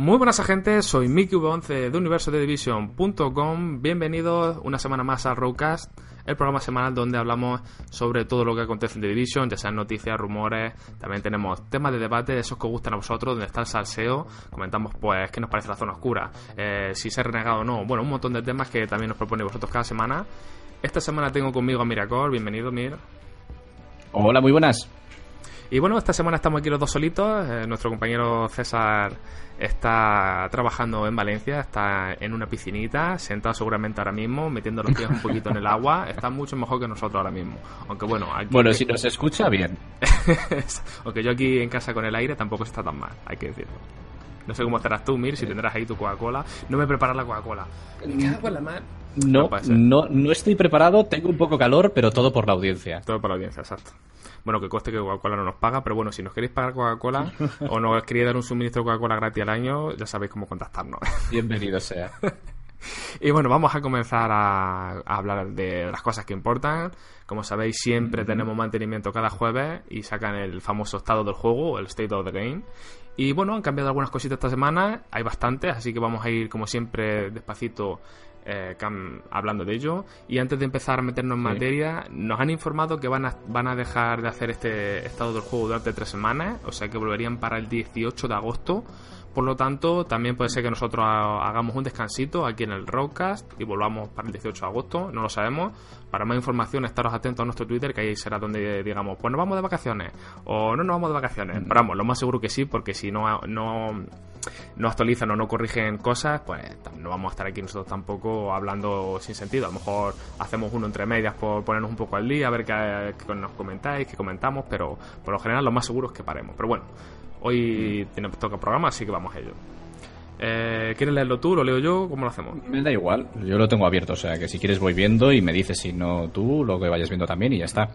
Muy buenas gente, soy Mickey11 de universo de Division.com. Bienvenidos una semana más a Roadcast, el programa semanal donde hablamos sobre todo lo que acontece en The Division, ya sean noticias, rumores, también tenemos temas de debate, esos que gustan a vosotros, donde está el salseo, comentamos pues qué nos parece la zona oscura, eh, si se ha renegado o no, bueno, un montón de temas que también nos proponéis vosotros cada semana. Esta semana tengo conmigo a Miracor, bienvenido Mir. Hola, muy buenas. Y bueno, esta semana estamos aquí los dos solitos. Eh, nuestro compañero César está trabajando en Valencia, está en una piscinita, sentado seguramente ahora mismo, metiendo los pies un poquito en el agua. Está mucho mejor que nosotros ahora mismo. Aunque bueno, aquí Bueno, si nos escucha, bien. Aunque yo aquí en casa con el aire tampoco está tan mal, hay que decirlo. No sé cómo estarás tú, Mir, si tendrás ahí tu Coca-Cola. No me preparas la Coca-Cola. Me cago en la mar. No, ser. no, no estoy preparado, tengo un poco calor, pero todo por la audiencia. Todo para la audiencia, exacto. Bueno, que coste que Coca-Cola no nos paga, pero bueno, si nos queréis pagar Coca-Cola o nos queréis dar un suministro de Coca-Cola gratis al año, ya sabéis cómo contactarnos. Bienvenido sea. Y bueno, vamos a comenzar a, a hablar de las cosas que importan. Como sabéis, siempre tenemos mantenimiento cada jueves y sacan el famoso estado del juego, el State of the Game. Y bueno, han cambiado algunas cositas esta semana, hay bastantes, así que vamos a ir como siempre despacito eh, hablando de ello. Y antes de empezar a meternos en Sí. materia, nos han informado que van a, van a dejar de hacer este estado del juego durante tres semanas, o sea que volverían para el 18 de agosto. Por lo tanto, también puede ser que nosotros ha- hagamos un descansito aquí en el Roadcast y volvamos para el 18 de agosto, no lo sabemos. Para más información, estaros atentos a nuestro Twitter, que ahí será donde digamos, pues nos vamos de vacaciones o no nos vamos de vacaciones. Pero vamos, lo más seguro que sí, porque si no, no, no actualizan o no corrigen cosas, pues no vamos a estar aquí nosotros tampoco hablando sin sentido. A lo mejor hacemos uno entre medias por ponernos un poco al día, a ver qué, qué nos comentáis, qué comentamos, pero por lo general lo más seguro es que paremos. Pero bueno, hoy tiene, toca programa, así que vamos a ello. Eh, ¿Quieres leerlo tú? ¿Lo leo yo? ¿Cómo lo hacemos? Me da igual, yo lo tengo abierto, o sea que si quieres voy viendo y me dices si no tú, lo que vayas viendo también y ya está.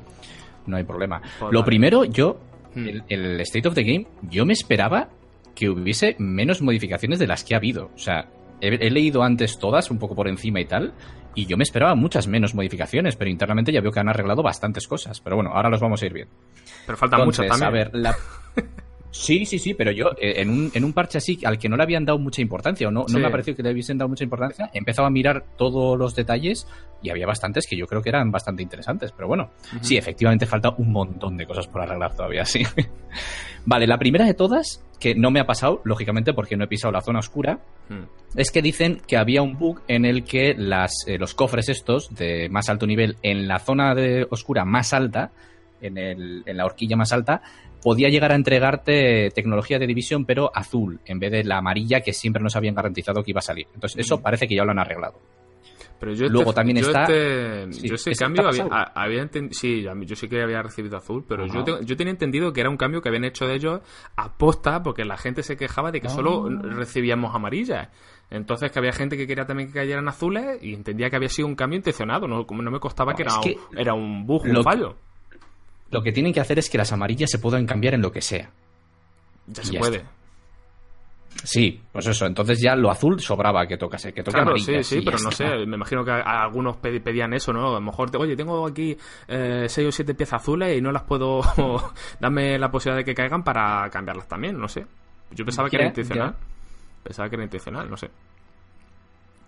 No hay problema. Pues lo primero, yo, Hmm. el, el State of the Game, yo me esperaba que hubiese menos modificaciones de las que ha habido. O sea, he, leído antes todas, un poco por encima y tal, y yo me esperaba muchas menos modificaciones, pero internamente ya veo que han arreglado bastantes cosas. Pero bueno, ahora los vamos a ir bien. Pero faltan Entonces, muchos también. A ver, la... Sí, sí, sí, pero yo eh, en un, en un parche así al que no le habían dado mucha importancia o no, Sí. no me ha parecido que le hubiesen dado mucha importancia, he empezado a mirar todos los detalles y había bastantes que yo creo que eran bastante interesantes, pero bueno, sí, efectivamente falta un montón de cosas por arreglar todavía, sí. vale, la primera de todas, que no me ha pasado, lógicamente porque no he pisado la zona oscura, Hmm. es que dicen que había un bug en el que las, eh, los cofres estos de más alto nivel en la zona de oscura más alta, en, el, en la horquilla más alta, podía llegar a entregarte tecnología de división, pero azul, en vez de la amarilla que siempre nos habían garantizado que iba a salir. Entonces, eso Mm. parece que ya lo han arreglado. Pero yo Luego este, también yo está- este- Sí, yo ese ¿ese cambio te ha había, a- sí, a yo sí que había recibido azul, pero yo, tengo- yo tenía entendido que era un cambio que habían hecho de ellos aposta porque la gente se quejaba de que solo Ah. recibíamos amarillas. Entonces que había gente que quería también que cayeran azules y entendía que había sido un cambio intencionado, no, como no me costaba No, que, era, que un, era un lo fallo. Lo que tienen que hacer es que las amarillas se puedan cambiar en lo que sea. Ya se ya puede. está. Sí, pues eso. Entonces ya lo azul sobraba que tocase, que toque Claro, sí, sí, pero no está. sé, me imagino que a- a algunos pedían eso, ¿no? A lo mejor, te- oye, tengo aquí eh, seis o siete piezas azules y no las puedo... Dame la posibilidad de que caigan para cambiarlas también, no sé. Yo pensaba que era intencional. ya. Pensaba que era intencional, no sé.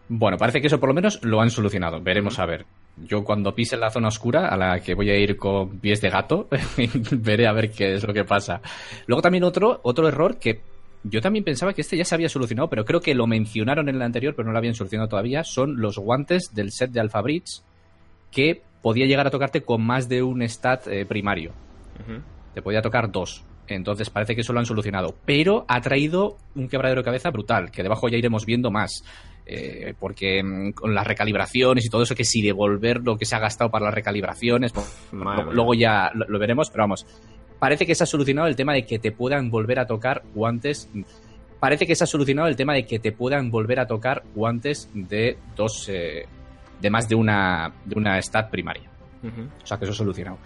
Bueno, parece que eso por lo menos lo han solucionado. Veremos a ver. Yo cuando pise la zona oscura, a la que voy a ir con pies de gato, veré a ver qué es lo que pasa. Luego también otro, otro error que yo también pensaba que este ya se había solucionado, pero creo que lo mencionaron en el anterior, pero no lo habían solucionado todavía, son los guantes del set de Alpha Bridge que podía llegar a tocarte con más de un stat eh, primario. Te podía tocar dos. Entonces parece que eso lo han solucionado. Pero ha traído un quebradero de cabeza brutal, que debajo ya iremos viendo más. Eh, porque mm, con las recalibraciones y todo eso, que si devolver lo que se ha gastado para las recalibraciones, lo- mía. luego ya lo, lo veremos, pero vamos. Parece que se ha solucionado el tema de que te puedan volver a tocar guantes. Parece que se ha solucionado el tema de que te puedan volver a tocar guantes de dos. eh, de más de una, de una stat primaria. O sea, que eso es solucionado.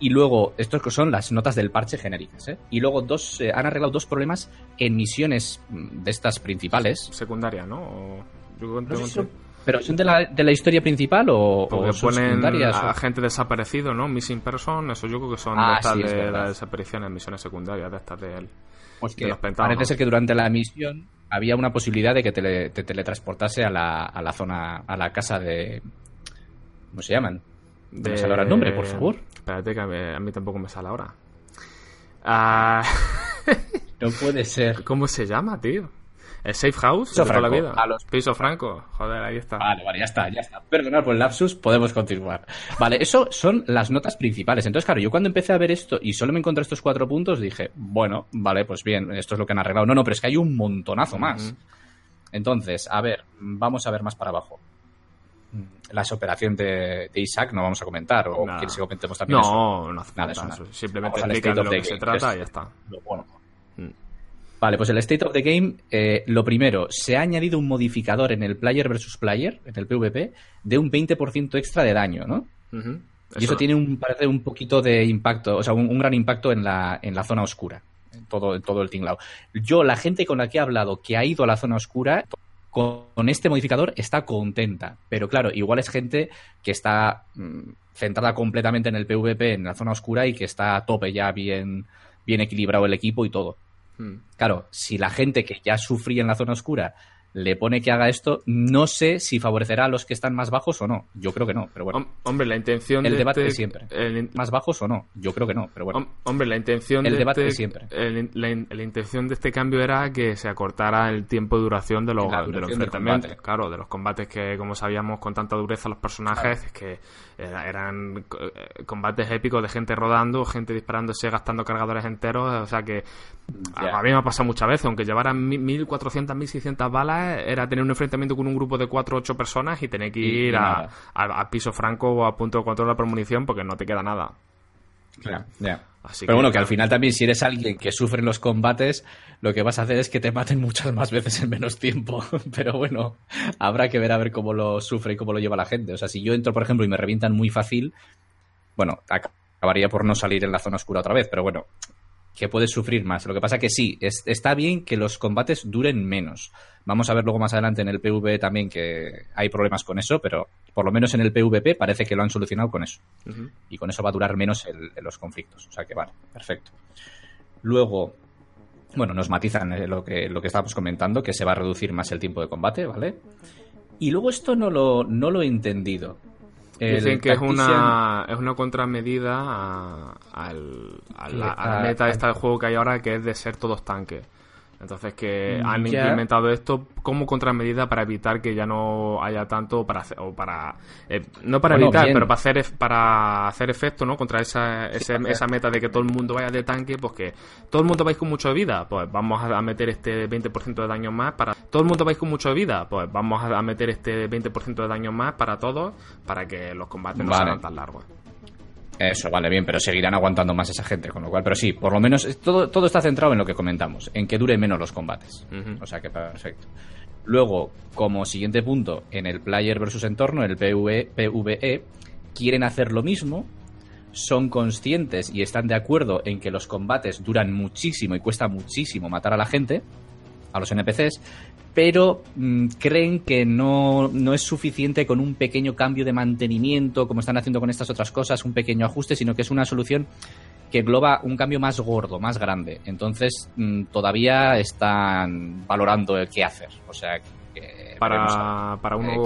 Y luego, estos que son las notas del parche genéricas, ¿eh? Y luego dos, eh, han arreglado dos problemas en misiones mm, de estas principales. Secundaria, ¿no? O- yo No sé tengo si son- ente- ¿Pero son de la, de la historia principal o, son ponen secundarias? a o- gente desaparecido, ¿no? Missing person, eso yo creo que son Ah, de sí, de las desapariciones, misiones secundarias, de estas de él. pues que parece ser que durante la misión había una posibilidad de que te, teletransportase a la, a la zona, a la casa de... ¿Cómo se llaman? De... ¿Me sale ahora el nombre, por favor? Espérate que a mí, tampoco me sale ahora. Ah... no puede ser. ¿Cómo se llama, tío? ¿El Safe House? Piso Franco. la vida. A los Piso Franco. Joder, ahí está. Vale, vale, ya está, ya está. Perdonad por el lapsus, podemos continuar. Vale, eso son las notas principales. Entonces, claro, yo cuando empecé a ver esto y solo me encontré estos cuatro puntos, dije, bueno, vale, pues bien, esto es lo que han arreglado. No, no, pero es que hay un montonazo más. Entonces, a ver, vamos a ver más para abajo. La operación de, Isaac no vamos a comentar, o quieres que comentemos también no, eso? No, no hace nada, Simplemente explica de lo que se trata y ya está. Bueno. Vale, pues el State of the Game, eh, lo primero, se ha añadido un modificador en el player versus player, en el PvP, de un 20% extra de daño, ¿no? Y eso, tiene un, parece un poquito de impacto, o sea, un, gran impacto en la, en la zona oscura, en todo, en todo el tinglao. Yo, la gente con la que he hablado que ha ido a la zona oscura, con, este modificador está contenta. Pero claro, igual es gente que está mm, centrada completamente en el PvP, en la zona oscura, y que está a tope ya bien, bien equilibrado el equipo y todo. Hmm. Claro, si la gente que ya sufría en la zona oscura le pone que haga esto, no sé si favorecerá a los que están más bajos o no. Yo creo que no, pero bueno. Hombre, la intención el debate de este siempre. Más bajos o no. Yo creo que no, pero bueno. Hombre, la intención el debate de este siempre. la, intención de este cambio era que se acortara el tiempo de duración de los, de los enfrentamientos. Claro, de los combates que, como sabíamos, con tanta dureza los personajes, que eran eh, combates épicos de gente rodando, gente disparándose, gastando cargadores enteros. O sea que a mí me ha pasado muchas veces, aunque llevaran 1400, 1600 balas era tener un enfrentamiento con un grupo de 4 o 8 personas y tener que ir a, piso franco o a punto de control la munición porque no te queda nada. Pero bueno, que al final también si eres alguien que sufre en los combates, lo que vas a hacer es que te maten muchas más veces en menos tiempo. Pero bueno, habrá que ver a ver cómo lo sufre y cómo lo lleva la gente. O sea, si yo entro, por ejemplo, y me revientan muy fácil, bueno, acabaría por no salir en la zona oscura otra vez. Pero bueno, que puedes sufrir más. Lo que pasa que sí, está bien que los combates duren menos. Vamos a ver luego más adelante en el PvP también que hay problemas con eso, pero por lo menos en el PvP parece que lo han solucionado con eso. Y con eso va a durar menos los conflictos. O sea que vale, perfecto. Luego, bueno, nos matizan eh, lo que, lo que estábamos comentando, que se va a reducir más el tiempo de combate, ¿vale? Y luego esto no lo, no lo he entendido. Dicen que es una, es una contramedida a, la, meta esta del juego que hay ahora, que es de ser todos tanques. Entonces que han implementado esto como contramedida para evitar que ya no haya tanto para hacer, o para eh, no para evitar, pero para hacer para hacer efecto, ¿no? Contra esa, esa meta de que todo el mundo vaya de tanque, pues que todo el mundo vais con mucho de vida, pues vamos a meter este 20% de daño más para todo el mundo vais con mucho de vida, pues vamos a meter este 20% de daño más para todos para que los combates no sean tan largos. Eso, vale, bien, pero seguirán aguantando más esa gente, con lo cual, pero sí, por lo menos todo, todo está centrado en lo que comentamos, en que dure menos los combates. O sea que perfecto. Luego, como siguiente punto, en el player versus entorno, el PvE, PvE, quieren hacer lo mismo, son conscientes y están de acuerdo en que los combates duran muchísimo y cuesta muchísimo matar a la gente, a los NPCs, pero mm, creen que no, no, es suficiente con un pequeño cambio de mantenimiento, como están haciendo con estas otras cosas, un pequeño ajuste, sino que es una solución que engloba un cambio más gordo, más grande. Entonces, mm, todavía están valorando qué hacer. O sea, que para, para, uno,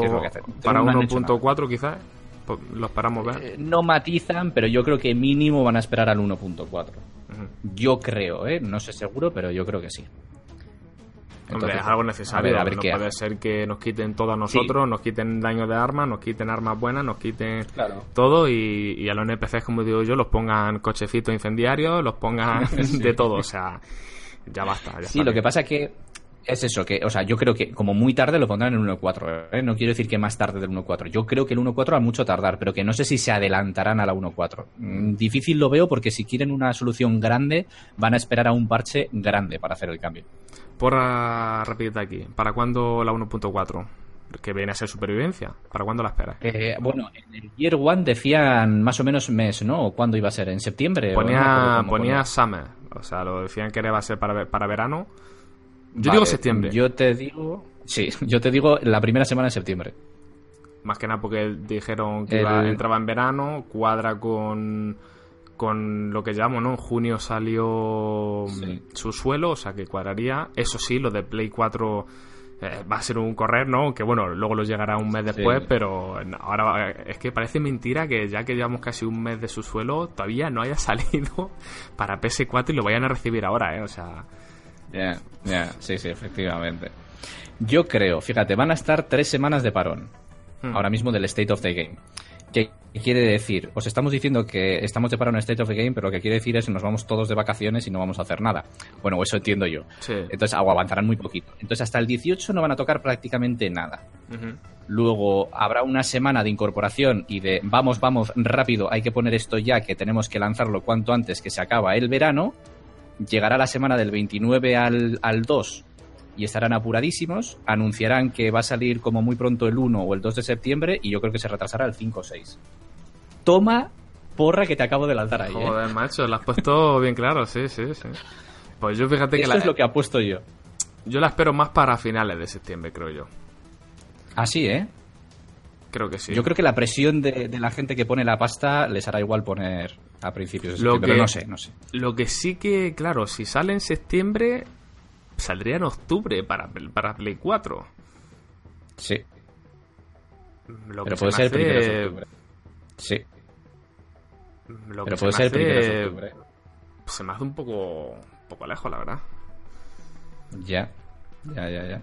para 1.4 quizás pues, lo esperamos ver. Eh, no matizan, pero yo creo que mínimo van a esperar al 1.4. Yo creo, ¿eh? No sé seguro, pero yo creo que sí. Hombre, es algo necesario. no puede ser que nos quiten todo a nosotros, nos quiten daño de armas, nos quiten armas buenas, nos quiten todo y, a los NPCs, como digo yo, los pongan cochecitos incendiarios, los pongan de todo. O sea, ya basta. sí, lo que pasa que es eso, que, o sea, yo creo que como muy tarde lo pondrán en 1.4. ¿eh? No quiero decir que más tarde del 1.4. Yo creo que el 1.4 a mucho tardar, pero que no sé si se adelantarán a la 1.4. Mm, difícil lo veo porque si quieren una solución grande, van a esperar a un parche grande para hacer el cambio. Por rapidez aquí, ¿para cuándo la 1.4? Que viene a ser supervivencia. ¿Para cuándo la esperas? Eh, bueno, en el Year One decían más o menos mes, ¿no? ¿Cuándo iba a ser? ¿En septiembre? Ponía, ponía Summer. O sea, lo decían que iba a ser para, para verano yo digo septiembre. Yo te digo. Sí, yo te digo la primera semana de septiembre. Más que nada porque dijeron que entraba en verano, cuadra con con lo que llamo, ¿no? En junio salió Sí. su suelo, o sea que cuadraría. Eso sí, lo de Play 4 eh, va a ser un correr, ¿no? Que bueno, luego lo llegará un mes después, Sí. pero ahora eh, es que parece mentira que ya que llevamos casi un mes de su suelo, todavía no haya salido para PS4 y lo vayan a recibir ahora, ¿eh? O sea, Ya, ya, sí, sí, efectivamente. Yo creo, fíjate, van a estar tres semanas de parón. hmm. ahora mismo del State of the Game. ¿Qué quiere decir? Os estamos diciendo que estamos de parón en State of the Game, pero lo que quiere decir es que nos vamos todos de vacaciones y no vamos a hacer nada. Bueno, eso entiendo yo. Sí. Entonces, aguantarán muy poquito. Entonces, hasta el 18 no van a tocar prácticamente nada. Luego habrá una semana de incorporación y de vamos, vamos, rápido, hay que poner esto ya, que tenemos que lanzarlo cuanto antes que se acaba el verano. Llegará la semana del 29 al, al 2 y estarán apuradísimos. Anunciarán que va a salir como muy pronto el 1 o el 2 de septiembre y yo creo que se retrasará el 5 o 6. Toma porra que te acabo de lanzar ahí. ¿eh? Joder, macho, lo has puesto bien claro, sí, sí, sí. Pues yo fíjate que Esto la, es lo que apuesto yo. yo la espero más para finales de septiembre, creo yo. Así, ¿eh? Creo que sí. Yo creo que la presión de, de la gente que pone la pasta les hará igual poner a principios de Lo septiembre, pero que- no sé, no sé. Lo que sí que, claro, si sale en septiembre, saldría en octubre para, para Play 4. Sí, Lo pero que puede se ser el me primero de octubre. Sí, Lo pero que puede se ser el primero hace- de octubre. Se me hace un poco, un poco lejos, la verdad. Ya, ya, ya, ya.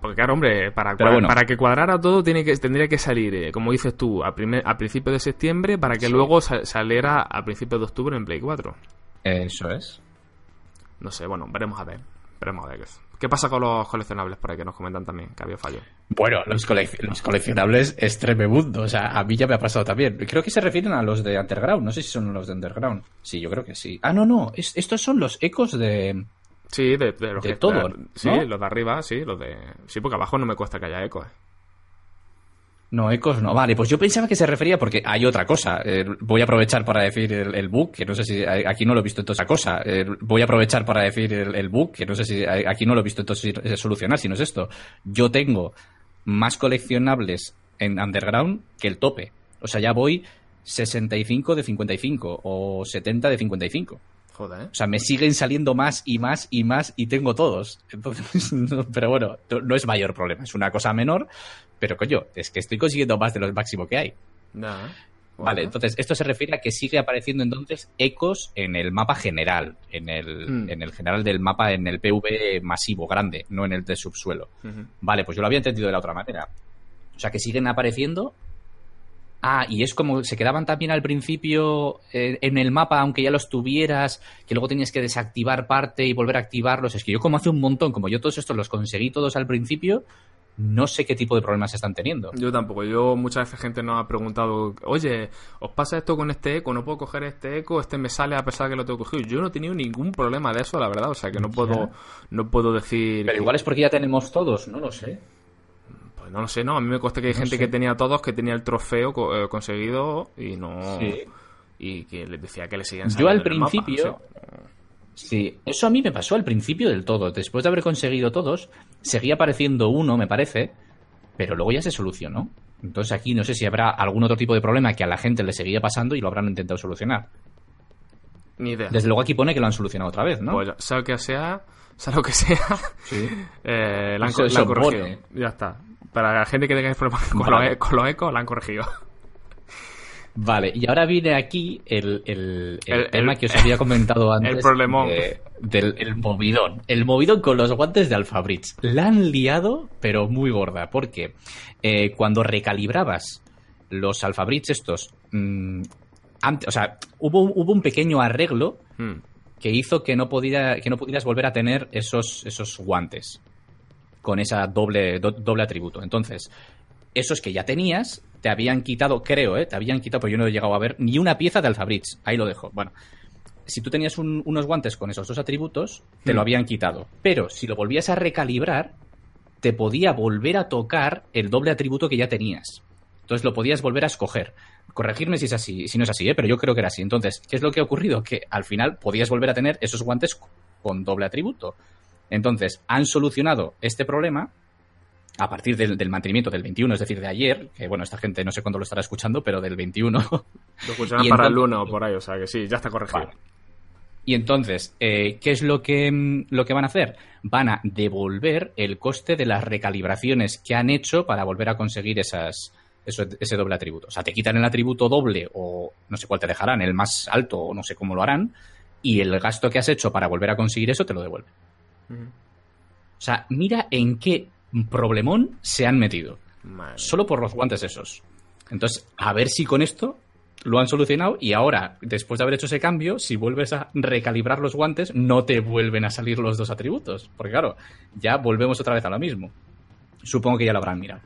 Porque claro, hombre, para, bueno. para que cuadrara todo tiene que, tendría que salir, eh, como dices tú, a, primer, a principios de septiembre para que Sí. luego sa- saliera a principios de octubre en Play 4. Eso es. No sé, bueno, veremos a ver. Veremos a ver qué es. ¿Qué pasa con los coleccionables por ahí que nos comentan también que había fallo? Bueno, los, colec- los coleccionables es. O sea, a mí ya me ha pasado también. Creo que se refieren a los de Underground. No sé si son los de Underground. Sí, yo creo que sí. Ah, no, no. es- estos son los ecos de. Sí, de, de los De que- todo, Sí, ¿no? los de arriba, sí, los de. Sí, porque abajo no me cuesta que haya eco. eh. No, ecos no. Vale, pues yo pensaba que se refería porque hay otra cosa. Eh, voy a aprovechar para decir el, el bug, que no sé si aquí no lo he visto entonces esa cosa. Eh, voy a aprovechar para decir el, el bug, que no sé si aquí no lo he visto entonces eh, solucionar, si no es esto. Yo tengo más coleccionables en Underground que el tope. O sea, ya voy 65 de 55 o 70 de 55. Joder, ¿eh? O sea, me siguen saliendo más y más y más y tengo todos. Entonces, no- pero bueno, no- no es mayor problema, es una cosa menor. Pero coño, es que estoy consiguiendo más de lo máximo que hay. Ya, ¿eh? Vale, entonces esto se refiere a que sigue apareciendo entonces ecos en el mapa general, en el, Mm. en el general del mapa, en el PV masivo, grande, no en el de subsuelo. Vale, pues yo lo había entendido de la otra manera. O sea, que siguen apareciendo. Ah, y es como se quedaban también al principio eh, en el mapa, aunque ya los tuvieras, que luego tenías que desactivar parte y volver a activarlos. Es que yo como hace un montón, como yo todos estos los conseguí todos al principio, no sé qué tipo de problemas están teniendo. Yo tampoco. Yo muchas veces gente nos ha preguntado, oye, ¿os pasa esto con este eco? ¿No puedo coger este eco? ¿Este me sale a pesar de que lo tengo cogido? Yo no he tenido ningún problema de eso, la verdad. O sea, que no puedo, no puedo decir... Pero igual es porque ya tenemos todos, no lo sé. Pues no lo sé, ¿no? A mí me consta que hay No gente sé. que tenía todos, que tenía el trofeo co- eh, conseguido y no... Sí. Y que les decía que le seguían Yo al mapa, principio, sí. sí, eso a mí me pasó al principio del todo. Después de haber conseguido todos, seguía apareciendo uno, me parece, pero luego ya se solucionó. Entonces aquí no sé si habrá algún otro tipo de problema que a la gente le seguía pasando y lo habrán intentado solucionar. Ni idea. Desde luego aquí pone que lo han solucionado otra vez, ¿no? Pues sea lo que sea, sea lo que sea, Sí. eh, la han, la han corregido. Ya está. Para la gente que tenga problemas con, Vale. los, e- con los ecos, la han corregido. Vale, y ahora viene aquí el, el- el El- tema el- que os había comentado antes. problemón. de- del el movidón. El movidón con los guantes de Alfabrits. La han liado, pero muy gorda, porque eh, cuando recalibrabas los Alfabrits estos, mm, ante- o sea, hubo, hubo un pequeño arreglo Hmm. que hizo que no, podía, que no pudieras volver a tener esos, esos guantes con esa doble, do- doble atributo. Entonces, esos que ya tenías, te habían quitado, creo, ¿eh? te habían quitado, pero yo no he llegado a ver ni una pieza de Alfabrits. Ahí lo dejo. Bueno, si tú tenías un- unos guantes con esos dos atributos, te lo Hmm. habían quitado. Pero si lo volvías a recalibrar, te podía volver a tocar el doble atributo que ya tenías. Entonces lo podías volver a escoger. Corregirme si es así, si no es así, ¿eh? pero yo creo que era así. Entonces, ¿qué es lo que ha ocurrido? Que al final podías volver a tener esos guantes con doble atributo. Entonces, han solucionado este problema a partir del, mantenimiento del 21, es decir, de ayer, que bueno, esta gente no sé cuándo lo estará escuchando, pero del 21. Lo escucharán para el 1 o por ahí, o sea que sí, ya está corregido. Y entonces, eh, ¿qué es lo que, mm, lo que van a hacer? Van a devolver el coste de las recalibraciones que han hecho para volver a conseguir esas, ese doble atributo. O sea, te quitan el atributo doble o no sé cuál te dejarán, el más alto o no sé cómo lo harán, y el gasto que has hecho para volver a conseguir eso te lo O sea, mira en qué problemón se han metido. Solo por los guantes esos. Entonces, a ver si con esto lo han solucionado y ahora, después de haber hecho ese cambio, si vuelves a recalibrar los guantes, no te vuelven a salir los dos atributos. Porque claro, ya volvemos otra vez a lo mismo. Supongo que ya lo habrán mirado.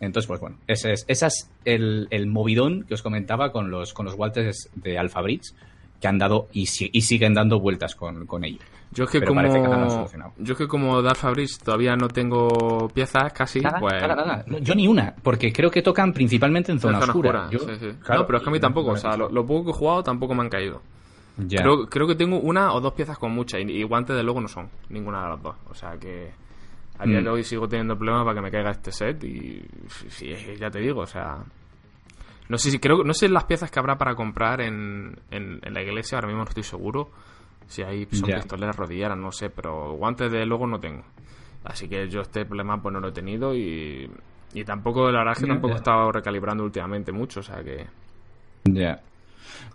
Entonces, pues bueno, ese es, es el, el, movidón que os comentaba con los, con los guantes de Alpha Bridge que han dado y, y siguen dando vueltas con, con ello. Yo es que como yo es que como Dark Fabrics todavía no tengo piezas casi, pues yo ni una, porque creo que tocan principalmente en zona, oscura. no, pero es que a mí tampoco, o sea, lo, poco que he jugado tampoco me han caído. Creo, creo que tengo una o dos piezas con muchas y, guantes de luego no son ninguna de las dos, o sea que a día de mm. hoy sigo teniendo problemas para que me caiga este set y sí, ya te digo, o sea, no sé si creo no sé las piezas que habrá para comprar en, en, la iglesia, ahora mismo no estoy seguro. Si hay son pistoleras rodilleras, no sé, pero guantes de luego no tengo. Así que yo este problema pues no lo he tenido y, y tampoco, la verdad es que tampoco he estado recalibrando últimamente mucho, o sea que... Ya.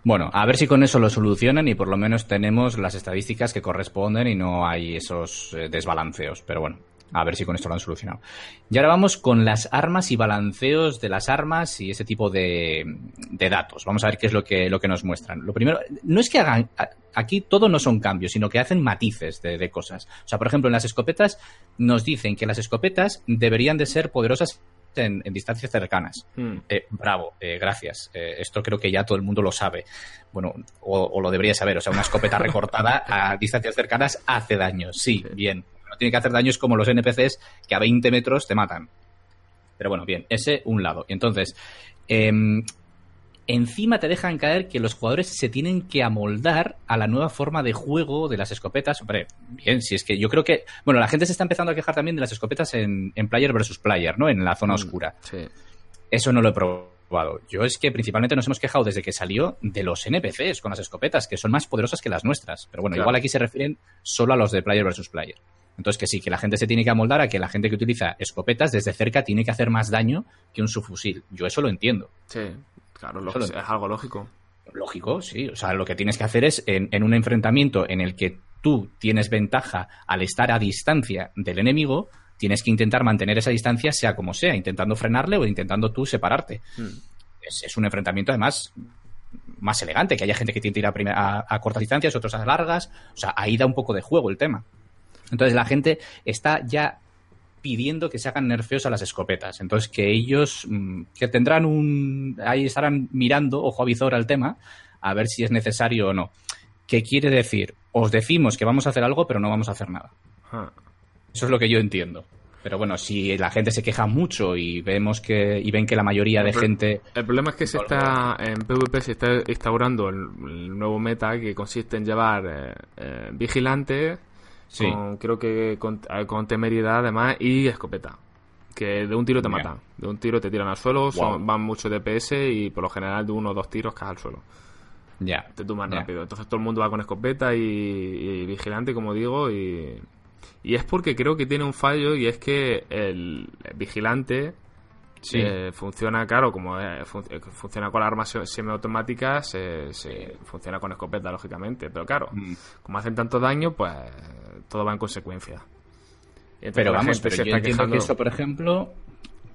Bueno, a ver si con eso lo solucionan y por lo menos tenemos las estadísticas que corresponden y no hay esos eh, desbalanceos. Pero bueno, a ver si con esto lo han solucionado. Y ahora vamos con las armas y balanceos de las armas y ese tipo de, datos. Vamos a ver qué es lo que, lo que nos muestran. Lo primero, no es que hagan, aquí todo no son cambios, sino que hacen matices de, cosas. O sea, por ejemplo, en las escopetas nos dicen que las escopetas deberían de ser poderosas en, distancias cercanas. Hmm. Eh, bravo, eh, gracias. Eh, esto creo que ya todo el mundo lo sabe. Bueno, o, o, lo debería saber. O sea, una escopeta recortada a distancias cercanas hace daño. Sí, bien no tiene que hacer daños como los NPCs que a 20 metros te matan. Pero bueno, bien, ese un lado. Y entonces, em, encima te dejan caer que los jugadores se tienen que amoldar a la nueva forma de juego de las escopetas. Hombre, bien, si es que yo creo que. Bueno, la gente se está empezando a quejar también de las escopetas en, player versus player, ¿no? En la zona mm, oscura. Sí. Eso no lo he probado. Yo es que principalmente nos hemos quejado desde que salió de los NPCs con las escopetas, que son más poderosas que las nuestras. Pero bueno, igual aquí se refieren solo a los de player versus player. Entonces, que sí, que la gente se tiene que amoldar a que la gente que utiliza escopetas desde cerca tiene que hacer más daño que un subfusil. Yo eso lo entiendo. Sí, claro, es algo lógico. Lógico, sí. O sea, lo que tienes que hacer es, en, un enfrentamiento en el que tú tienes ventaja al estar a distancia del enemigo, tienes que intentar mantener esa distancia sea como sea, intentando frenarle o intentando tú separarte. Hmm. Es, un enfrentamiento además más elegante, que haya gente que tiene que ir a, a, cortas distancias, otros a largas. O sea, ahí da un poco de juego el tema. Entonces la gente está ya pidiendo que se hagan nerfeos a las escopetas. Entonces que ellos, mm, que tendrán un... ahí estarán mirando, ojo a visor al tema, a ver si es necesario o no. ¿Qué quiere decir? Os decimos que vamos a hacer algo, pero no vamos a hacer nada. Ah. Eso es lo que yo entiendo. Pero bueno, si la gente se queja mucho y vemos que y ven que la mayoría de gente el problema es que se está en PvP se está instaurando el, nuevo meta que consiste en llevar eh, eh, vigilantes creo que con, con, temeridad además y escopeta. Que de un tiro te matan. De un tiro te tiran al suelo, van mucho DPS y por lo general de uno o dos turos caes al suelo. Ya. Te tumban rápido. Entonces todo el mundo va con escopeta y, vigilante, como digo, y, y es porque creo que tiene un fallo y es que el vigilante Sí. Eh, funciona, claro, como eh, eh, funciona con las armas semiautomáticas, se, funciona con escopeta, lógicamente. Pero claro, mm. como hacen tanto daño, pues todo va en consecuencia. pero vamos, pero yo entiendo que eso, por ejemplo,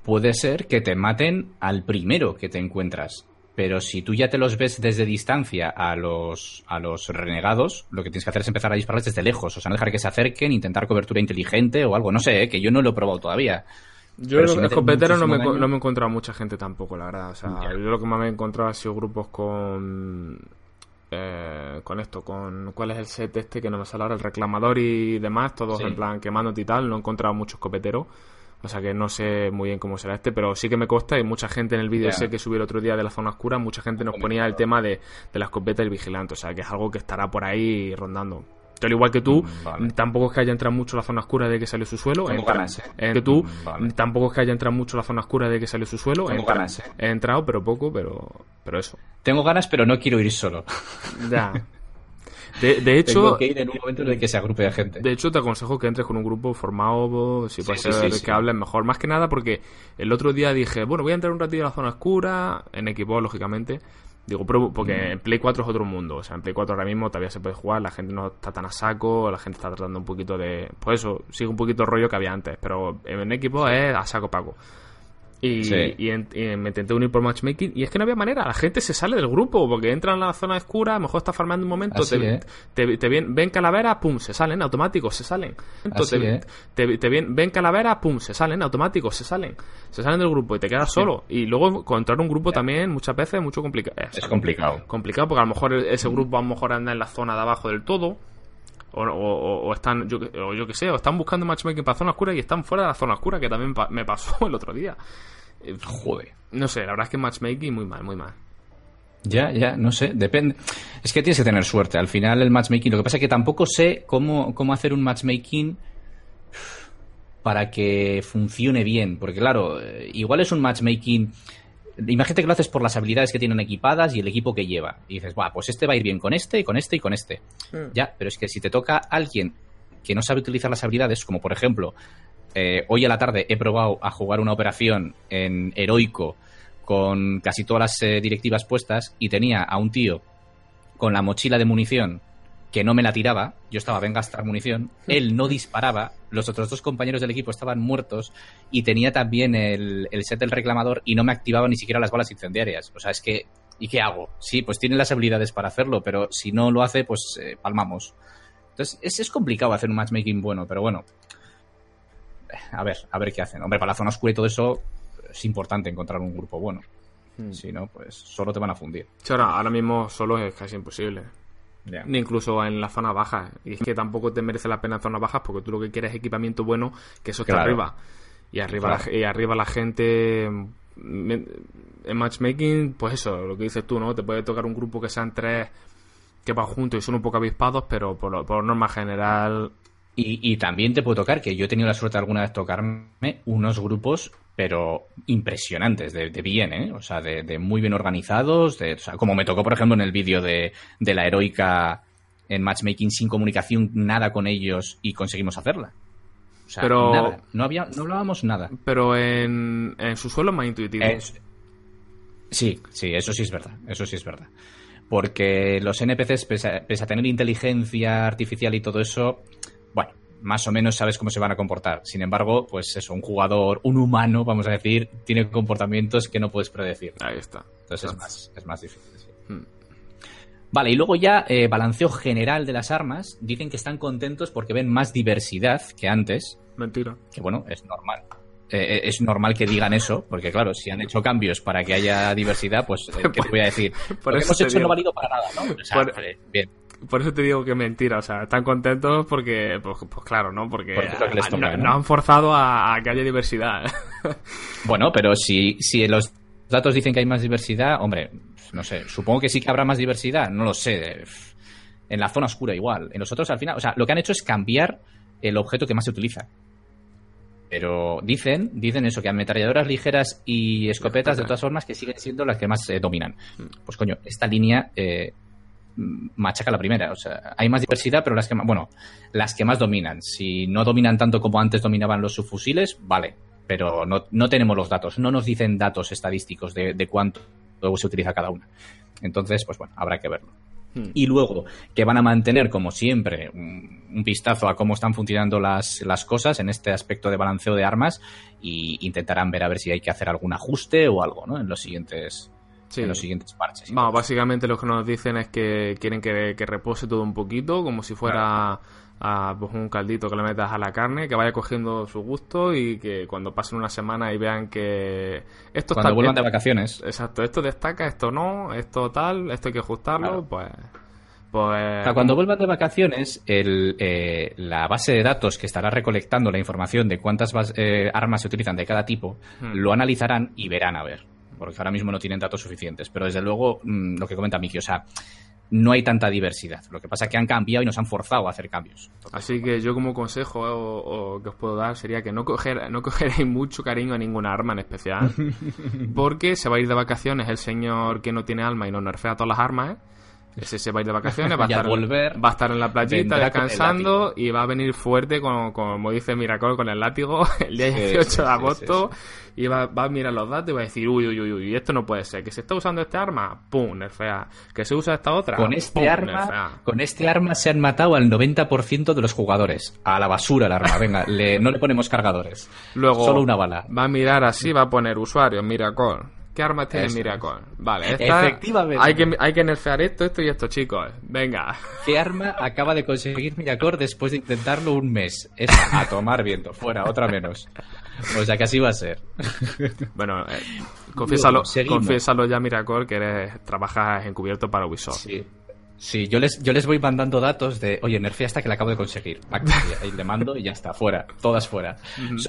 puede ser que te maten al primero que te encuentras. Pero si tú ya te los ves desde distancia a los, a los renegados, lo que tienes que hacer es empezar a dispararles desde lejos. O sea, no dejar que se acerquen, intentar cobertura inteligente o algo. No sé, que yo no lo he probado todavía. Yo los escopeteros no me, no me he encontrado mucha gente tampoco, la verdad. O sea, yo lo que más me he encontrado ha sido grupos con. Eh, con esto, con. ¿Cuál es el set este que no me sale ahora? El reclamador y demás, todos en plan quemándote y tal. No he encontrado muchos escopeteros. O sea que no sé muy bien cómo será este, pero sí que me consta y mucha gente en el vídeo ese que subí el otro día de la zona oscura, mucha gente nos ponía el tema de, de la escopeta y el vigilante. O sea que es algo que estará por ahí rondando. Al igual que tú, vale. tampoco es que haya entrado mucho la zona oscura de que salió su suelo. Tengo entra- ganas, ¿eh? que tú, vale. tampoco es que haya entrado mucho la zona oscura de que salió su suelo. Tengo entra- ganas, ¿eh? He entrado, pero poco, pero, pero eso. Tengo ganas, pero no quiero ir solo. Ya. De, de hecho, Tengo que ir en un momento en el que se agrupe de gente. De hecho, te aconsejo que entres con un grupo formado, si Sí, puede sí, ser sí, que sí. hablen mejor. Más que nada porque el otro día dije, bueno, voy a entrar un ratillo a la zona oscura, en equipo, lógicamente. Digo, pruebo, porque Mm. en Play 4 es otro mundo. O sea, en Play 4 ahora mismo todavía se puede jugar, la gente no está tan a saco, la gente está tratando un poquito de... Pues eso, sigue un poquito el rollo que había antes, pero en equipo es a saco paco. Y, Sí. y en- y me intenté unir por matchmaking y es que no había manera, la gente se sale del grupo porque entra en la zona oscura, a lo mejor está farmando un momento, Así, te, te, te ven, ven calaveras, pum, se salen, automáticos, se salen. Así, te, te- ven, ven calaveras, pum, se salen, automáticos, se salen. Se salen del grupo y te quedas solo. Y luego encontrar un grupo también muchas veces es mucho complicado. Es complicado. Complicado porque a lo mejor ese grupo a lo mejor anda en la zona de abajo del todo. O, o- o- están, yo, o yo que sé, o están buscando matchmaking para zona oscura y están fuera de la zona oscura, que también pa- me pasó el otro día. Eh, Joder. No sé, la verdad es que matchmaking muy mal, muy mal. Ya, ya, no sé, depende. Es que tienes que tener suerte. Al final el matchmaking, lo que pasa es que tampoco sé cómo, cómo hacer un matchmaking para que funcione bien. Porque claro, eh, igual es un matchmaking... Imagínate que lo haces por las habilidades que tienen equipadas y el equipo que lleva. Y dices, va, pues este va a ir bien con este, con este y con este. Ya, pero es que si te toca alguien que no sabe utilizar las habilidades, como por ejemplo, eh, hoy a la tarde he probado a jugar una operación en heroico con casi todas las eh, directivas puestas y tenía a un tío con la mochila de munición que no me la tiraba, yo estaba, ven gastar munición, él no disparaba, los otros dos compañeros del equipo estaban muertos y tenía también el, el set del reclamador y no me activaba ni siquiera las balas incendiarias. O sea, es que, ¿y qué hago? Sí, pues tiene las habilidades para hacerlo, pero si no lo hace, pues eh, palmamos. Entonces, es, es complicado hacer un matchmaking bueno, pero bueno. A ver, a ver qué hacen. Hombre, para la zona oscura y todo eso es importante encontrar un grupo bueno. Si no, pues solo te van a fundir. Ahora, ahora mismo solo es casi imposible. Ni incluso en la zona baja. Y es que tampoco te merece la pena en zonas bajas porque tú lo que quieres es equipamiento bueno, que eso está Claro. arriba. Y arriba, Claro. la, y arriba la gente. mm, En matchmaking, pues eso, lo que dices tú, ¿no? Te puede tocar un grupo que sean tres que van juntos y son un poco avispados, pero por, por norma general. Y, y también te puede tocar, que yo he tenido la suerte alguna vez de tocarme unos grupos, pero impresionantes, de, de bien, ¿eh? O sea, de, de muy bien organizados, de, o sea, como me tocó, por ejemplo, en el vídeo de, de la heroica en matchmaking sin comunicación, nada con ellos y conseguimos hacerla. O sea, Pero- nada, no, había, no hablábamos nada. Pero en, en su suelo más intuitivo. Es- sí, sí, eso sí es verdad, eso sí es verdad. Porque los NPCs, pese a, pese a tener inteligencia artificial y todo eso, más o menos sabes cómo se van a comportar. Sin embargo, pues eso, un jugador, un humano, vamos a decir, tiene comportamientos que no puedes predecir. Ahí está. Entonces es más, es más difícil. sí. Hmm. Vale, y luego ya, eh, balanceo general de las armas. Dicen que están contentos porque ven más diversidad que antes. Mentira. Que bueno, es normal. Eh, es normal que digan eso, porque claro, si han hecho cambios para que haya diversidad, pues, eh, ¿qué te voy a decir? Por Lo que hemos hecho digo. no ha valido para nada, ¿no? O sea, Por- bien. Por eso te digo que mentira, o sea, están contentos porque, pues, pues claro, ¿no? Porque, les toca, no, ¿no? han forzado a, a que haya diversidad. Bueno, pero si, si los datos dicen que hay más diversidad, hombre, no sé, supongo que sí que habrá más diversidad, no lo sé. En la zona oscura igual. En nosotros al final, o sea, lo que han hecho es cambiar el objeto que más se utiliza. Pero dicen, dicen eso, que ametralladoras ligeras y escopetas, de todas formas, que siguen siendo las que más eh, dominan. Pues coño, esta línea eh, machaca la primera. O sea, hay más diversidad, pero las que más, bueno, las que más dominan. Si no dominan tanto como antes dominaban los subfusiles, vale. Pero no, no tenemos los datos, no nos dicen datos estadísticos de, de cuánto se utiliza cada una. Entonces, pues bueno, habrá que verlo. Hmm. Y luego, que van a mantener, como siempre, un, un vistazo a cómo están funcionando las, las cosas en este aspecto de balanceo de armas y intentarán ver a ver si hay que hacer algún ajuste o algo, ¿no? En los siguientes, Sí. en los siguientes parches. Vamos, básicamente lo que nos dicen es que quieren que, que repose todo un poquito, como si fuera a, pues, un caldito que le metas a la carne, que vaya cogiendo su gusto y que cuando pasen una semana y vean que esto Cuando está vuelvan de vacaciones. Exacto, esto destaca, esto no, esto tal, esto hay que ajustarlo, Claro. pues... Pues... O sea, cuando vuelvan de vacaciones, el, eh, la base de datos que estará recolectando la información de cuántas eh, armas se utilizan de cada tipo, Hmm. lo analizarán y verán a ver. Porque ahora mismo no tienen datos suficientes. Pero desde luego, mm, lo que comenta Miki, o sea, no hay tanta diversidad. Lo que pasa es que han cambiado y nos han forzado a hacer cambios. Así que yo como consejo o, que os puedo dar sería que no, coger, no cogeréis mucho cariño a ninguna arma en especial, porque se va a ir de vacaciones el señor que no tiene alma y no nerfea todas las armas, ¿eh? Ese se va a ir de vacaciones, va a, estar, volver, va a estar en la playita descansando y va a venir fuerte, con, como dice Miracol, con el látigo el día 18 de agosto. y va, va, a mirar los datos y va a decir, uy, uy, uy, uy, esto no puede ser. Que se está usando este arma, pum, nerfea. Que se usa esta otra, con este arma Con este arma se han matado al 90% de los jugadores. A la basura el arma, venga, le, no le ponemos cargadores. Luego, Solo una bala. Va a mirar así, va a poner usuario, Miracol ¿Qué arma tiene Miracol? Vale, esta, Efectivamente. Hay que, hay que nerfear esto, esto y esto, chicos. Venga. ¿Qué arma acaba de conseguir Miracol después de intentarlo un mes? Es a tomar viento, fuera, otra menos. O sea que así va a ser. Bueno, eh, confiésalo, confiésalo ya, Miracol, que eres, trabajas encubierto para Ubisoft. Sí. Sí, yo les, yo les voy mandando datos de, oye, nerfea hasta que la acabo de conseguir. Ahí le mando y ya está, fuera, todas fuera.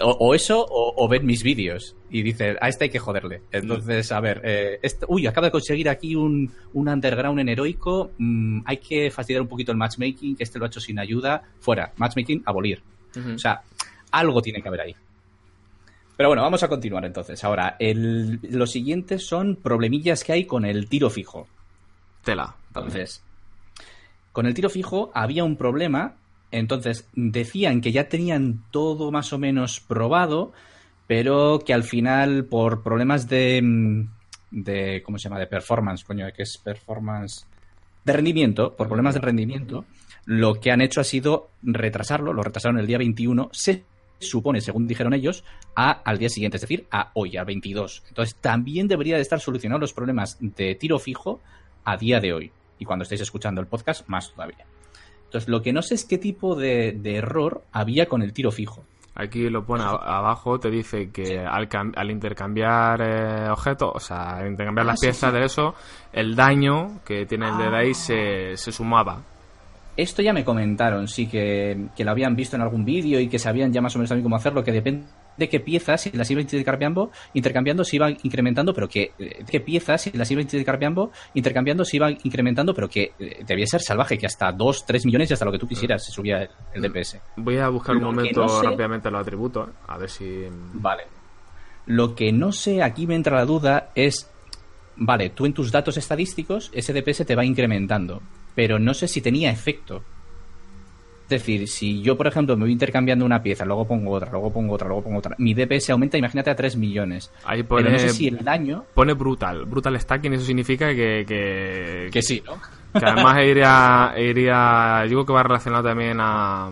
o, eso, o, ven mis vídeos y dice, a este hay que joderle. Entonces, a ver, eh, uy, acabo de conseguir aquí un, un underground en heroico, mm, hay que fastidiar un poquito el matchmaking, que este lo ha hecho sin ayuda, fuera, matchmaking, abolir. O sea, algo tiene que haber ahí. Pero bueno, vamos a continuar entonces. Ahora, el, los siguientes son problemillas que hay con el tiro fijo. Tela. Entonces, con el tiro fijo había un problema, entonces decían que ya tenían todo más o menos probado, pero que al final por problemas de, mm, de ¿cómo se llama? De performance, coño, que es performance de rendimiento, por problemas de rendimiento, lo que han hecho ha sido retrasarlo, lo retrasaron el día 21, se supone, según dijeron ellos, a, al día siguiente, es decir, a hoy, al 22. Entonces, también debería de estar solucionados los problemas de tiro fijo a día de hoy y cuando estéis escuchando el podcast, más todavía. Entonces, lo que no sé es qué tipo de, error había con el tiro fijo. Aquí lo pone abajo, te dice que al, al, intercambiar eh, objetos, o sea, al intercambiar ah, las piezas de eso, el daño que tiene el de ah. se, se sumaba. Esto ya me comentaron, sí, que, que, lo habían visto en algún vídeo y que sabían ya más o menos también cómo hacerlo, que depende de qué piezas, si las iba intercambiando, intercambiando se iban incrementando, pero que eh, qué piezas, si las iba intercambiando, intercambiando se iban incrementando, pero que eh, debía ser salvaje, que hasta 2, 3 millones y hasta lo que tú quisieras se subía el, DPS. Voy a buscar un momento rápidamente los atributos, a ver si... Vale. Lo que no sé, aquí me entra la duda, es, vale, tú en tus datos estadísticos, ese DPS te va incrementando, pero no sé si tenía efecto. Es decir, si yo, por ejemplo, me voy intercambiando una pieza, luego pongo otra, luego pongo otra, luego pongo otra, mi DPS aumenta, imagínate, a 3 millones. Ahí pone, Pero no sé si el daño... Pone brutal, brutal stacking, eso significa que... Que, que sí, ¿no? Que además iría, iría... Digo que va relacionado también a...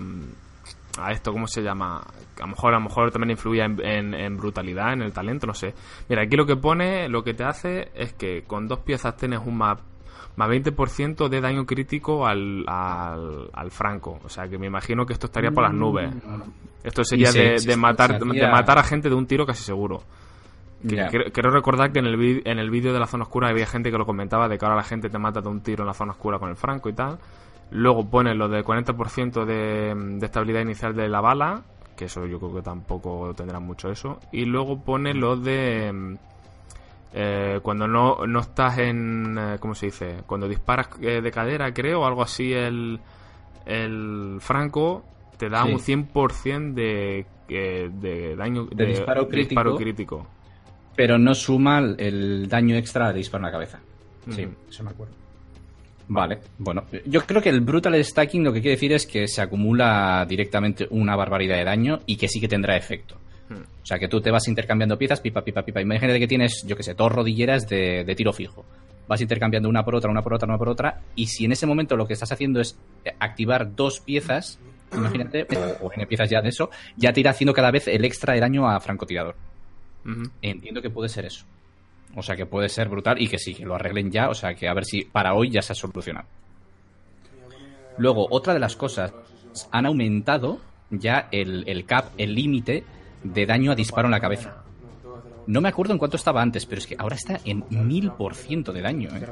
A esto, ¿cómo se llama? A lo mejor, a lo mejor también influía en, en, brutalidad, en el talento, no sé. Mira, aquí lo que pone, lo que te hace es que con dos piezas tienes un map más 20% de daño crítico al, al, franco. O sea que me imagino que esto estaría por las nubes. Esto sería de, matar, de matar a gente de un tiro casi seguro. Quiero recordar que en el, en el vídeo de la zona oscura había gente que lo comentaba de que ahora la gente te mata de un tiro en la zona oscura con el franco y tal. Luego pone lo de 40% de, de estabilidad inicial de la bala, que eso yo creo que tampoco tendrá mucho eso. Y luego pone lo de eh, cuando no, no estás en. Eh, ¿Cómo se dice? Cuando disparas eh, de cadera, creo, o algo así, el, el Franco te da un 100% de, de daño. De, disparo, crítico, Pero no suma el daño extra de disparo en la cabeza. Sí, eso me acuerdo. Vale, bueno, yo creo que el brutal stacking lo que quiere decir es que se acumula directamente una barbaridad de daño y que sí que tendrá efecto. O sea, que tú te vas intercambiando piezas, pipa, pipa, pipa. Imagínate que tienes, yo qué sé, dos rodilleras de, tiro fijo. Vas intercambiando una por otra, una por otra, una por otra. Y si en ese momento lo que estás haciendo es activar dos piezas, imagínate, o, en piezas ya de eso, ya te irá haciendo cada vez el extra de daño a francotirador. Entiendo que puede ser eso. O sea, que puede ser brutal y que sí, que lo arreglen ya. O sea, que a ver si para hoy ya se ha solucionado. Luego, otra de las cosas, han aumentado ya el, el cap, el límite de daño a disparo en la cabeza. No me acuerdo en cuánto estaba antes, pero es que ahora está en mil por ciento de daño. ¿eh?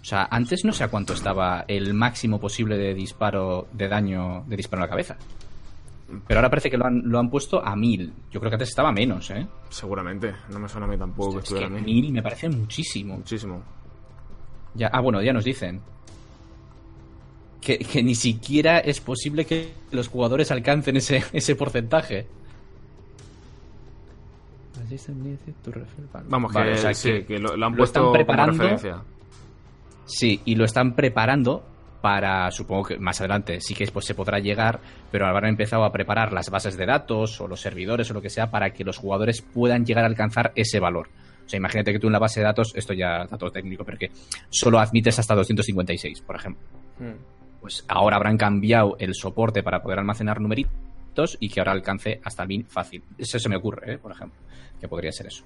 O sea, antes no sé a cuánto estaba el máximo posible de disparo de daño de disparo en la cabeza. Pero ahora parece que lo han, lo han puesto a mil. Yo creo que antes estaba menos, ¿eh? Seguramente. No me suena a mí tampoco que mil me parece muchísimo. Muchísimo. Ya, ah, bueno, ya nos dicen. Que, que ni siquiera es posible que los jugadores alcancen ese, ese porcentaje. Vamos, que, Vale, o sea, sí, que que lo, lo han lo puesto están como preparando. referencia. Sí, y lo están preparando para, supongo que más adelante sí que pues, se podrá llegar, pero habrán empezado a preparar las bases de datos o los servidores o lo que sea para que los jugadores puedan llegar a alcanzar ese valor. O sea, imagínate que tú en la base de datos, esto ya dato técnico, pero que solo admites hasta 256, por ejemplo. Mm. Pues ahora habrán cambiado el soporte para poder almacenar numeritos y que ahora alcance hasta el min fácil. Eso se me ocurre, ¿eh? por ejemplo, que podría ser eso.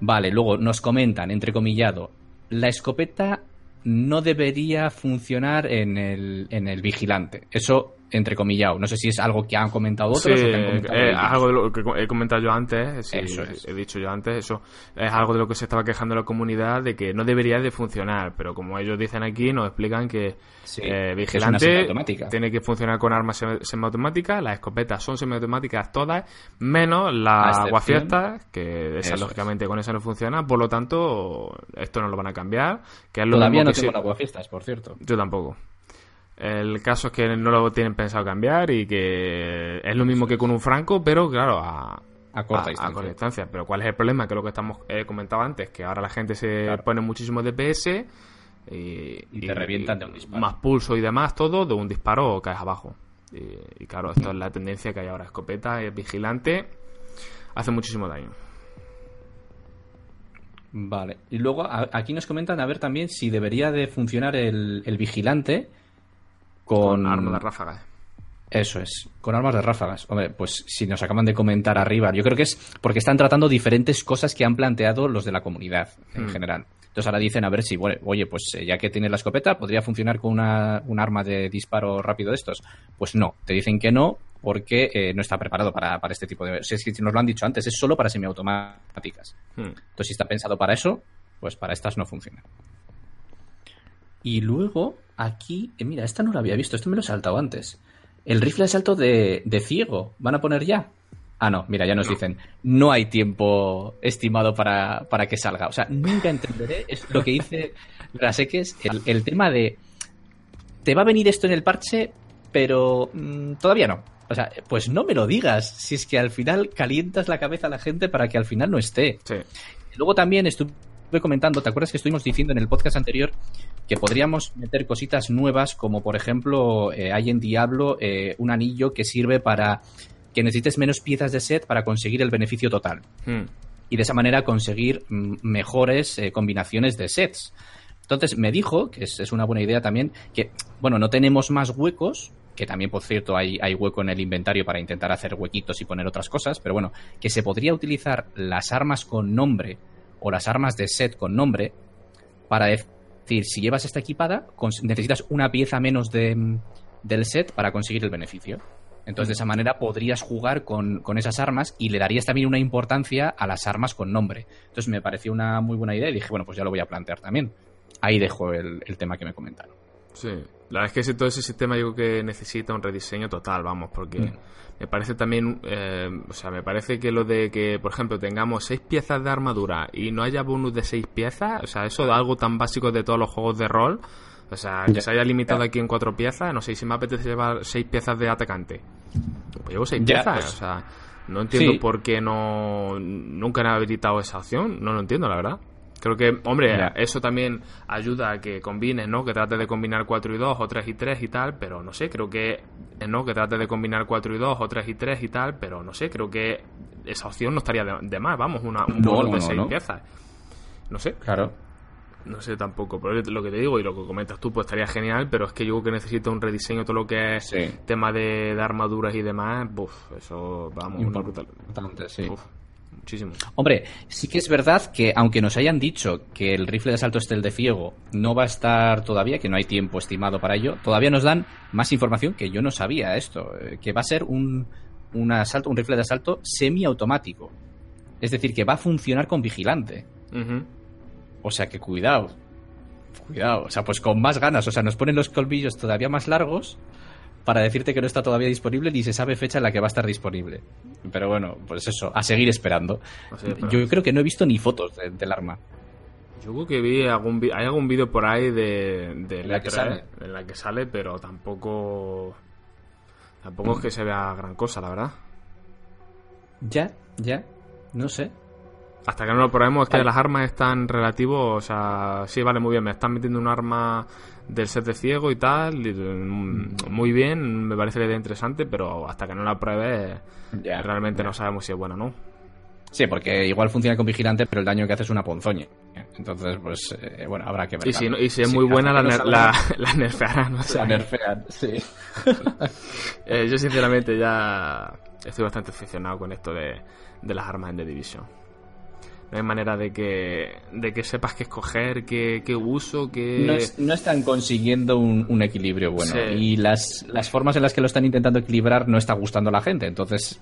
Vale, luego nos comentan, entrecomillado, la escopeta no debería funcionar en el, en el vigilante. Eso, entrecomillado. No sé si es algo que han comentado otros Sí, o que han comentado eh, ellos. algo de lo que he comentado yo antes, sí, Eso es. he dicho yo antes, eso es algo de lo que se estaba quejando la comunidad de que no debería de funcionar, pero como ellos dicen aquí, nos explican que Sí, eh, vigilante tiene que funcionar con armas semi- semiautomáticas, las escopetas son semiautomáticas todas, menos A la excepción- aguafiestas, que esa lógicamente con esa no funciona, por lo tanto, esto no lo van a cambiar, que es lo Todavía no tengo si- la aguafiestas, por cierto. yo tampoco. El caso es que no lo tienen pensado cambiar y que es lo mismo que con un franco, pero claro, a, A corta a- distancia. corta distancia. Pero ¿cuál es el problema? Que es lo que estamos eh, comentado antes, que ahora la gente se Claro. pone muchísimo DPS y, Y te revientan de un disparo. Más pulso y demás, todo de un disparo o caes abajo. Y, y claro, esto es la tendencia que hay ahora. Escopeta, es vigilante, hace muchísimo daño. Vale. Y luego a- aquí nos comentan a ver también si debería de funcionar el, el vigilante con, Con arma de ráfagas. Eso es, con armas de ráfagas. Hombre, pues si nos acaban de comentar arriba, yo creo que es porque están tratando diferentes cosas que han planteado los de la comunidad en Hmm. general. Entonces ahora dicen, a ver si, bueno, oye, pues eh, ya que tienes la escopeta, ¿podría funcionar con una, un arma de disparo rápido de estos? Pues no, te dicen que no porque eh, no está preparado para, para este tipo de... Sea, es que nos lo han dicho antes, es solo para semiautomáticas. Hmm. Entonces, si está pensado para eso, pues para estas no funciona. Y luego, aquí, eh, mira, esta no la había visto, esto me lo he saltado antes. El rifle de salto de, de ciego, ¿van a poner ya? Ah, no, mira, ya nos No. dicen, no hay tiempo estimado para, para que salga. O sea, nunca entenderé es lo que dice Raseques, el, el tema de, te va a venir esto en el parche, pero mm, todavía no. O sea, pues no me lo digas, si es que al final calientas la cabeza a la gente para que al final no esté. Sí. Luego también estuve comentando, ¿te acuerdas que estuvimos diciendo en el podcast anterior que podríamos meter cositas nuevas como por ejemplo eh, hay en Diablo eh, un anillo que sirve para que necesites menos piezas de set para conseguir el beneficio total Hmm. y de esa manera conseguir mm, mejores eh, combinaciones de sets. Entonces me dijo, que es, es una buena idea también, que, bueno, no tenemos más huecos, que también, por cierto, hay, hay hueco en el inventario para intentar hacer huequitos y poner otras cosas, pero bueno, que se podría utilizar las armas con nombre o las armas de set con nombre para decir, si llevas esta equipada, necesitas una pieza menos de, del set para conseguir el beneficio. Entonces, de esa manera podrías jugar con, con esas armas y le darías también una importancia a las armas con nombre. Entonces, me pareció una muy buena idea y dije, bueno, pues ya lo voy a plantear también. Ahí dejo el, el tema que me comentaron. Sí, la verdad es que ese, todo ese sistema yo creo que necesita un rediseño total, vamos, porque Mm. Me parece también, eh, o sea, me parece que lo de que, por ejemplo, tengamos seis piezas de armadura y no haya bonus de seis piezas, o sea, eso de algo tan básico de todos los juegos de rol, o sea, que se haya limitado aquí en cuatro piezas, no sé si me apetece llevar seis piezas de atacante. Pues llevo seis Ya, piezas, pues- o sea, no entiendo Sí. por qué no nunca han habilitado esa opción, no lo entiendo, la verdad. Creo que, hombre, eso también ayuda a que combines, ¿no? Que trates de combinar 4 y 2 o 3 y 3 y tal, pero no sé, creo que, ¿no? Que trates de combinar 4 y 2 o 3 y 3 y tal, pero no sé, creo que esa opción no estaría de, de más, vamos, una, un No, de no, 6 no. piezas. No sé, Claro. no sé tampoco, pero lo que te digo y lo que comentas tú, pues estaría genial, pero es que yo creo que necesito un rediseño, todo lo que es Sí. tema de, de armaduras y demás, buf, eso, vamos, una brutal. Importante, sí. Uf, muchísimo. Hombre, sí que es verdad que aunque nos hayan dicho que el rifle de asalto este el de ciego no va a estar todavía, que no hay tiempo estimado para ello, todavía nos dan más información que yo no sabía esto, eh, que va a ser un, un asalto, un rifle de asalto semiautomático. Es decir, que va a funcionar con vigilante. O sea que cuidado. Cuidado. O sea, pues con más ganas. O sea, nos ponen los colmillos todavía más largos para decirte que no está todavía disponible ni se sabe fecha en la que va a estar disponible. Pero bueno, pues eso, a seguir esperando. Yo creo que no he visto ni fotos de- del arma. Yo creo que vi algún hay algún vídeo por ahí de, de En la que E3, sale. en la que sale, pero tampoco tampoco es que se vea gran cosa, la verdad. Ya, ya. No sé. Hasta que no lo probemos, es que las armas están relativos, o sea, sí, vale, muy bien, me están metiendo un arma del set de ciego y tal, y, mm, muy bien, me parece la idea interesante, pero hasta que no la pruebe, Ya, realmente no sabemos si es buena o no. Sí, porque igual funciona con vigilante, pero el daño que hace es una ponzoña. Entonces, pues, eh, bueno, habrá que ver. Y si, no- y si es muy buena, la, ner- la, la nerfearán, o sea, La nerfean, sí. eh, yo sinceramente ya estoy bastante aficionado con esto de, de las armas en The Division. No hay manera de que, de que sepas qué escoger, qué, qué uso, qué... No, es- no están consiguiendo un, un equilibrio bueno. Sí. Y las, las formas en las que lo están intentando equilibrar no está gustando a la gente. Entonces,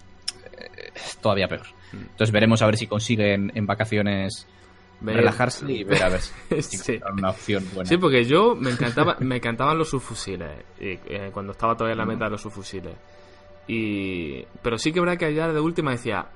eh, todavía peor. Entonces veremos a ver si consiguen en vacaciones Ver- relajarse y ver a ver si Sí. una opción buena. Sí, porque yo me encantaba, me encantaban los subfusiles y, eh, cuando estaba todavía en la meta de los subfusiles. Y pero sí que verdad que allá de última decía,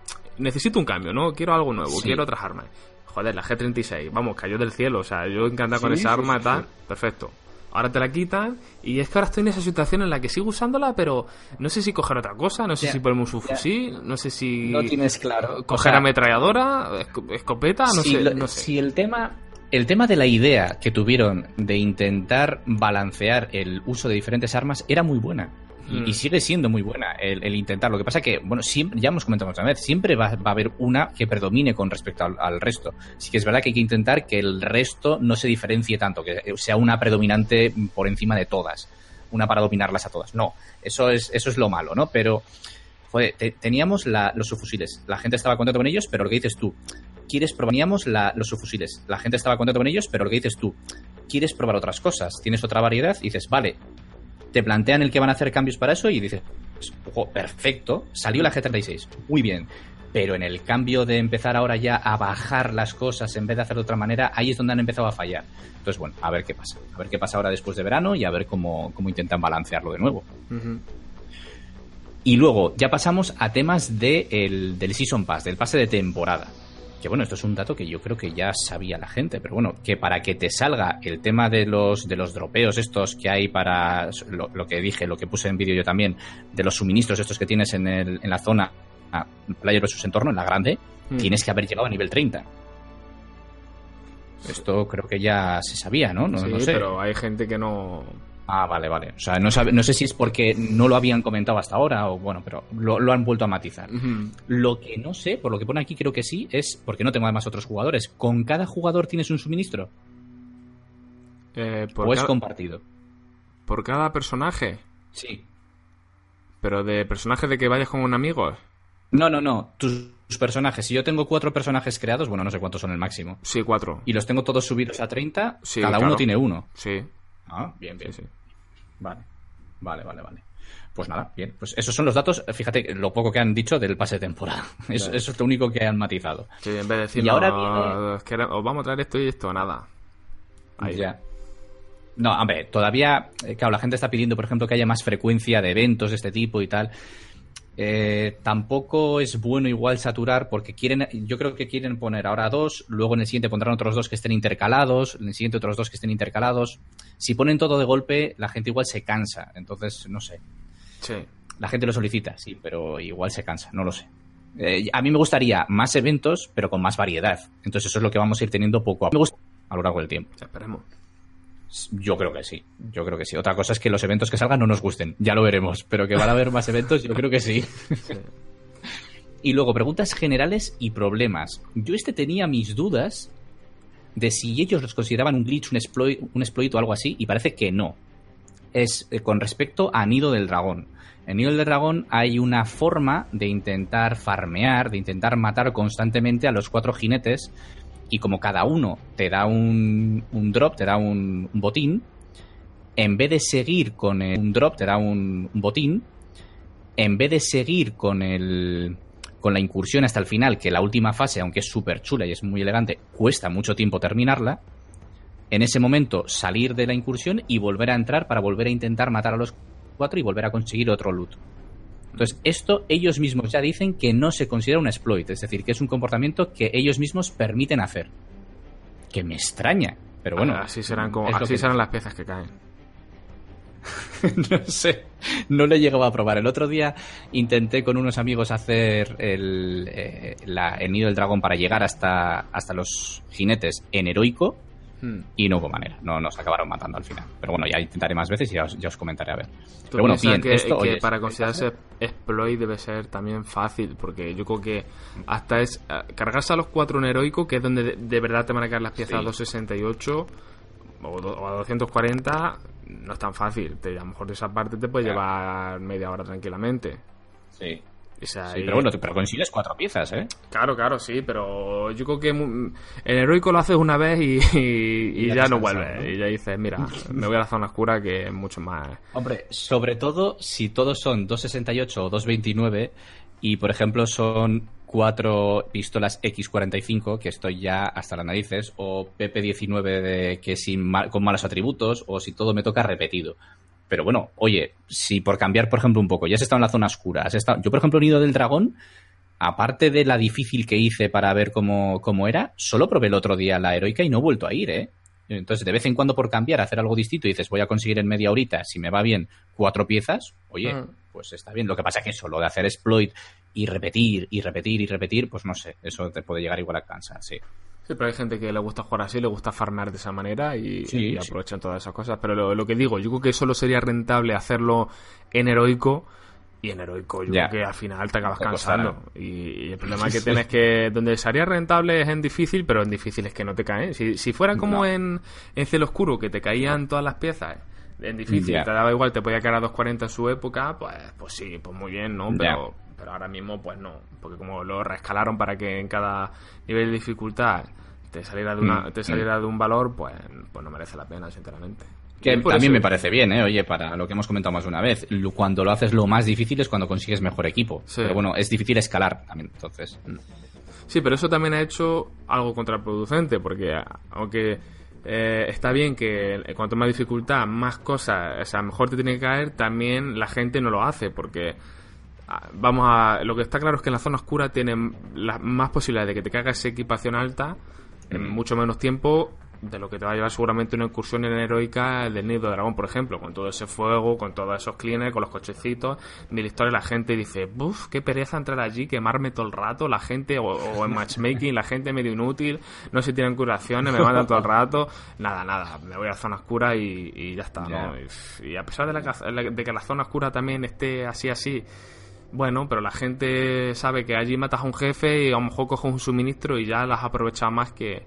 necesito un cambio, ¿no? Quiero algo nuevo, Sí. quiero otras armas. Joder, la G36, vamos, cayó del cielo, o sea, yo encantado con Sí, esa sí, arma tal, sí. perfecto. Ahora te la quitan y es que ahora estoy en esa situación en la que sigo usándola, pero no sé si coger otra cosa, no sé si ponerme un subfusil, no sé si No tienes claro. coger O sea, ametralladora, esco- escopeta, no si, sé, lo- no sé. si el tema el tema de la idea que tuvieron de intentar balancear el uso de diferentes armas era muy buena y, Mm. y sigue siendo muy buena el, el intentar lo que pasa que bueno siempre ya hemos comentado otra vez siempre va, va a haber una que predomine con respecto al, al resto sí que es verdad que hay que intentar que el resto no se diferencie tanto que sea una predominante por encima de todas una para dominarlas a todas no eso es eso es lo malo no pero joder, te- teníamos la- los subfusiles. La gente estaba contento con ellos, pero lo que dices tú, quieres probar. Teníamos la- los subfusiles. La gente estaba contento con ellos, pero lo que dices tú, quieres probar otras cosas. Tienes otra variedad y dices, vale, te plantean el que van a hacer cambios para eso y dices, ojo, perfecto, salió la G36, muy bien. Pero en el cambio de empezar ahora ya a bajar las cosas en vez de hacer de otra manera, ahí es donde han empezado a fallar. Entonces, bueno, a ver qué pasa. A ver qué pasa ahora después de verano y a ver cómo, cómo intentan balancearlo de nuevo. Y luego ya pasamos a temas de el- del Season Pass, del pase de temporada. Que bueno, esto es un dato que yo creo que ya sabía la gente, pero bueno, que para que te salga el tema de los, de los dropeos estos que hay para lo, lo que dije, lo que puse en vídeo yo también, de los suministros estos que tienes en, el, en la zona ah, Player versus Entorno, en la grande, Mm. tienes que haber llegado a nivel 30. Esto creo que ya se sabía, ¿no? No, sí, no sé. pero hay gente que no... Ah, vale, vale. O sea, no, sabe- no sé si es porque no lo habían comentado hasta ahora o bueno, pero lo, lo han vuelto a matizar. Lo que no sé, por lo que pone aquí creo que sí, es porque no tengo además otros jugadores. ¿Con cada jugador tienes un suministro? Eh, por, ¿O es compartido? por cada personaje. Sí. Pero de personajes de que vayas con un amigo. No, no, no. Tus, tus personajes. Si yo tengo cuatro personajes creados, bueno, no sé cuántos son el máximo. Sí, cuatro. Y los tengo todos subidos a 30, Sí, cada claro. uno tiene uno. Sí, Ah, bien, bien. sí, sí. Vale. Vale, vale, vale. Pues nada, bien. Pues esos son los datos, fíjate lo poco que han dicho del pase de temporada. Eso, Claro. eso es lo único que han matizado. Sí, en vez de decir, Y ahora "No, es que os vamos a traer esto y esto, nada. Ahí. Ya. No, hombre, todavía, eh, claro, la gente está pidiendo, por ejemplo, que haya más frecuencia de eventos de este tipo y tal. Eh, tampoco es bueno igual saturar porque quieren, yo creo que quieren poner ahora dos, luego en el siguiente pondrán otros dos que estén intercalados, en el siguiente otros dos que estén intercalados. Si ponen todo de golpe, la gente igual se cansa. Entonces, no sé. Sí. La gente lo solicita, sí, pero igual se cansa, no lo sé. Eh, a mí me gustaría más eventos, pero con más variedad. Entonces eso es lo que vamos a ir teniendo poco a poco a lo largo del tiempo. Esperemos. Yo creo que sí, yo creo que sí. Otra cosa es que los eventos que salgan no nos gusten, ya lo veremos, pero que van a haber más eventos, yo creo que sí. Sí. Y luego, preguntas generales y problemas. Yo este tenía mis dudas de si ellos los consideraban un glitch, un exploit, un exploit o algo así, y parece que no. Es eh, con respecto a Nido del Dragón. En Nido del Dragón hay una forma de intentar farmear, de intentar matar constantemente a los cuatro jinetes, y como cada uno te da un, un drop, te da un, un botín, en vez de seguir con el- un drop, te da un, un botín, en vez de seguir con el con la incursión hasta el final, que la última fase, aunque es súper chula y es muy elegante, cuesta mucho tiempo terminarla, en ese momento salir de la incursión y volver a entrar para volver a intentar matar a los cuatro y volver a conseguir otro loot. Entonces, esto ellos mismos ya dicen que no se considera un exploit, es decir, que es un comportamiento que ellos mismos permiten hacer. que me extraña. Pero bueno. así serán, como, así serán las piezas que caen. no sé, no le llegaba a probar. El otro día intenté con unos amigos hacer el, eh, el nido del dragón para llegar hasta, hasta los jinetes en heroico hmm. y no hubo manera. No nos acabaron matando al final. Pero bueno, ya intentaré más veces y ya os, comentaré a ver. Pero bueno, bien, que, esto, para considerarse exploit debe ser también fácil, porque yo creo que hasta es eh, cargarse a los cuatro en heroico, que es donde de, verdad te van a caer las piezas a 268 o, a 240 no es tan fácil. Te, a lo mejor de esa parte te puede llevar media hora tranquilamente. Sí. Pero bueno, pero consigues cuatro piezas, ¿eh? Claro, claro, sí, pero yo creo que en heroico lo haces una vez y, ya, no vuelves. Y ya dices, mira, me voy a la zona oscura que es mucho más. Hombre, sobre todo si todos son 268 o 229 y, por ejemplo, son cuatro pistolas X45, que estoy ya hasta las narices, o PP19 de, que sin con malos atributos, o si todo me toca repetido. Pero bueno, oye, si por cambiar, por ejemplo, un poco, ya has estado en la zona oscura, has estado... Yo, por ejemplo, Nido del Dragón, aparte de la difícil que hice para ver cómo, cómo era, solo probé el otro día la heroica y no he vuelto a ir, ¿eh? Entonces, de vez en cuando por cambiar, hacer algo distinto y dices, voy a conseguir en media horita, si me va bien, cuatro piezas, oye, mm. pues está bien. Lo que pasa es que eso, lo de hacer exploit y repetir y repetir y repetir, pues no sé, eso te puede llegar igual a cansar, sí. Sí, pero hay gente que le gusta jugar así, le gusta farmar de esa manera y, aprovechan todas esas cosas. Pero lo, que digo, yo creo que solo sería rentable hacerlo en heroico y en heroico yo creo que al final te acabas cansando. Y, el problema que tienes que... Donde sería rentable es en difícil, pero en difícil es que no te caen. Si, si fuera como en, en Cielo Oscuro, que te caían todas las piezas en difícil, te daba igual, te podía caer a 2.40 en su época, pues, pues sí, pues muy bien, ¿no? Pero pero ahora mismo pues no, porque como lo reescalaron para que en cada nivel de dificultad te saliera de una mm, te saliera mm. de un valor, pues, pues no merece la pena, sinceramente. Que también me parece bien, ¿eh? Oye, para lo que hemos comentado más de una vez, cuando lo haces lo más difícil es cuando consigues mejor equipo. Pero bueno, es difícil escalar también, entonces. Sí, pero eso también ha hecho algo contraproducente, porque aunque eh, está bien que cuanto más dificultad, más cosas, o sea, mejor te tiene que caer, también la gente no lo hace, porque vamos a. Lo que está claro es que en la zona oscura tienen las más posibilidades de que te caiga esa equipación alta en mm. mucho menos tiempo de lo que te va a llevar seguramente una incursión en heroica del Nido de Dragón, por ejemplo, con todo ese fuego, con todos esos clines, con los cochecitos, ni la historia la gente dice, buf, qué pereza entrar allí, quemarme todo el rato, la gente, o, en matchmaking, la gente medio inútil, no se tienen curaciones, me mandan todo el rato, nada, nada, me voy a la zona oscura y, ya está, ¿no? Y, a pesar de, la, de que la zona oscura también esté así, así, bueno, pero la gente sabe que allí matas a un jefe y a lo mejor coges un suministro y ya las has aprovechado más que,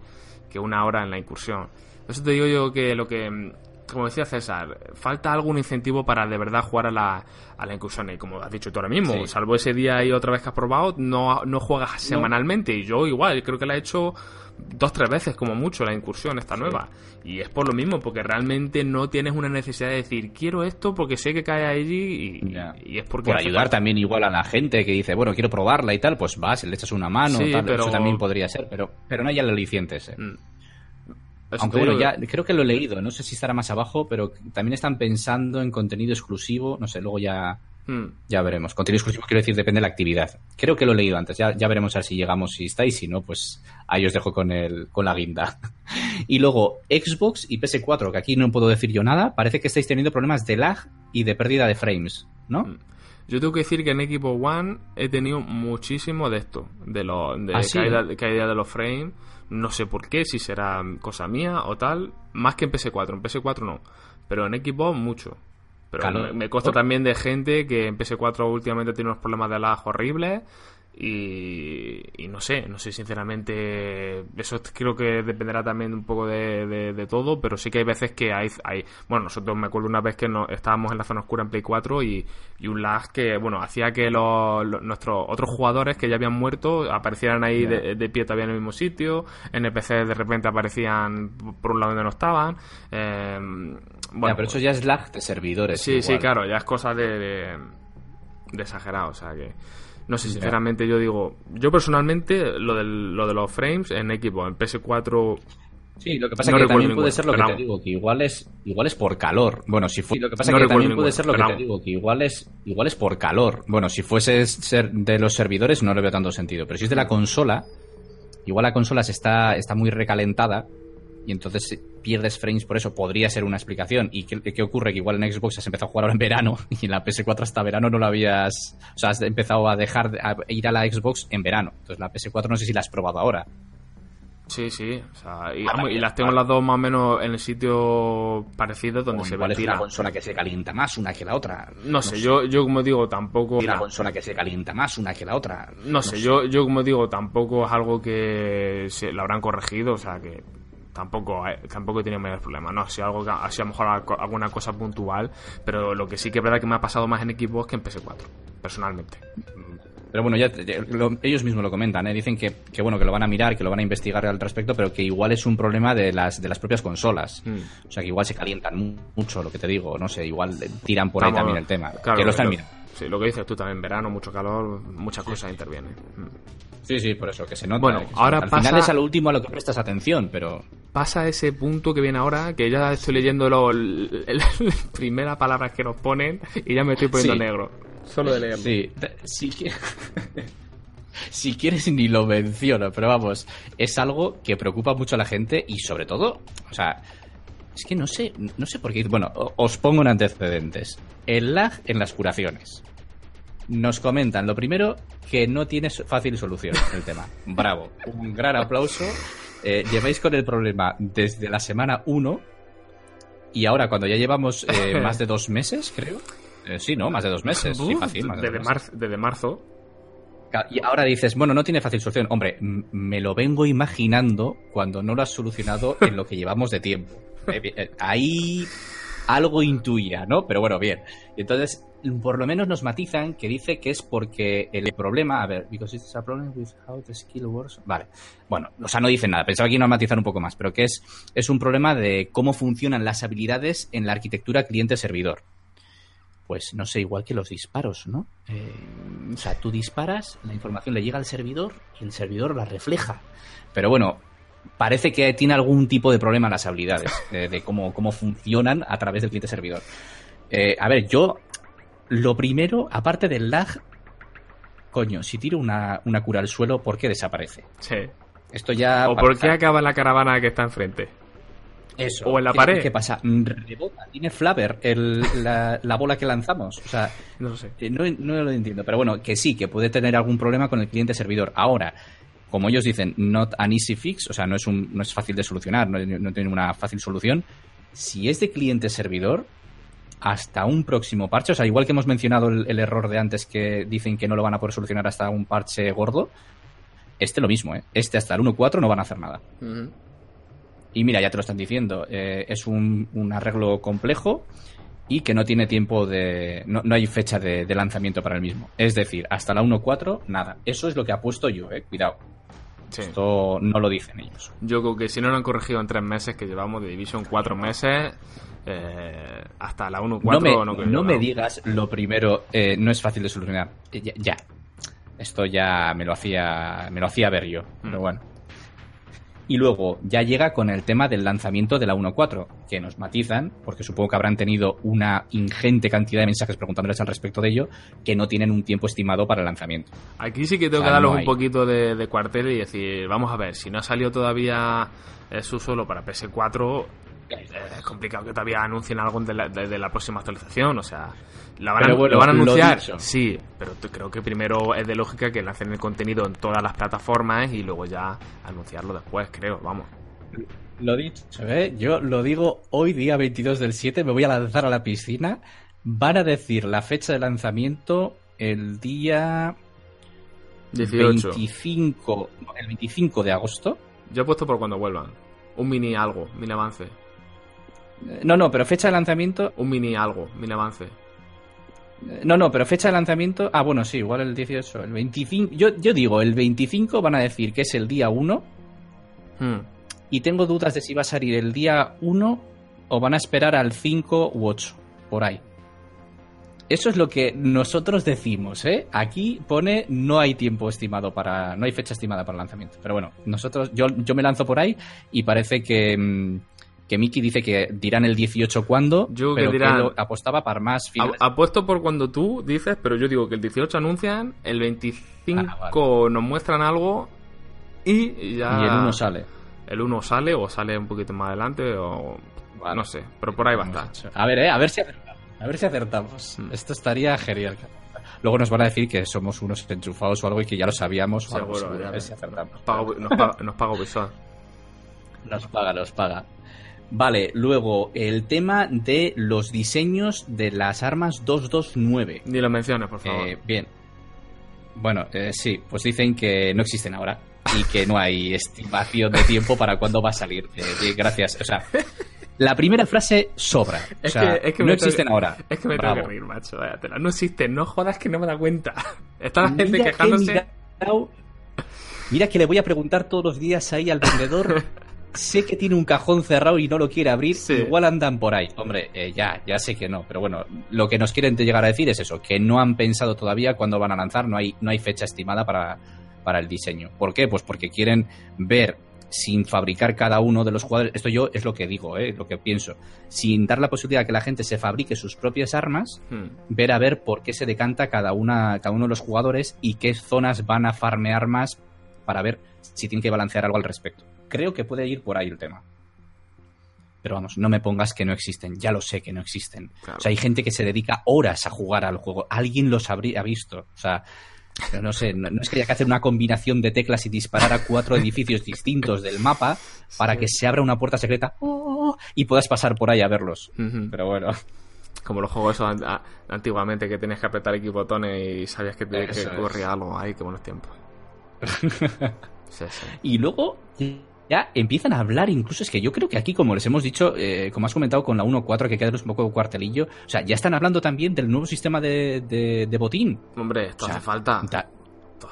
que una hora en la incursión. Eso te digo yo que lo que, como decía César, falta algún incentivo para de verdad jugar a la, a la incursión. Y como has dicho tú ahora mismo, salvo ese día y otra vez que has probado, no, no juegas semanalmente. Y yo igual, creo que la he hecho dos tres veces como mucho la incursión esta nueva y es por lo mismo porque realmente no tienes una necesidad de decir quiero esto porque sé que cae allí y, es porque por ayudar también igual a la gente que dice bueno quiero probarla y tal pues vas le echas una mano tal, pero... eso también podría ser pero pero no hay el aliciente ese mm. Aunque bueno, ya creo que lo he leído, no sé si estará más abajo, pero también están pensando en contenido exclusivo, no sé, luego ya Hmm. Ya veremos. Contenido exclusivo quiero decir depende de la actividad. Creo que lo he leído antes. Ya, ya veremos a ver si llegamos, si estáis. Si no, pues ahí os dejo con, el, con la guinda. y luego Xbox y PS4, que aquí no puedo decir yo nada. Parece que estáis teniendo problemas de lag y de pérdida de frames, ¿no? Hmm. Yo tengo que decir que en Equipo One he tenido muchísimo de esto, de, lo, de, ¿Ah, caída, de los frames. No sé por qué, si será cosa mía o tal. Más que en PS4. En PS4 no. Pero en Equipo mucho. Pero me, consta también de gente que en PS4 últimamente tiene unos problemas de lag horribles y, no sé, no sé sinceramente, eso creo que dependerá también un poco de, de, todo, pero sí que hay veces que hay, hay, bueno, nosotros me acuerdo una vez que no, estábamos en la zona oscura en Play 4 y, y un lag que, bueno, hacía que los, nuestros otros jugadores que ya habían muerto aparecieran ahí de, pie todavía en el mismo sitio, NPCs de repente aparecían por un lado donde no estaban, eh, bueno, pero eso ya es lag de servidores. Sí, sí, claro, ya es cosa de, de, de exagerado, o sea que... No sé, sinceramente yo digo, yo personalmente lo, del, lo de los frames en equipo, en PS4 Sí, lo que pasa es que también puede ser lo que te digo, que igual es, igual es por calor. Bueno, si fue, lo que pasa que también puede ser lo que te digo, que igual es, igual es por calor. Bueno, si fuese ser de los servidores no le veo tanto sentido, pero si es de la consola, igual la consola se está, está muy recalentada y entonces pierdes frames por eso, podría ser una explicación. ¿Y qué, ocurre? Que igual en Xbox has empezado a jugar ahora en verano y en la PS4 hasta verano no lo habías... O sea, has empezado a dejar de ir a la Xbox en verano. Entonces la PS4 no sé si la has probado ahora. Sí, sí. O sea, y, las tengo las dos más o menos en el sitio parecido donde se ve. una consola que se calienta más una que la otra? No, sé, Yo, yo como digo, tampoco. Una consola que se calienta más una que la otra. No, sé, Yo, yo como digo, tampoco es algo que se lo habrán corregido, o sea que tampoco eh, tampoco he tenido mayores problemas no si algo así a lo mejor alguna cosa puntual pero lo que sí que es verdad que me ha pasado más en Xbox que en PS4 personalmente pero bueno, ya, ellos mismos lo comentan, ¿eh? dicen que, bueno, que lo van a mirar, que lo van a investigar al respecto, pero que igual es un problema de las, de las propias consolas. Mm. O sea, que igual se calientan mucho, lo que te digo, no sé, igual tiran por ahí también el tema. que lo están mirando. Sí, lo que dices tú también, verano, mucho calor, muchas cosas intervienen. Mm. Sí, sí, por eso, que se nota. Bueno, ahora Al final es a lo último a lo que prestas atención, pero... Pasa ese punto que viene ahora, que ya estoy leyendo las primeras palabras que nos ponen y ya me estoy poniendo negro. Solo de leerlo. Sí, si, quieres ni lo menciono, pero vamos, es algo que preocupa mucho a la gente y sobre todo, o sea, es que no sé, no sé por qué. Bueno, os pongo en antecedentes. El lag en las curaciones. Nos comentan, lo primero, que no tiene fácil solución el tema. Bravo. Un gran aplauso. Eh, lleváis con el problema desde la semana 1 y ahora cuando ya llevamos eh, más de dos meses, creo, eh, sí, ¿no? Más de dos meses. sí, fácil. desde, marzo, desde marzo. Y ahora dices, bueno, no tiene fácil solución. Hombre, me lo vengo imaginando cuando no lo has solucionado en lo que llevamos de tiempo. Eh, ahí algo intuía, ¿no? Pero bueno, bien. Entonces, por lo menos nos matizan que dice que es porque el problema, a ver, because it's a problem with how the skill works. Vale. Bueno, o sea, no dicen nada. Pensaba que iban a matizar un poco más, pero que es, es un problema de cómo funcionan las habilidades en la arquitectura cliente-servidor pues no sé, igual que los disparos, ¿no? Eh, o sea, tú disparas, la información le llega al servidor y el servidor la refleja. Pero bueno, parece que tiene algún tipo de problema las habilidades, de cómo, cómo funcionan a través del cliente servidor. Eh, a ver, yo, lo primero, aparte del lag, coño, si tiro una, una cura al suelo, ¿por qué desaparece? Sí. Esto ya. ¿O por qué acaba la caravana que está enfrente? Eso. O en la pared. ¿Qué pasa? Rebota, tiene flaver la, la, bola que lanzamos. O sea, no sé. Eh, no, lo entiendo. Pero bueno, que sí, que puede tener algún problema con el cliente servidor. Ahora, como ellos dicen, not an easy fix, o sea, no es, un, no es fácil de solucionar, no, tiene una fácil solución. Si es de cliente servidor, hasta un próximo parche, o sea, igual que hemos mencionado el, error de antes que dicen que no lo van a poder solucionar hasta un parche gordo, este lo mismo, ¿eh? Este hasta el 1.4 no van a hacer nada. Y mira, ya te lo están diciendo, eh, es un, arreglo complejo y que no tiene tiempo de... No, hay fecha de, lanzamiento para el mismo. Es decir, hasta la 1.4, nada. Eso es lo que ha puesto yo, eh. Cuidado. Esto no lo dicen ellos. Yo creo que si no lo han corregido en tres meses, que llevamos de Division cuatro meses, eh, hasta la 1.4 no me, no, no me digas lo primero, eh, no es fácil de solucionar. Ya, ya, Esto ya me lo hacía, me lo hacía ver yo. Pero mm. bueno. Y luego ya llega con el tema del lanzamiento de la 1.4, que nos matizan, porque supongo que habrán tenido una ingente cantidad de mensajes preguntándoles al respecto de ello, que no tienen un tiempo estimado para el lanzamiento. Aquí sí que tengo que darles un poquito de, cuartel y decir, vamos a ver, si no ha salido todavía eso solo para PS4, es complicado que todavía anuncien algo de la, próxima actualización, o sea, ¿la van, a, ¿lo van a anunciar? Sí, pero creo que primero es de lógica que lancen el contenido en todas las plataformas y luego ya anunciarlo después, creo, vamos. Lo dicho, ¿eh? yo lo digo hoy día 22 del 7, me voy a lanzar a la piscina, van a decir la fecha de lanzamiento el día 18. 25, el 25 de agosto. Yo he puesto por cuando vuelvan. Un mini algo, mini avance. No, no, pero fecha de lanzamiento. Un mini algo, mini avance. No, no, pero fecha de lanzamiento. Ah, bueno, sí, igual el 18. El 25. Yo, yo digo, el 25 van a decir que es el día 1. Hmm. Y tengo dudas de si va a salir el día 1 o van a esperar al 5 u 8. Por ahí. Eso es lo que nosotros decimos, ¿eh? Aquí pone no hay tiempo estimado para. No hay fecha estimada para el lanzamiento. Pero bueno, nosotros. Yo, yo me lanzo por ahí y parece que. Mm, que Miki dice que dirán el 18 cuando, yo pero que, dirán, apostaba para más finales. Apuesto por cuando tú dices, pero yo digo que el 18 anuncian, el 25 ah, nos muestran algo y ya... Y el 1 sale. el 1 sale o sale un poquito más adelante o no sé, pero por ahí va a estar. A ver, eh, a ver si acertamos. A ver si acertamos. Mm. Esto estaría genial. Luego nos van a decir que somos unos enchufados o algo y que ya lo sabíamos. Seguro, a ver si acertamos. Nos paga, nos paga, nos paga. Nos paga, nos paga. Vale, luego el tema de los diseños de las armas 229. Ni lo menciones, por favor. Eh, bien. Bueno, eh, sí, pues dicen que no existen ahora y que no hay estimación de tiempo para cuándo va a salir. Eh, gracias. O sea, la primera frase sobra. O sea, es que, no existen ahora. Es que me tengo que reír, macho. No existen, no jodas que no me da cuenta. Está la gente quejándose. mira que le voy a preguntar todos los días ahí al vendedor. sé que tiene un cajón cerrado y no lo quiere abrir. Igual andan por ahí. Hombre, eh, ya, ya sé que no. Pero bueno, lo que nos quieren llegar a decir es eso: que no han pensado todavía cuándo van a lanzar. No hay, no hay fecha estimada para, para el diseño. ¿Por qué? Pues porque quieren ver sin fabricar cada uno de los jugadores, esto yo es lo que digo, ¿eh? lo que pienso, sin dar la posibilidad de que la gente se fabrique sus propias armas, hmm. ver a ver por qué se decanta cada, una, cada uno de los jugadores y qué zonas van a farmear más para ver si tienen que balancear algo al respecto. Creo que puede ir por ahí el tema. Pero vamos, no me pongas que no existen, ya lo sé que no existen. O sea, hay gente que se dedica horas a jugar al juego, alguien los habría visto. O sea, no sé, no, es que haya que hacer una combinación de teclas y disparar a cuatro edificios distintos del mapa para que se abra una puerta secreta oh, y puedas pasar por ahí a verlos. Pero bueno. Como los juegos antiguamente que tenías que apretar X botones y sabías que, te, que corría algo. ahí qué buenos tiempos. y luego ya empiezan a hablar, incluso es que yo creo que aquí, como les hemos dicho, eh, como has comentado con la 1.4, que queda un poco cuartelillo, o sea, ya están hablando también del nuevo sistema de, de, botín. Hombre, esto hace falta.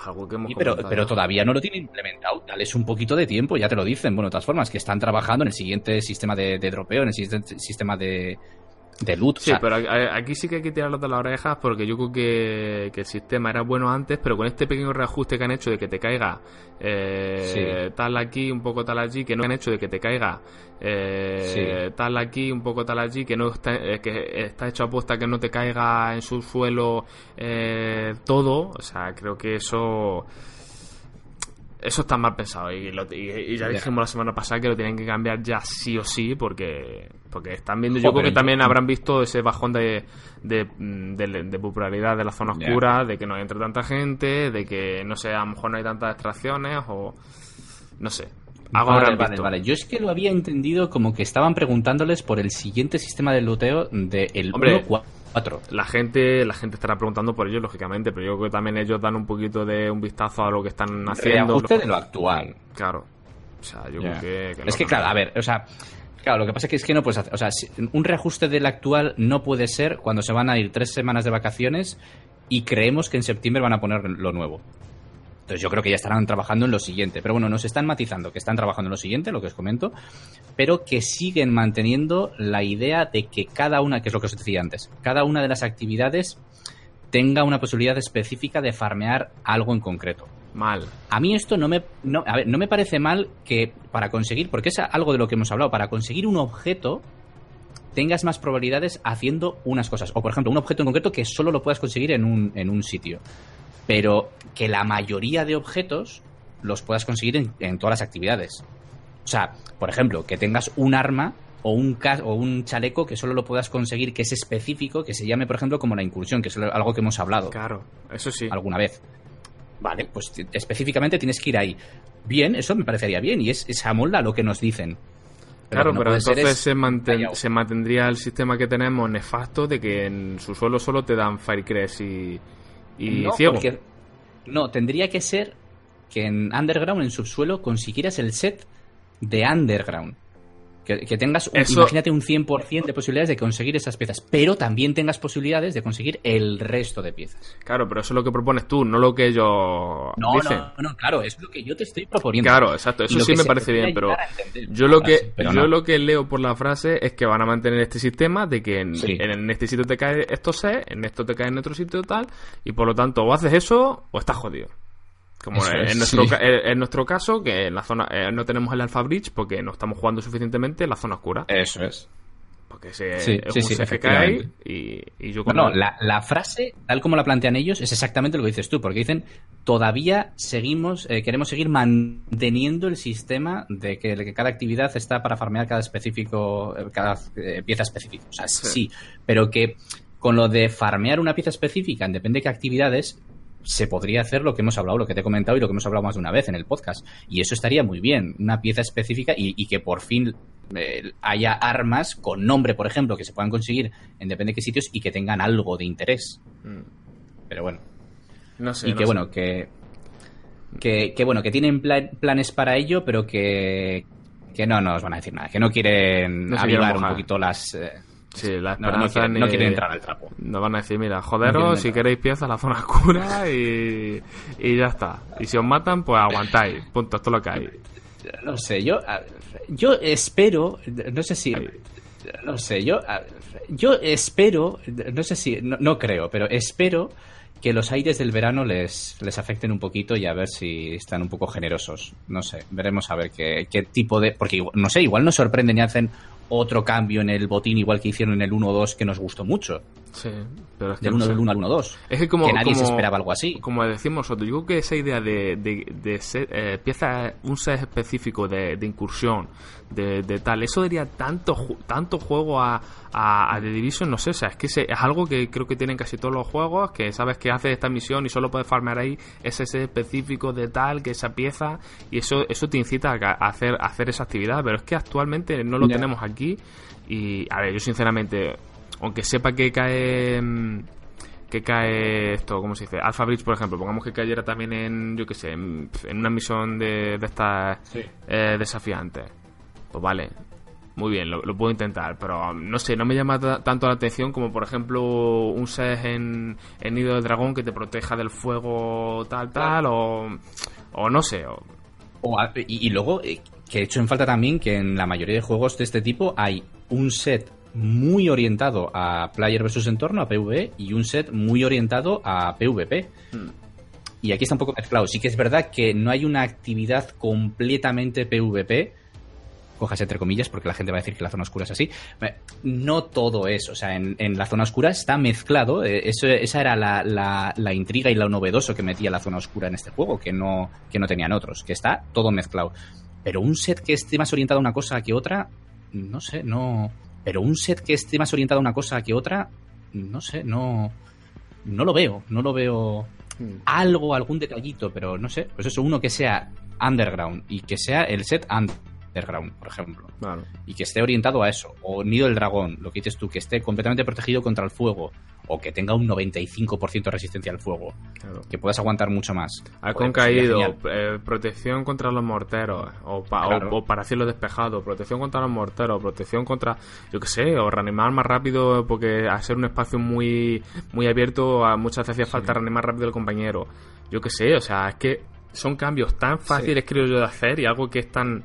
algo que hemos pero, pero todavía no lo tienen implementado. Dales un poquito de tiempo, ya te lo dicen. Bueno, de todas formas, que están trabajando en el siguiente sistema de, de dropeo, en el siguiente sistema de, de loot. Sí, pero aquí sí que hay que tirarlo de las orejas porque yo creo que, el sistema era bueno antes, pero con este pequeño reajuste que han hecho de que te caiga eh, tal aquí, un poco tal allí, que no han hecho de que te caiga eh, tal aquí, un poco tal allí, que no está, eh, que está hecho apuesta que no te caiga en su suelo todo. O sea, creo que eso eso está mal pensado. Y, ya dijimos la semana pasada que lo tienen que cambiar ya sí o sí porque porque están viendo. Yo creo que también habrán visto ese bajón de, de, popularidad de la zona oscura de que no entre tanta gente de que no sé a lo mejor no hay tantas extracciones o no sé. Vale, vale, vale, Yo es que lo había entendido como que estaban preguntándoles por el siguiente sistema de loteo del de 1.4 la gente, la gente estará preguntando por ello, lógicamente, pero yo creo que también ellos dan un poquito de un vistazo a lo que están haciendo. Reajuste de lo actual. Claro. O sea, yo creo que, Es que, claro, a ver, o sea, Claro, lo que pasa es que, es que no puedes hacer. O sea, un reajuste del actual no puede ser cuando se van a ir tres semanas de vacaciones y creemos que en septiembre van a poner lo nuevo. Entonces yo creo que ya estarán trabajando en lo siguiente. Pero bueno, nos están matizando que están trabajando en lo siguiente, lo que os comento, pero que siguen manteniendo la idea de que cada una, que es lo que os decía antes, cada una de las actividades tenga una posibilidad específica de farmear algo en concreto. Mal. A mí esto no me, no, a ver, no me parece mal que para conseguir, porque es algo de lo que hemos hablado, para conseguir un objeto tengas más probabilidades haciendo unas cosas. O por ejemplo, un objeto en concreto que solo lo puedas conseguir en un, en un sitio pero que la mayoría de objetos los puedas conseguir en, todas las actividades. O sea, por ejemplo, que tengas un arma o un, o un chaleco que solo lo puedas conseguir, que es específico, que se llame, por ejemplo, como la incursión, que es algo que hemos hablado. Claro, eso sí. Alguna vez. Vale, pues específicamente tienes que ir ahí. Bien, eso me parecería bien y es, es amolda lo que nos dicen. claro, pero entonces se, se, mantendría el sistema que tenemos nefasto de que en su suelo solo te dan Firecrest y, y no, ciego. no, tendría que ser que en Underground, en subsuelo, consiguieras el set de Underground. Que, tengas, imagínate, un 100% de posibilidades de conseguir esas piezas, pero también tengas posibilidades de conseguir el resto de piezas. Claro, pero eso es lo que propones tú, no lo que ellos no, dicen. No, no, claro, es lo que yo te estoy proponiendo. Claro, exacto, eso sí me parece bien, pero yo lo que yo lo que leo por la frase es que van a mantener este sistema de que en, en este sitio te cae esto set, en esto te cae en otro sitio tal, y por lo tanto o haces eso o estás jodido. Como en, nuestro, en, nuestro, caso, que en la zona eh, no tenemos el Alpha Bridge porque no estamos jugando suficientemente en la zona oscura. Eso es. Porque se, Sí, es sí, un sí, efectivamente. y, y yo No, cuando- no, la, la frase, tal como la plantean ellos, es exactamente lo que dices tú, porque dicen, todavía seguimos, eh, queremos seguir manteniendo el sistema de que, de que cada actividad está para farmear cada específico, eh, cada eh, pieza específica. O sea, sí. Sí. pero que con lo de farmear una pieza específica, en depende de qué actividades, se podría hacer lo que hemos hablado, lo que te he comentado y lo que hemos hablado más de una vez en el podcast. Y eso estaría muy bien, una pieza específica y, y que por fin eh, haya armas con nombre, por ejemplo, que se puedan conseguir en depende de qué sitios y que tengan algo de interés. Mm, Pero bueno, No sé. y no que sé. bueno, que, que, que bueno, que tienen pla- planes para ello, pero que, que no nos van a decir nada, que no quieren No avivar un poquito las... eh, Sí, la no, quieren, no ni- quieren entrar al trapo. Nos van a decir, mira, joderos, si queréis piezas, la zona oscura y, y ya está. Y si os matan, pues aguantáis. Punto, esto es lo que hay. No sé, yo, yo espero, no sé si, no sé, yo, yo espero, no sé si, no, no creo, pero espero que los aires del verano les, les afecten un poquito y a ver si están un poco generosos. No sé, veremos a ver qué, qué tipo de, porque no sé, igual nos sorprenden y hacen otro cambio en el botín igual que hicieron en el 1-2 que nos gustó mucho. Sí, pero es que Del no 1 sé. del 1 al 1-2. Es que como, que nadie se como- esperaba algo así. Como decimos nosotros, yo creo que esa idea de, de, de ser, eh, pieza, un set específico de, de incursión, de, de tal, eso daría tanto, tanto juego a, a, a The Division, no sé, o sea, es que se- es algo que creo que tienen casi todos los juegos, que sabes que haces esta misión y solo puedes farmear ahí ese específico de tal, que esa pieza, y eso eso te incita a, hacer, a hacer esa actividad, pero es que actualmente no lo tenemos aquí, y a ver, yo sinceramente, aunque sepa que cae... mm, que cae esto, ¿cómo se dice? Alpha Bridge, por ejemplo, pongamos que cayera también en, yo qué sé, en, en una misión de, de estas eh, desafiantes. Pues vale, muy bien, lo, lo puedo intentar, pero um, no sé, no me llama ta- tanto la atención como, por ejemplo, un set en, en Nido del Dragón que te proteja del fuego tal, tal, o, o no sé, o- O y, y luego, eh, que he hecho en falta también que en la mayoría de juegos de este tipo hay un set muy orientado a player versus entorno, a PvE, y un set muy orientado a PvP. Hmm. Y aquí está un poco mezclado. Sí que es verdad que no hay una actividad completamente PvP, cojas entre comillas, porque la gente va a decir que la zona oscura es así. Eh, No todo es, o sea, en, en la zona oscura está mezclado. eh, Eso, esa era la, la- la intriga y lo novedoso que metía la zona oscura en este juego, que no, que no tenían otros, que está todo mezclado. Pero un set que esté más orientado a una cosa que otra, no sé, no. Pero un set que esté más orientado a una cosa que otra, no sé, no. No lo veo, no lo veo algo, algún detallito, pero no sé, pues eso, uno que sea underground y que sea el set underground, por ejemplo, y que esté orientado a eso, o Nido del Dragón, lo que dices tú, que esté completamente protegido contra el fuego, o que tenga un 95% de resistencia al fuego, claro. que puedas aguantar mucho más. Joder, pues sería caído, genial. eh, protección contra los morteros, o, pa- Claro. o- o para cielo despejado, protección contra los morteros, protección contra, yo qué sé, o reanimar más rápido, porque al ser un espacio muy, muy abierto, a muchas veces hacía falta reanimar rápido el compañero. Yo qué sé, o sea, es que son cambios tan fáciles, creo yo, de hacer y algo que es tan,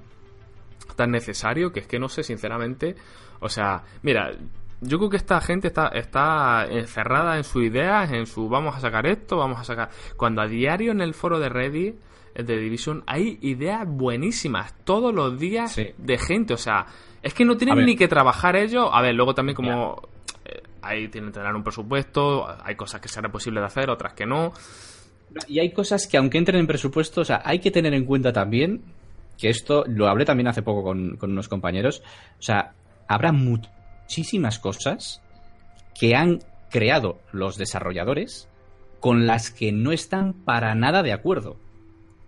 tan necesario que es que no sé, sinceramente. O sea, mira, yo creo que esta gente está, está encerrada en sus ideas, en su vamos a sacar esto, vamos a sacar. Cuando a diario en el foro de Reddit de Division hay ideas buenísimas todos los días Sí. de gente, o sea, es que no tienen ni que trabajar ellos. A ver, luego también como eh, ahí tienen que tener un presupuesto, hay cosas que será posible de hacer, otras que no. Y hay cosas que aunque entren en presupuesto, o sea, hay que tener en cuenta también que esto, lo hablé también hace poco con, con unos compañeros, o sea, habrá muchísimas cosas que han creado los desarrolladores con las que no están para nada de acuerdo.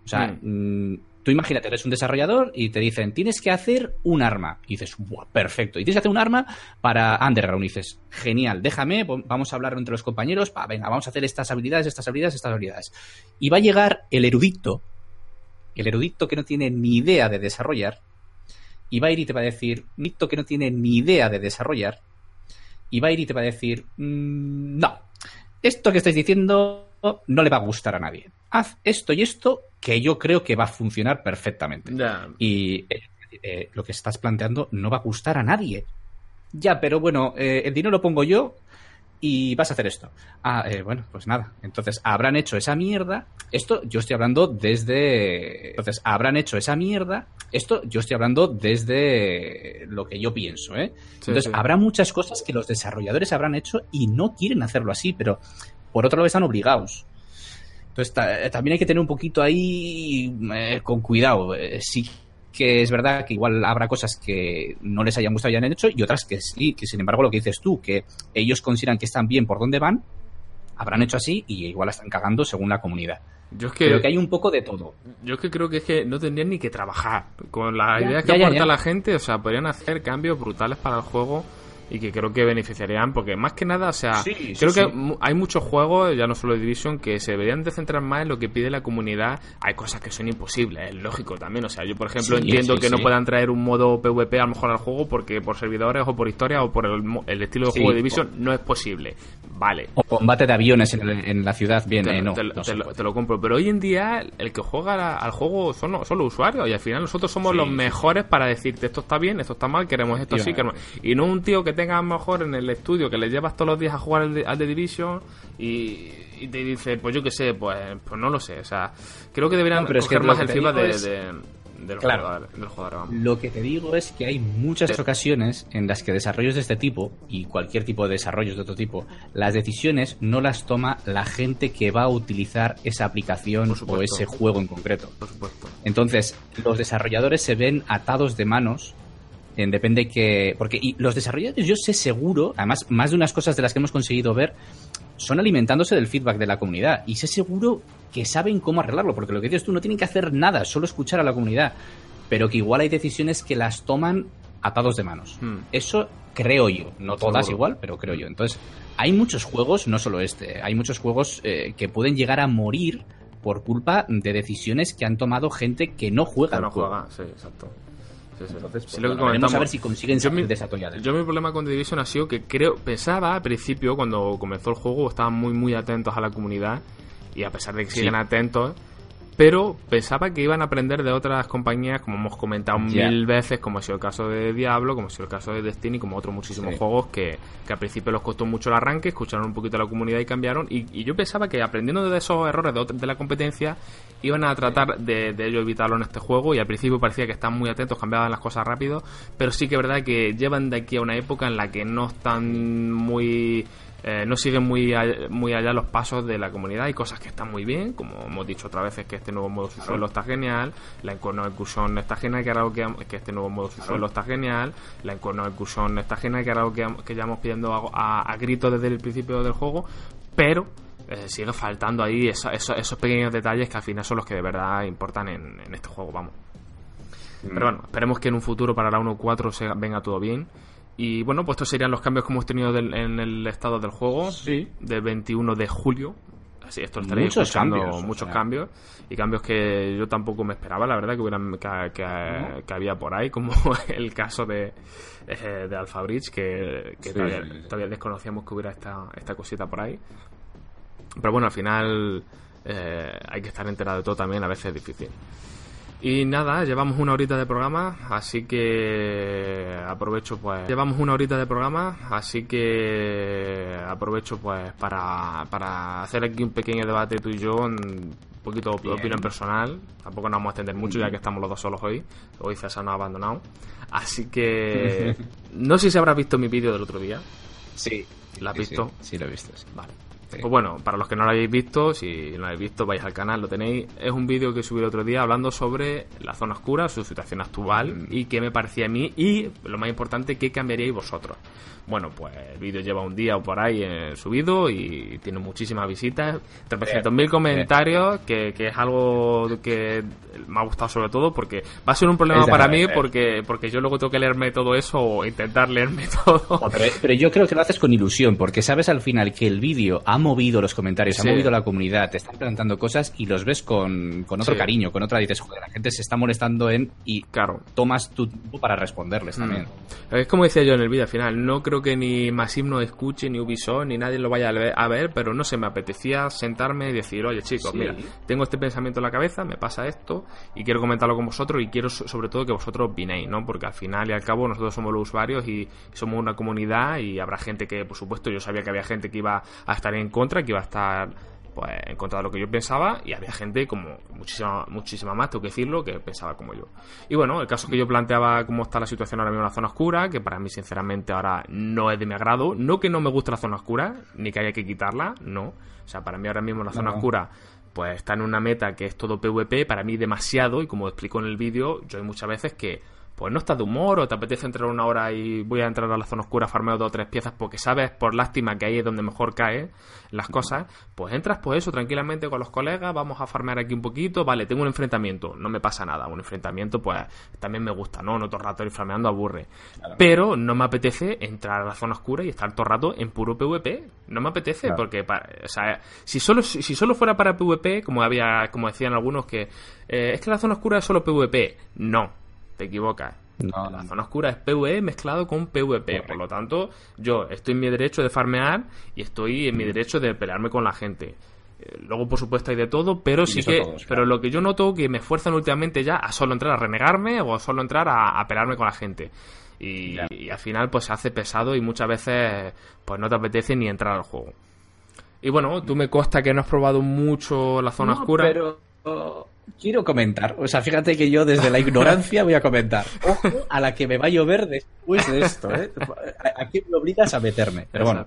O sea, mm, tú imagínate, eres un desarrollador y te dicen, tienes que hacer un arma. Y dices, "Buah, perfecto. Y tienes que hacer un arma para Underground. Y dices, genial, déjame, vamos a hablar entre los compañeros, pa, venga, vamos a hacer estas habilidades, estas habilidades, estas habilidades. Y va a llegar el erudito, el erudito que no tiene ni idea de desarrollar, y va a ir y te va a decir, Nito que no tiene ni idea de desarrollar, y va a ir y te va a decir, "Mm, no, esto que estáis diciendo no le va a gustar a nadie. Haz esto y esto que yo creo que va a funcionar perfectamente. Y eh, eh, lo que estás planteando no va a gustar a nadie. Ya, pero bueno, eh, el dinero lo pongo yo y vas a hacer esto. Ah, eh, bueno, pues nada. Entonces, habrán hecho esa mierda. Esto yo estoy hablando desde... Entonces, habrán hecho esa mierda. Esto yo estoy hablando desde lo que yo pienso, ¿eh? Entonces, habrá muchas cosas que los desarrolladores habrán hecho y no quieren hacerlo así, pero por otro lado están obligados. Entonces, también hay que tener un poquito ahí eh, con cuidado. Eh, sí que es verdad que igual habrá cosas que no les hayan gustado y hayan hecho y otras que sí, que sin embargo lo que dices tú, que ellos consideran que están bien por donde van, habrán hecho así y igual están cagando según la comunidad. Yo es que, creo que hay un poco de todo. Yo es que creo que es que no tendrían ni que trabajar. Con las ideas que aporta la gente, o sea, podrían hacer cambios brutales para el juego y que creo que beneficiarían porque más que nada, o sea, creo que hay muchos juegos, ya no solo Division, que se deberían de centrar más en lo que pide la comunidad. Hay cosas que son imposibles, es lógico también, o sea, yo por ejemplo entiendo que no puedan traer un modo PvP a lo mejor al juego porque por servidores o por historia o por el, estilo de juego de Division no es posible. Vale. O combate de aviones en, la ciudad, bien, te, eh, no, te, lo, compro. Pero hoy en día el que juega al juego son, son los usuarios y al final nosotros somos los mejores para decirte esto está bien, esto está mal, queremos esto así, queremos... y no un tío que tenga mejor en el estudio que le llevas todos los días a jugar al, The Division y, te dice, pues yo qué sé, pues, pues no lo sé. O sea, creo que deberían coger más el feedback de, del, claro, jugador, Lo que te digo es que hay muchas ocasiones en las que desarrollos de este tipo y cualquier tipo de desarrollos de otro tipo, las decisiones no las toma la gente que va a utilizar esa aplicación o ese juego en concreto. Por supuesto. Entonces, los desarrolladores se ven atados de manos depende que. Porque y los desarrolladores, yo sé seguro, además, más de unas cosas de las que hemos conseguido ver, son alimentándose del feedback de la comunidad. Y sé seguro que saben cómo arreglarlo, porque lo que dices tú, no tienen que hacer nada, solo escuchar a la comunidad. Pero que igual hay decisiones que las toman atados de manos. Hmm. Eso creo yo. No todas igual, pero creo yo. Entonces, hay muchos juegos, no solo este, hay muchos juegos eh, que pueden llegar a morir por culpa de decisiones que han tomado gente que no juega. Que no juega, sí, exacto. Entonces, pues, a ver si consiguen yo mi, Yo mi problema con The Division ha sido que creo, pensaba al principio, cuando comenzó el juego, estaban muy, muy atentos a la comunidad y a pesar de que siguen atentos, pero pensaba que iban a aprender de otras compañías, como hemos comentado mil veces, como ha sido el caso de Diablo, como ha sido el caso de Destiny, como otros muchísimos juegos que, que, al principio los costó mucho el arranque, escucharon un poquito a la comunidad y cambiaron. Y, yo pensaba que aprendiendo de esos errores de, de la competencia, iban a tratar de, de, ello evitarlo en este juego. Y al principio parecía que están muy atentos, cambiaban las cosas rápido, pero sí que es verdad que llevan de aquí a una época en la que no están muy eh, no siguen muy allá, muy allá los pasos de la comunidad. Hay cosas que están muy bien, como hemos dicho otra vez, es que este nuevo modo suelo está genial, la Encorno Excursion está genial, que ahora que, que este nuevo modo suelo está genial, la Encorno Excursion está genial, que ahora que, que llevamos pidiendo a, a, gritos desde el principio del juego, pero eh, sigue faltando ahí esos pequeños detalles que al final son los que de verdad importan en, en este juego, vamos. Mm. Pero bueno, esperemos que en un futuro para la 1.4 se venga todo bien y bueno, pues estos serían los cambios que hemos tenido en el estado del juego sí. del 21 de julio. Así, esto estaréis muchos cambios, muchos cambios y cambios que yo tampoco me esperaba, la verdad, que hubieran que, había por ahí, como el caso de, eh, de Alpha Bridge, que, todavía, desconocíamos que hubiera esta, esta cosita por ahí. Pero bueno, al final eh, hay que estar enterado de todo también, a veces es difícil. Y nada, llevamos una horita de programa, así que aprovecho pues... Llevamos una horita de programa, así que aprovecho pues para, para hacer aquí un pequeño debate tú y yo, un poquito de opinión personal. Tampoco nos vamos a extender mucho ya que estamos los dos solos hoy. Hoy César nos ha abandonado. Así que... no sé si habrás visto mi vídeo del otro día. Sí. ¿Lo has visto? Sí, lo he visto. Vale. Pues bueno, para los que no lo habéis visto, si no lo habéis visto, vais al canal, lo tenéis. Es un vídeo que subí el otro día hablando sobre la zona oscura, su situación actual mm. y qué me parecía a mí y, lo más importante, qué cambiaríais vosotros. Bueno, pues el vídeo lleva un día o por ahí eh, subido y tiene muchísimas visitas, 300.000 comentarios, que, que, es algo que me ha gustado sobre todo porque va a ser un problema para mí porque, porque yo luego tengo que leerme todo eso o intentar leerme todo. pero, pero, yo creo que lo haces con ilusión porque sabes al final que el vídeo ha movido los comentarios, Sí. ha movido la comunidad, te están preguntando cosas y los ves con, con otro Sí. cariño, con otra dices, joder, la gente se está molestando en y Claro. tomas tu tiempo para responderles Mm. también. Es como decía yo en el vídeo al final, no creo que ni Masim nos escuche, ni Ubisoft, ni nadie lo vaya a ver, pero no se me apetecía sentarme y decir, oye chicos, Sí. mira, tengo este pensamiento en la cabeza, me pasa esto, y quiero comentarlo con vosotros, y quiero so- sobre todo que vosotros opinéis, ¿no? Porque al final y al cabo nosotros somos los usuarios y somos una comunidad, y habrá gente que, por supuesto, yo sabía que había gente que iba a estar en contra, que iba a estar pues en contra de lo que yo pensaba y había gente como muchísima muchísima más tengo que decirlo que pensaba como yo y bueno el caso que yo planteaba cómo está la situación ahora mismo en la zona oscura que para mí sinceramente ahora no es de mi agrado no que no me guste la zona oscura ni que haya que quitarla no o sea para mí ahora mismo la zona No. oscura pues está en una meta que es todo PvP para mí demasiado y como explico en el vídeo yo hay muchas veces que pues no estás de humor o te apetece entrar una hora y voy a entrar a la zona oscura, farmeo dos o tres piezas porque sabes por lástima que ahí es donde mejor caen las cosas, pues entras pues eso tranquilamente con los colegas, vamos a farmear aquí un poquito, vale, tengo un enfrentamiento, no me pasa nada, un enfrentamiento pues también me gusta, ¿no? No todo el rato ir farmeando aburre. Pero no me apetece entrar a la zona oscura y estar todo el rato en puro PvP. No me apetece Claro. porque, pa- o sea, si solo, si si solo fuera para PvP, como había, como decían algunos que eh, es que la zona oscura es solo PvP, no, te equivocas. No, La zona oscura es PvE mezclado con PvP. Por lo tanto, yo estoy en mi derecho de farmear y estoy en mi derecho de pelearme con la gente. Eh, Luego, por supuesto, hay de todo, pero sí que. todos, Pero claro. lo que yo noto que me esfuerzan últimamente ya a solo entrar a renegarme o a solo entrar a, a pelearme con la gente. Y, al final, pues se hace pesado y muchas veces, pues no te apetece ni entrar al juego. Y bueno, tú me consta que no has probado mucho la zona No, oscura. Pero quiero comentar. O sea, fíjate que yo desde la ignorancia voy a comentar. Ojo a la que me va a llover después de esto, ¿eh? ¿A- Aquí me obligas a meterme. Pero bueno,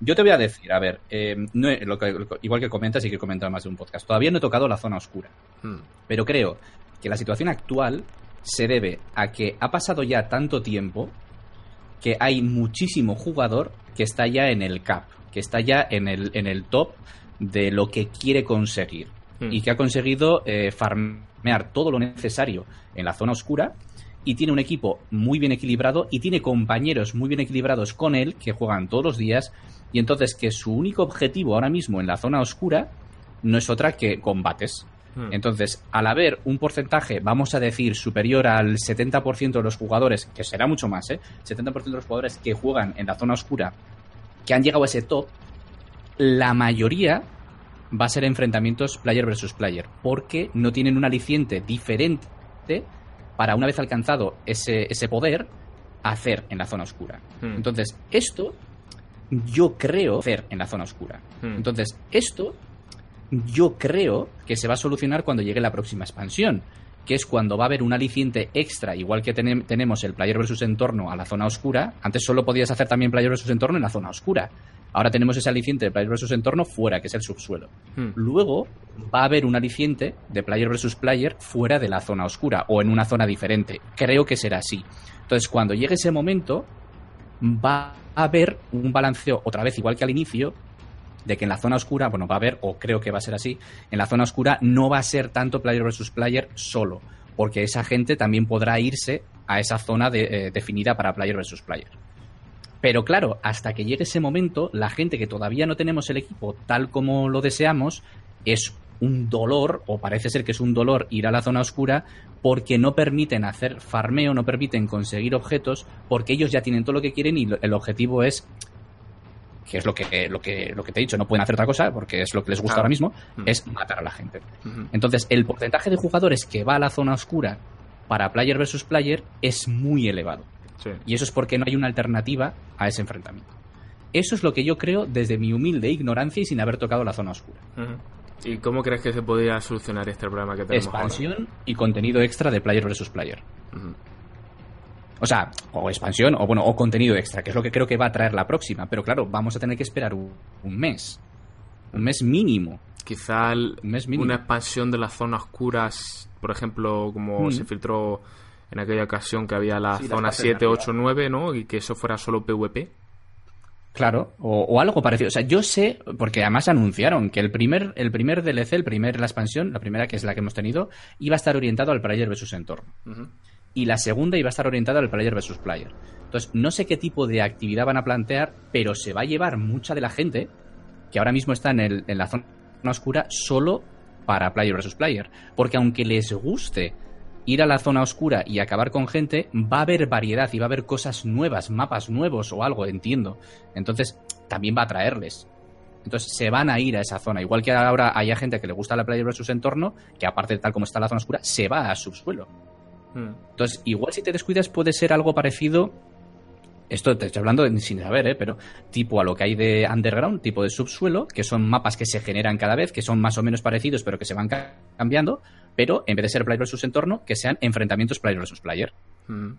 yo te voy a decir, a ver, eh, no lo que- lo igual que comentas y que he comentado en más de un podcast, todavía no he tocado la zona oscura. Mm, Pero creo que la situación actual se debe a que ha pasado ya tanto tiempo que hay muchísimo jugador que está ya en el cap, que está ya en el, en el top de lo que quiere conseguir y que ha conseguido eh, farmear todo lo necesario en la zona oscura y tiene un equipo muy bien equilibrado y tiene compañeros muy bien equilibrados con él que juegan todos los días y entonces que su único objetivo ahora mismo en la zona oscura no es otra que combates. Mm. Entonces, al haber un porcentaje, vamos a decir, superior al 70% de los jugadores, que será mucho más, ¿eh? 70% de los jugadores que juegan en la zona oscura, que han llegado a ese top, la mayoría va a ser enfrentamientos player versus player, porque no tienen un aliciente diferente para una vez alcanzado ese, ese poder, hacer en la zona oscura. Mm. Entonces, esto yo creo hacer en la zona oscura. Mm. Entonces, esto yo creo que se va a solucionar cuando llegue la próxima expansión, que es cuando va a haber un aliciente extra, igual que tenem- tenemos el player versus entorno a la zona oscura. Antes solo podías hacer también player versus entorno en la zona oscura. Ahora tenemos ese aliciente de player versus entorno fuera, que es el subsuelo. Mm. Luego va a haber un aliciente de player versus player fuera de la zona oscura o en una zona diferente. Creo que será así. Entonces, cuando llegue ese momento, va a haber un balanceo, otra vez igual que al inicio, de que en la zona oscura, bueno, va a haber, o creo que va a ser así, en la zona oscura no va a ser tanto player versus player solo, porque esa gente también podrá irse a esa zona de- eh, definida para player versus player. Pero claro, hasta que llegue ese momento, la gente que todavía no tenemos el equipo tal como lo deseamos, es un dolor, o parece ser que es un dolor ir a la zona oscura, porque no permiten hacer farmeo, no permiten conseguir objetos, porque ellos ya tienen todo lo que quieren y el objetivo es que es lo que, lo que, lo que te he dicho, no pueden hacer otra cosa, porque es lo que les gusta ahora mismo, Mm. es matar a la gente. Entonces, el porcentaje de jugadores que va a la zona oscura para player versus player es muy elevado. Sí. Y eso es porque no hay una alternativa a ese enfrentamiento. Eso es lo que yo creo desde mi humilde ignorancia y sin haber tocado la zona oscura. ¿Y cómo crees que se podría solucionar este problema que tenemos Expansión y contenido extra de player versus player. O sea, o expansión o bueno, o contenido extra, que es lo que creo que va a traer la próxima. Pero claro, vamos a tener que esperar un, un mes. Un mes mínimo. Quizá el- Un mes mínimo. una expansión de las zonas oscuras, por ejemplo, como Mm. se filtró en aquella ocasión que había la Sí, zona fases 7, de 8, 9, ¿no? Y que eso fuera solo PvP. Claro, o, o algo parecido. O sea, yo sé, porque además anunciaron que el primer, el primer DLC, el primer, la expansión, la primera que es la que hemos tenido, iba a estar orientado al player versus entorno. Y la segunda iba a estar orientada al player versus player. Entonces, no sé qué tipo de actividad van a plantear, pero se va a llevar mucha de la gente que ahora mismo está en, el, en la zona oscura solo para player versus player. Porque aunque les guste ir a la zona oscura y acabar con gente, va a haber variedad y va a haber cosas nuevas, mapas nuevos o algo, entiendo. Entonces, también va a atraerles. Entonces se van a ir a esa zona. Igual que ahora hay gente que le gusta la player versus entorno, que aparte de tal como está la zona oscura, se va a subsuelo. Hmm. Entonces, igual si te descuidas puede ser algo parecido. Esto te estoy hablando sin saber, ¿eh? pero tipo a lo que hay de underground, tipo de subsuelo, que son mapas que se generan cada vez, que son más o menos parecidos, pero que se van cambiando, pero en vez de ser player versus entorno, que sean enfrentamientos player versus player. Hmm.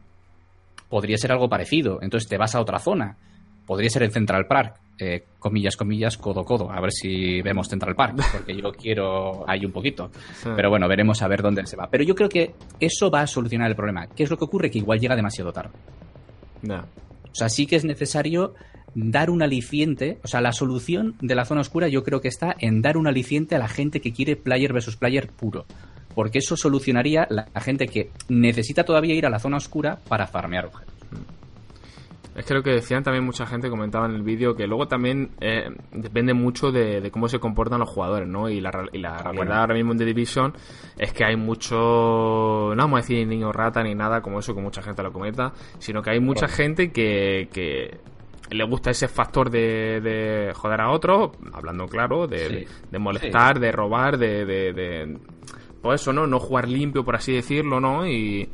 Podría ser algo parecido. Entonces te vas a otra zona podría ser en Central Park, eh, comillas, comillas, codo, codo, a ver si vemos Central Park, porque yo quiero ahí un poquito. Pero bueno, veremos a ver dónde se va. Pero yo creo que eso va a solucionar el problema. ¿Qué es lo que ocurre? Que igual llega demasiado tarde. O sea, sí que es necesario dar un aliciente, o sea, la solución de la zona oscura yo creo que está en dar un aliciente a la gente que quiere player versus player puro. Porque eso solucionaría la gente que necesita todavía ir a la zona oscura para farmear objetos. Es que lo que decían también mucha gente comentaba en el vídeo que luego también eh, depende mucho de, cómo se comportan los jugadores, ¿no? Y la, la ah, realidad ahora mismo en The Division es que hay mucho, no vamos a decir niño rata ni nada como eso que mucha gente lo comenta, sino que hay mucha gente que, que le gusta ese factor de, joder a otros, hablando claro, de, molestar, de robar, de, de, pues eso, ¿no? No jugar limpio, por así decirlo, ¿no? Y,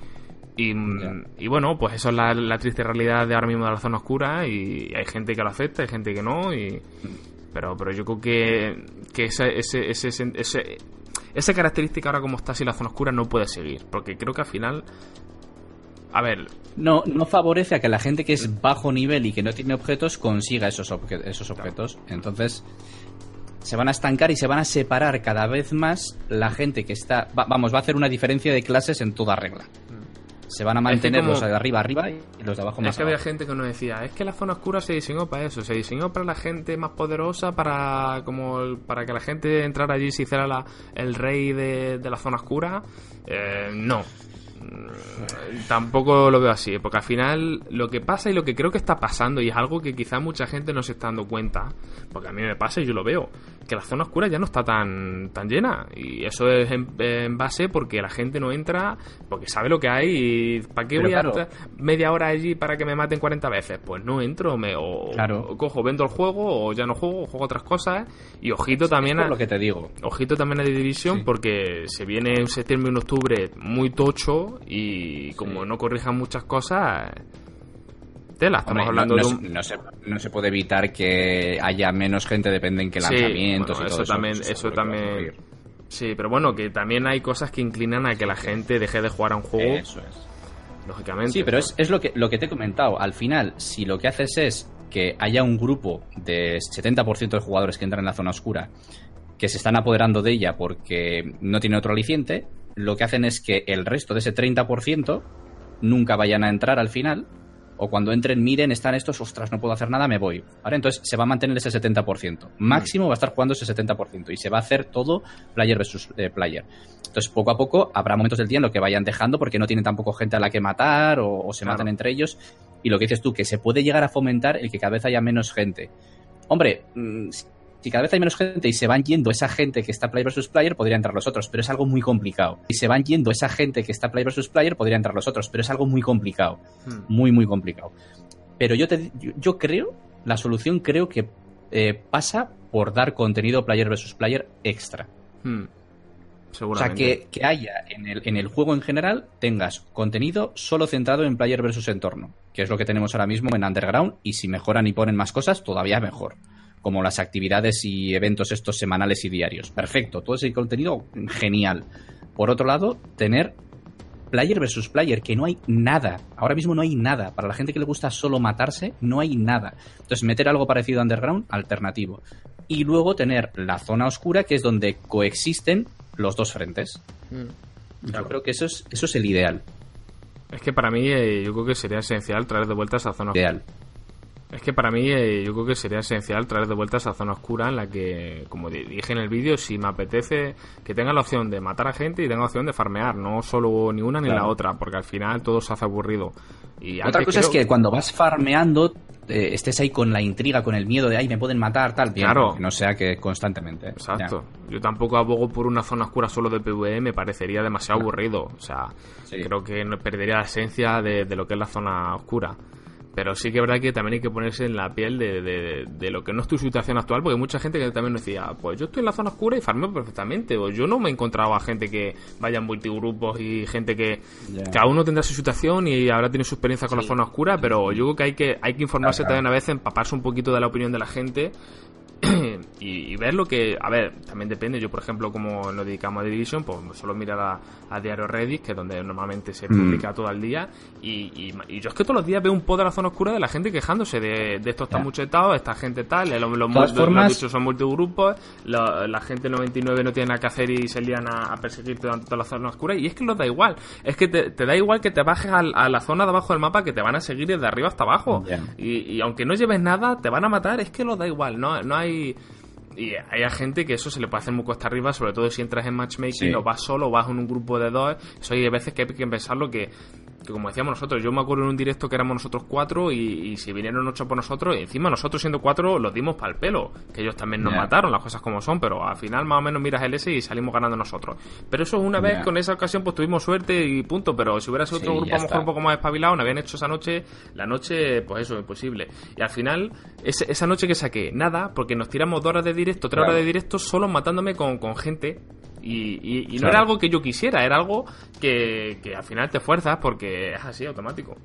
y, bueno, pues eso es la, triste realidad de ahora mismo de la zona oscura y hay gente que lo acepta, hay gente que no, y, pero, pero yo creo que, que ese, ese, ese, esa característica ahora como está así la zona oscura no puede seguir, porque creo que al final... A ver... No, no favorece a que la gente que es bajo nivel y que no tiene objetos consiga esos, esos objetos. Entonces, se van a estancar y se van a separar cada vez más la gente que está... vamos, va a hacer una diferencia de clases en toda regla. Se van a mantener los de arriba arriba y los de abajo más Es que había gente que nos decía, es que la zona oscura se diseñó para eso, se diseñó para la gente más poderosa, para como para que la gente entrara allí y se hiciera la, el rey de, de la zona oscura. Eh, no, Mm, tampoco lo veo así, porque al final lo que pasa y lo que creo que está pasando, y es algo que quizá mucha gente no se está dando cuenta, porque a mí me pasa y yo lo veo, que la zona oscura ya no está tan, tan llena, y eso es en, base porque la gente no entra, porque sabe lo que hay, y ¿para qué voy a estar media hora allí para que me maten 40 veces? Pues no entro, me, o, cojo, vendo el juego, o ya no juego, juego otras cosas, y ojito también a... lo que te digo. Ojito también a The Division, porque se viene un septiembre y un octubre muy tocho, y como no corrijan muchas cosas, tela. Estamos hablando no, de no, se, no, se, puede evitar que haya menos gente, depende en qué lanzamientos y todo eso. También, eso, también. Sí, pero bueno, que también hay cosas que inclinan a que la gente deje de jugar a un juego. Eso es. Lógicamente. Sí, pero es, es lo, que, lo que te he comentado. Al final, si lo que haces es que haya un grupo de 70% de jugadores que entran en la zona oscura que se están apoderando de ella porque no tiene otro aliciente, lo que hacen es que el resto de ese 30% nunca vayan a entrar al final, o cuando entren miren, están estos, ostras, no puedo hacer nada, me voy. ¿Vale? Entonces se va a mantener ese 70%. Máximo va a estar jugando ese 70% y se va a hacer todo player versus eh, player. Entonces poco a poco habrá momentos del día en lo que vayan dejando porque no tienen tampoco gente a la que matar o, se matan entre ellos. Y lo que dices tú, que se puede llegar a fomentar el que cada vez haya menos gente. Hombre, mm, si cada vez hay menos gente y se van yendo esa gente que está player versus player, podría entrar los otros, pero es algo muy complicado. Si se van yendo esa gente que está player versus player, podría entrar los otros, pero es algo muy complicado. Hmm. Muy, muy complicado. Pero yo, te, yo, creo, la solución creo que eh, pasa por dar contenido player versus player extra. Hmm. O sea, que, que haya en el, en el, juego en general, tengas contenido solo centrado en player versus entorno, que es lo que tenemos ahora mismo en Underground, y si mejoran y ponen más cosas, todavía mejor como las actividades y eventos estos semanales y diarios. Perfecto, todo ese contenido genial. Por otro lado, tener player versus player, que no hay nada. Ahora mismo no hay nada. Para la gente que le gusta solo matarse, no hay nada. Entonces, meter algo parecido a Underground, alternativo. Y luego tener la zona oscura, que es donde coexisten los dos frentes. Mm, yo creo que eso es, eso es el ideal. Es que para mí, eh, yo creo que sería esencial traer de vuelta esa zona ideal. Es que para mí eh, yo creo que sería esencial traer de vuelta esa zona oscura en la que, como dije en el vídeo, si me apetece que tenga la opción de matar a gente y tenga la opción de farmear, no solo ni una ni la otra, porque al final todo se hace aburrido. Y Otra cosa es que cuando vas farmeando eh, estés ahí con la intriga, con el miedo de, ay, me pueden matar, tal, bien, Claro. que no sea que constantemente. ¿eh? Exacto. Yo tampoco abogo por una zona oscura solo de PvE, me parecería demasiado aburrido. O sea, Sí. creo que perdería la esencia de, de lo que es la zona oscura. Pero sí que es verdad que también hay que ponerse en la piel de, de- de lo que no es tu situación actual, porque hay mucha gente que también nos decía, pues yo estoy en la zona oscura y farmeo perfectamente, o yo no me he encontrado a gente que vaya en multigrupos y gente que cada uno tendrá su situación y habrá tenido su experiencia con la zona oscura, pero yo creo que hay que, hay que informarse Claro, claro. también a veces, empaparse un poquito de la opinión de la gente y, y ver lo que. A ver, también depende. Yo, por ejemplo, como nos dedicamos a Division, pues solo mirar a, a Diario Reddit, que es donde normalmente se Mm. publica todo el día. Y, y- y yo es que todos los días veo un pod de la zona oscura de la gente quejándose de, de esto está Ya. muchetado, esta gente tal, los, los, todas los- formas- los bichos son multigrupos, la, la gente 99 no tiene nada que hacer y se lían a, a perseguirte durante toda la zona oscura. Y es que no da igual. Es que te, te da igual que te bajes al- a, la zona de abajo del mapa que te van a seguir desde arriba hasta abajo. Ya. Y, y aunque no lleves nada, te van a matar. Es que lo da igual. No, no hay. Y hay a gente que eso se le puede hacer muy cuesta arriba, sobre todo si entras en matchmaking Sí. o vas solo o vas en un grupo de dos. Eso hay veces que hay que pensarlo que, que como decíamos nosotros, yo me acuerdo en un directo que éramos nosotros cuatro y, y si vinieron ocho por nosotros, y encima nosotros siendo cuatro los dimos para el pelo, que ellos también nos mataron, las cosas como son, pero al final más o menos miras el S y salimos ganando nosotros. Pero eso una vez con esa ocasión pues tuvimos suerte y punto, pero si hubiera sido otro grupo a lo mejor un poco más espabilado, no habían hecho esa noche, la noche, pues eso, imposible. Y al final, ese- esa noche que saqué, nada, porque nos tiramos dos horas de directo, tres Claro. horas de directo, solo matándome con, con gente. Y, y- y no Claro. era algo que yo quisiera, era algo que, que al final te fuerzas porque es así, automático.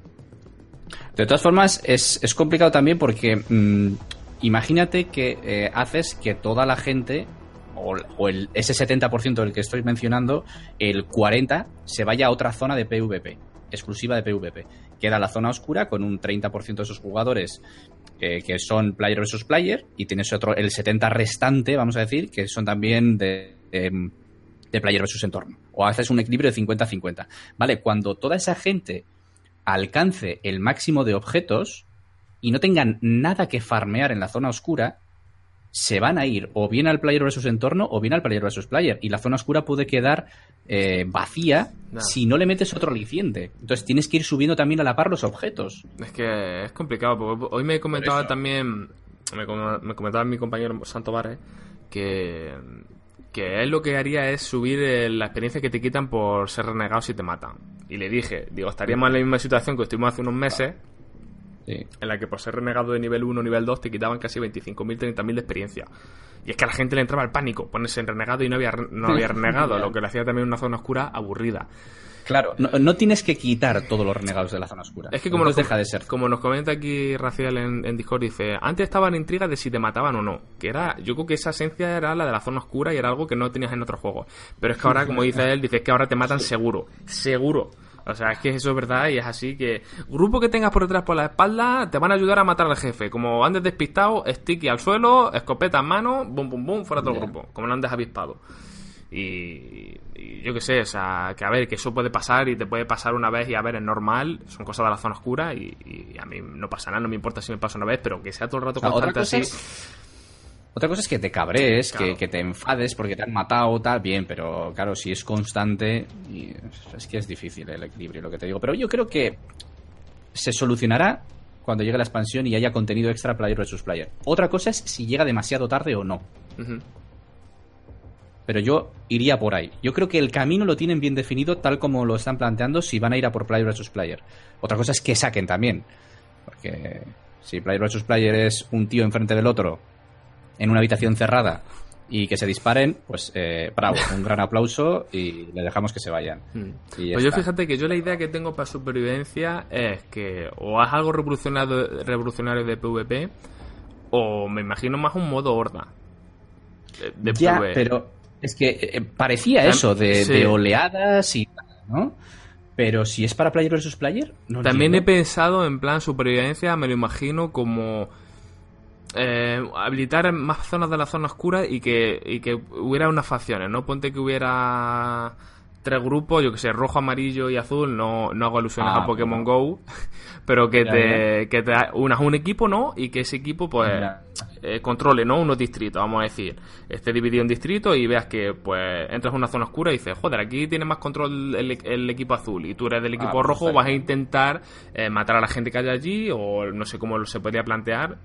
De todas formas, es, es complicado también porque mm, imagínate que eh, haces que toda la gente, o, o el, ese 70% del que estoy mencionando, el 40% se vaya a otra zona de PvP, exclusiva de PvP. Queda la zona oscura con un 30% de esos jugadores eh, que son player versus player y tienes otro, el 70% restante, vamos a decir, que son también de, de, de player versus entorno. O haces un equilibrio de 50-50. ¿Vale? Cuando toda esa gente alcance el máximo de objetos y no tengan nada que farmear en la zona oscura, se van a ir o bien al player versus entorno o bien al player versus player. Y la zona oscura puede quedar eh, vacía si no le metes otro aliciente. Entonces tienes que ir subiendo también a la par los objetos. Es que es complicado, porque hoy me comentaba también, me, com- me comentaba mi compañero Santo Vares, que, que él lo que haría es subir eh, la experiencia que te quitan por ser renegado si te matan. Y le dije, digo, estaríamos en la misma situación que estuvimos hace unos meses, Sí. en la que por ser renegado de nivel 1 o nivel 2 te quitaban casi 25.000, 30.000 de experiencia. Y es que a la gente le entraba el pánico ponerse en renegado y no había, no había renegado, lo que le hacía también una zona oscura aburrida. Claro, no, no tienes que quitar todos los renegados de la zona oscura. Es que como nos, deja de ser. como nos comenta aquí Raciel en, en Discord, dice, antes estaban intrigas de si te mataban o no. Que era, yo creo que esa esencia era la de la zona oscura y era algo que no tenías en otros juegos. Pero es que ahora, como dice él, dice que ahora te matan seguro. Seguro. O sea, es que eso es verdad y es así que... Grupo que tengas por detrás por la espalda te van a ayudar a matar al jefe. Como andes despistado, sticky al suelo, escopeta en mano, bum bum bum, fuera todo el grupo. Como no andes avispado. Y, y yo qué sé, o sea, que a ver, que eso puede pasar y te puede pasar una vez y a ver, es normal, son cosas de la zona oscura y, y a mí no pasa nada, no me importa si me pasa una vez, pero que sea todo el rato O sea, otra constante cosa así. es- Otra cosa es que te cabrees, Claro. que, que te enfades porque te han matado, tal, bien, pero claro, si es constante, y es que es difícil el equilibrio, lo que te digo. Pero yo creo que se solucionará cuando llegue la expansión y haya contenido extra player versus player. Otra cosa es si llega demasiado tarde o no. Pero yo iría por ahí. Yo creo que el camino lo tienen bien definido tal como lo están planteando si van a ir a por player versus player. Otra cosa es que saquen también. Porque si player versus player es un tío enfrente del otro en una habitación cerrada y que se disparen, pues eh, bravo, un gran aplauso y le dejamos que se vayan. Mm. Y Pues yo fíjate que yo la idea que tengo para supervivencia es que o haz algo revolucionario, revolucionario de PvP o me imagino más un modo horda. De, de Ya, PvE. pero es que eh, parecía Tam- eso de, sí. de oleadas y ¿no? Pero si es para player versus player, no También he pensado en plan supervivencia, me lo imagino como eh, habilitar más zonas de la zona oscura y que, y que hubiera unas facciones, ¿no? Ponte que hubiera tres grupos, yo que sé, rojo, amarillo y azul, no, no hago alusiones Ah, a Pokémon. Go, pero que te, que te unas un equipo, ¿no? Y que ese equipo, pues, eh, controle, ¿no? Unos distritos, vamos a decir. Esté dividido en distritos y veas que, pues, entras a una zona oscura y dices, joder, aquí tiene más control el, el equipo azul y tú eres del equipo pues rojo, vas a intentar eh, matar a la gente que hay allí o no sé cómo se podría plantear.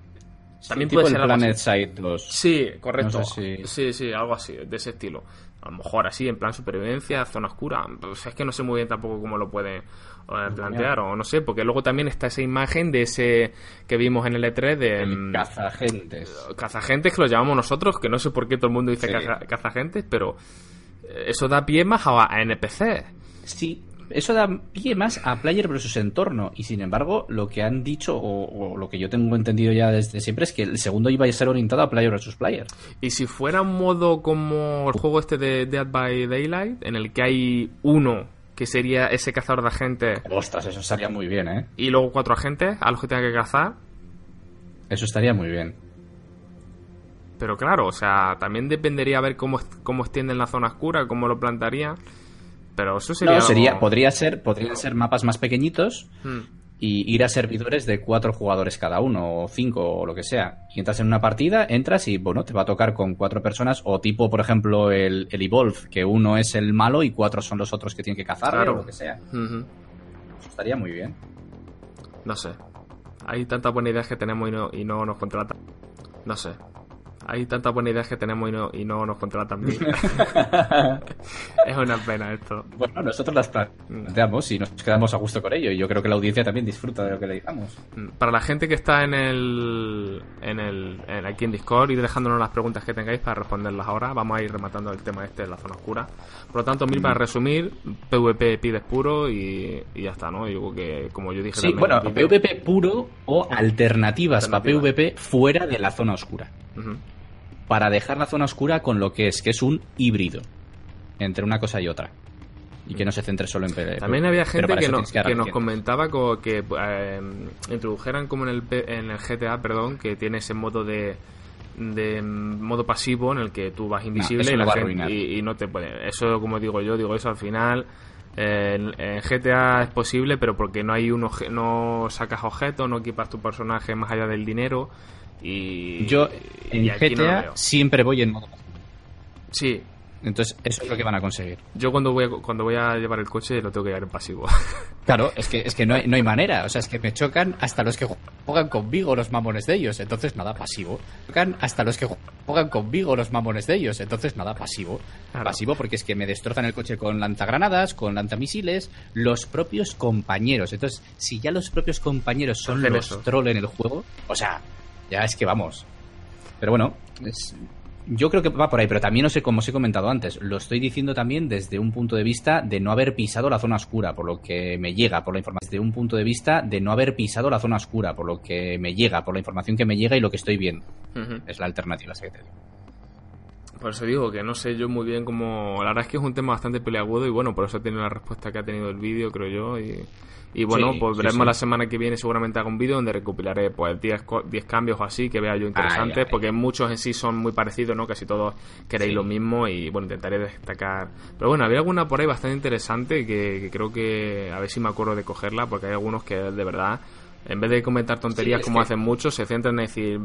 También tipo puede el ser algo así. Planet Side 2. Sí, correcto. No sé si- Sí, sí, algo así, de ese estilo. A lo mejor así, en plan supervivencia, zona oscura. Pues es que no sé muy bien tampoco cómo lo pueden eh, plantear, o no sé, porque luego también está esa imagen de ese que vimos en el E3 de El mm, cazagentes. cazagentes, que lo llamamos nosotros, que no sé por qué todo el mundo dice Sí. caza- cazagentes, pero eh, eso da pie más a, a NPC. Sí, eso da pie más a player versus entorno. Y sin embargo, lo que han dicho, o, o lo que yo tengo entendido ya desde siempre, es que el segundo iba a ser orientado a player versus player. Y si fuera un modo como el juego este de Dead by Daylight, en el que hay uno que sería ese cazador de agentes Ostras, eso estaría muy bien, ¿eh? y luego cuatro agentes a los que tenga que cazar. Eso estaría muy bien. Pero claro, o sea, también dependería ver cómo, cómo extienden la zona oscura, cómo lo plantarían. Pero eso sería. No, sería, podría ser, podrían ser mapas más pequeñitos Hmm. y ir a servidores de cuatro jugadores cada uno, o cinco, o lo que sea. Y entras en una partida, entras y, bueno, te va a tocar con cuatro personas, o tipo, por ejemplo, el, el Evolve, que uno es el malo y cuatro son los otros que tienen que cazar, Claro. o lo que sea. Eso estaría muy bien. No sé. Hay tantas buenas ideas que tenemos y no, y no nos contratan. No sé. Hay tantas buenas ideas que tenemos y no, y no nos contratan bien. es una pena esto. Bueno, nosotros las planteamos y nos quedamos a gusto con ello. Y yo creo que la audiencia también disfruta de lo que le digamos. Mm, Para la gente que está en el, en el en- aquí en Discord, ir dejándonos las preguntas que tengáis para responderlas ahora. Vamos a ir rematando el tema este de la zona oscura. Por lo tanto, mil para resumir, PvP pides puro y, y ya está, ¿no? Yo creo que, como yo dije Sí, bueno, PvP puro o alternativas para. PvP fuera de la zona oscura. Para dejar la zona oscura con lo que es, que es un híbrido entre una cosa y otra. Y que no se centre solo en PvP. También había gente que, no- que nos comentaba co- que eh, introdujeran como en el, en el GTA, perdón, que tiene ese modo de, de modo pasivo en el que tú vas invisible y, la gente- y, y no te puede. Eso, como digo yo, digo eso al final. eh, en, en GTA es posible, pero porque no hay un obje- no sacas objetos, no equipas tu personaje más allá del dinero. Y Yo y en aquí no lo GTA veo. siempre voy en modo. Sí, Entonces, eso es lo que van a conseguir. yo cuando voy a, cuando voy a llevar el coche lo tengo que llevar en pasivo. Claro, es que, es que no, hay, no hay manera. O sea, es que me chocan hasta los que juegan conmigo los mamones de ellos. Entonces, nada, pasivo. Chocan hasta los que juegan conmigo los mamones de ellos. Entonces, nada, pasivo. Claro. Pasivo porque es que me destrozan el coche con lanzagranadas, con lanzamisiles, los propios compañeros. Entonces, si ya los propios compañeros son Hacen los eso. troll en el juego, o sea, ya es que vamos. Pero bueno, es- yo creo que va por ahí, pero también, no sé, como os he comentado antes, lo estoy diciendo también desde un punto de vista de no haber pisado la zona oscura, por lo que me llega, por la información. Desde un punto de vista de no haber pisado la zona oscura, por lo que me llega, por la información que me llega y lo que estoy viendo. Es la alternativa, esa que te digo. Por eso digo que no sé yo muy bien cómo... La verdad es que es un tema bastante peleagudo y bueno, por eso tiene la respuesta que ha tenido el vídeo, creo yo. Y, y bueno, Sí, pues veremos sí. la semana que viene seguramente hago un vídeo donde recopilaré pues 10, co- 10 cambios o así que vea yo interesantes, Ay, ay. porque muchos en sí son muy parecidos, ¿no? Casi todos queréis lo mismo y bueno, intentaré destacar. Pero bueno, había alguna por ahí bastante interesante que, que creo que a ver si me acuerdo de cogerla, porque hay algunos que de verdad, en vez de comentar tonterías como que- hacen muchos, se centran en decir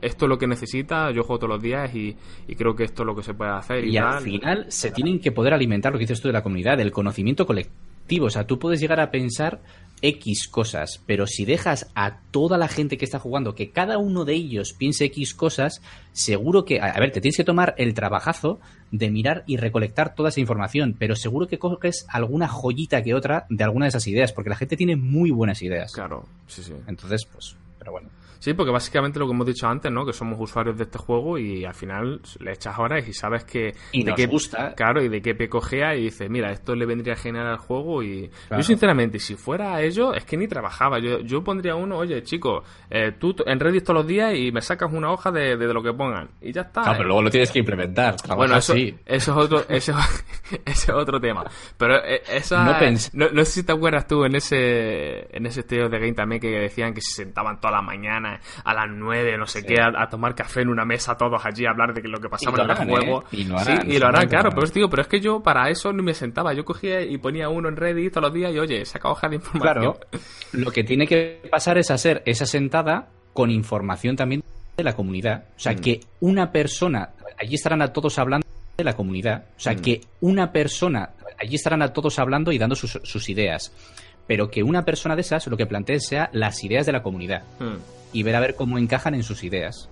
esto es lo que necesita, yo juego todos los días y, y creo que esto es lo que se puede hacer y, Y al tal. final se tienen que poder alimentar lo que dices tú de la comunidad, del conocimiento colectivo. O sea, tú puedes llegar a pensar X cosas, pero si dejas a toda la gente que está jugando que cada uno de ellos piense X cosas, seguro que, a a ver, te tienes que tomar el trabajazo de mirar y recolectar toda esa información, pero seguro que coges alguna joyita que otra de alguna de esas ideas, porque la gente tiene muy buenas ideas. Claro, sí, sí. Entonces, pues, pero bueno. Sí, porque básicamente lo que hemos dicho antes, ¿no? Que somos usuarios de este juego y al final le echas horas y sabes que... Y de nos qué, gusta. Claro, y de qué pecojea y dices, mira, esto le vendría genial al juego y... Claro. Yo sinceramente, si fuera a ello, es que ni trabajaba. Yo, yo pondría uno, oye, chico, eh, tú en Reddit todos los días y me sacas una hoja de, de lo que pongan. Y ya está. Claro, ¿eh? pero luego lo tienes que implementar. Bueno, eso, así. eso es otro, eso, ese es otro tema. Pero eh, esa, No pens- no, no sé si te acuerdas tú en ese, en ese estilo de game también que decían que se sentaban toda la mañana, a las 9, no sé qué, a, tomar café en una mesa todos allí a hablar de lo que pasaba en el juego. ¿eh? Y, lo harán, sí, y lo harán, claro, pero, digo, pero es que yo para eso no me sentaba, yo cogía y ponía uno en Reddit todos los días y oye, saca hoja de información. Claro, lo que tiene que pasar es hacer esa sentada con información también de la comunidad. O sea, mm. que una persona, allí estarán a todos hablando de la comunidad. O sea, mm. que una persona, allí estarán a todos hablando y dando sus, ideas. Pero que una persona de esas lo que plantee sea las ideas de la comunidad. Mm. Y ver a ver cómo encajan en sus ideas.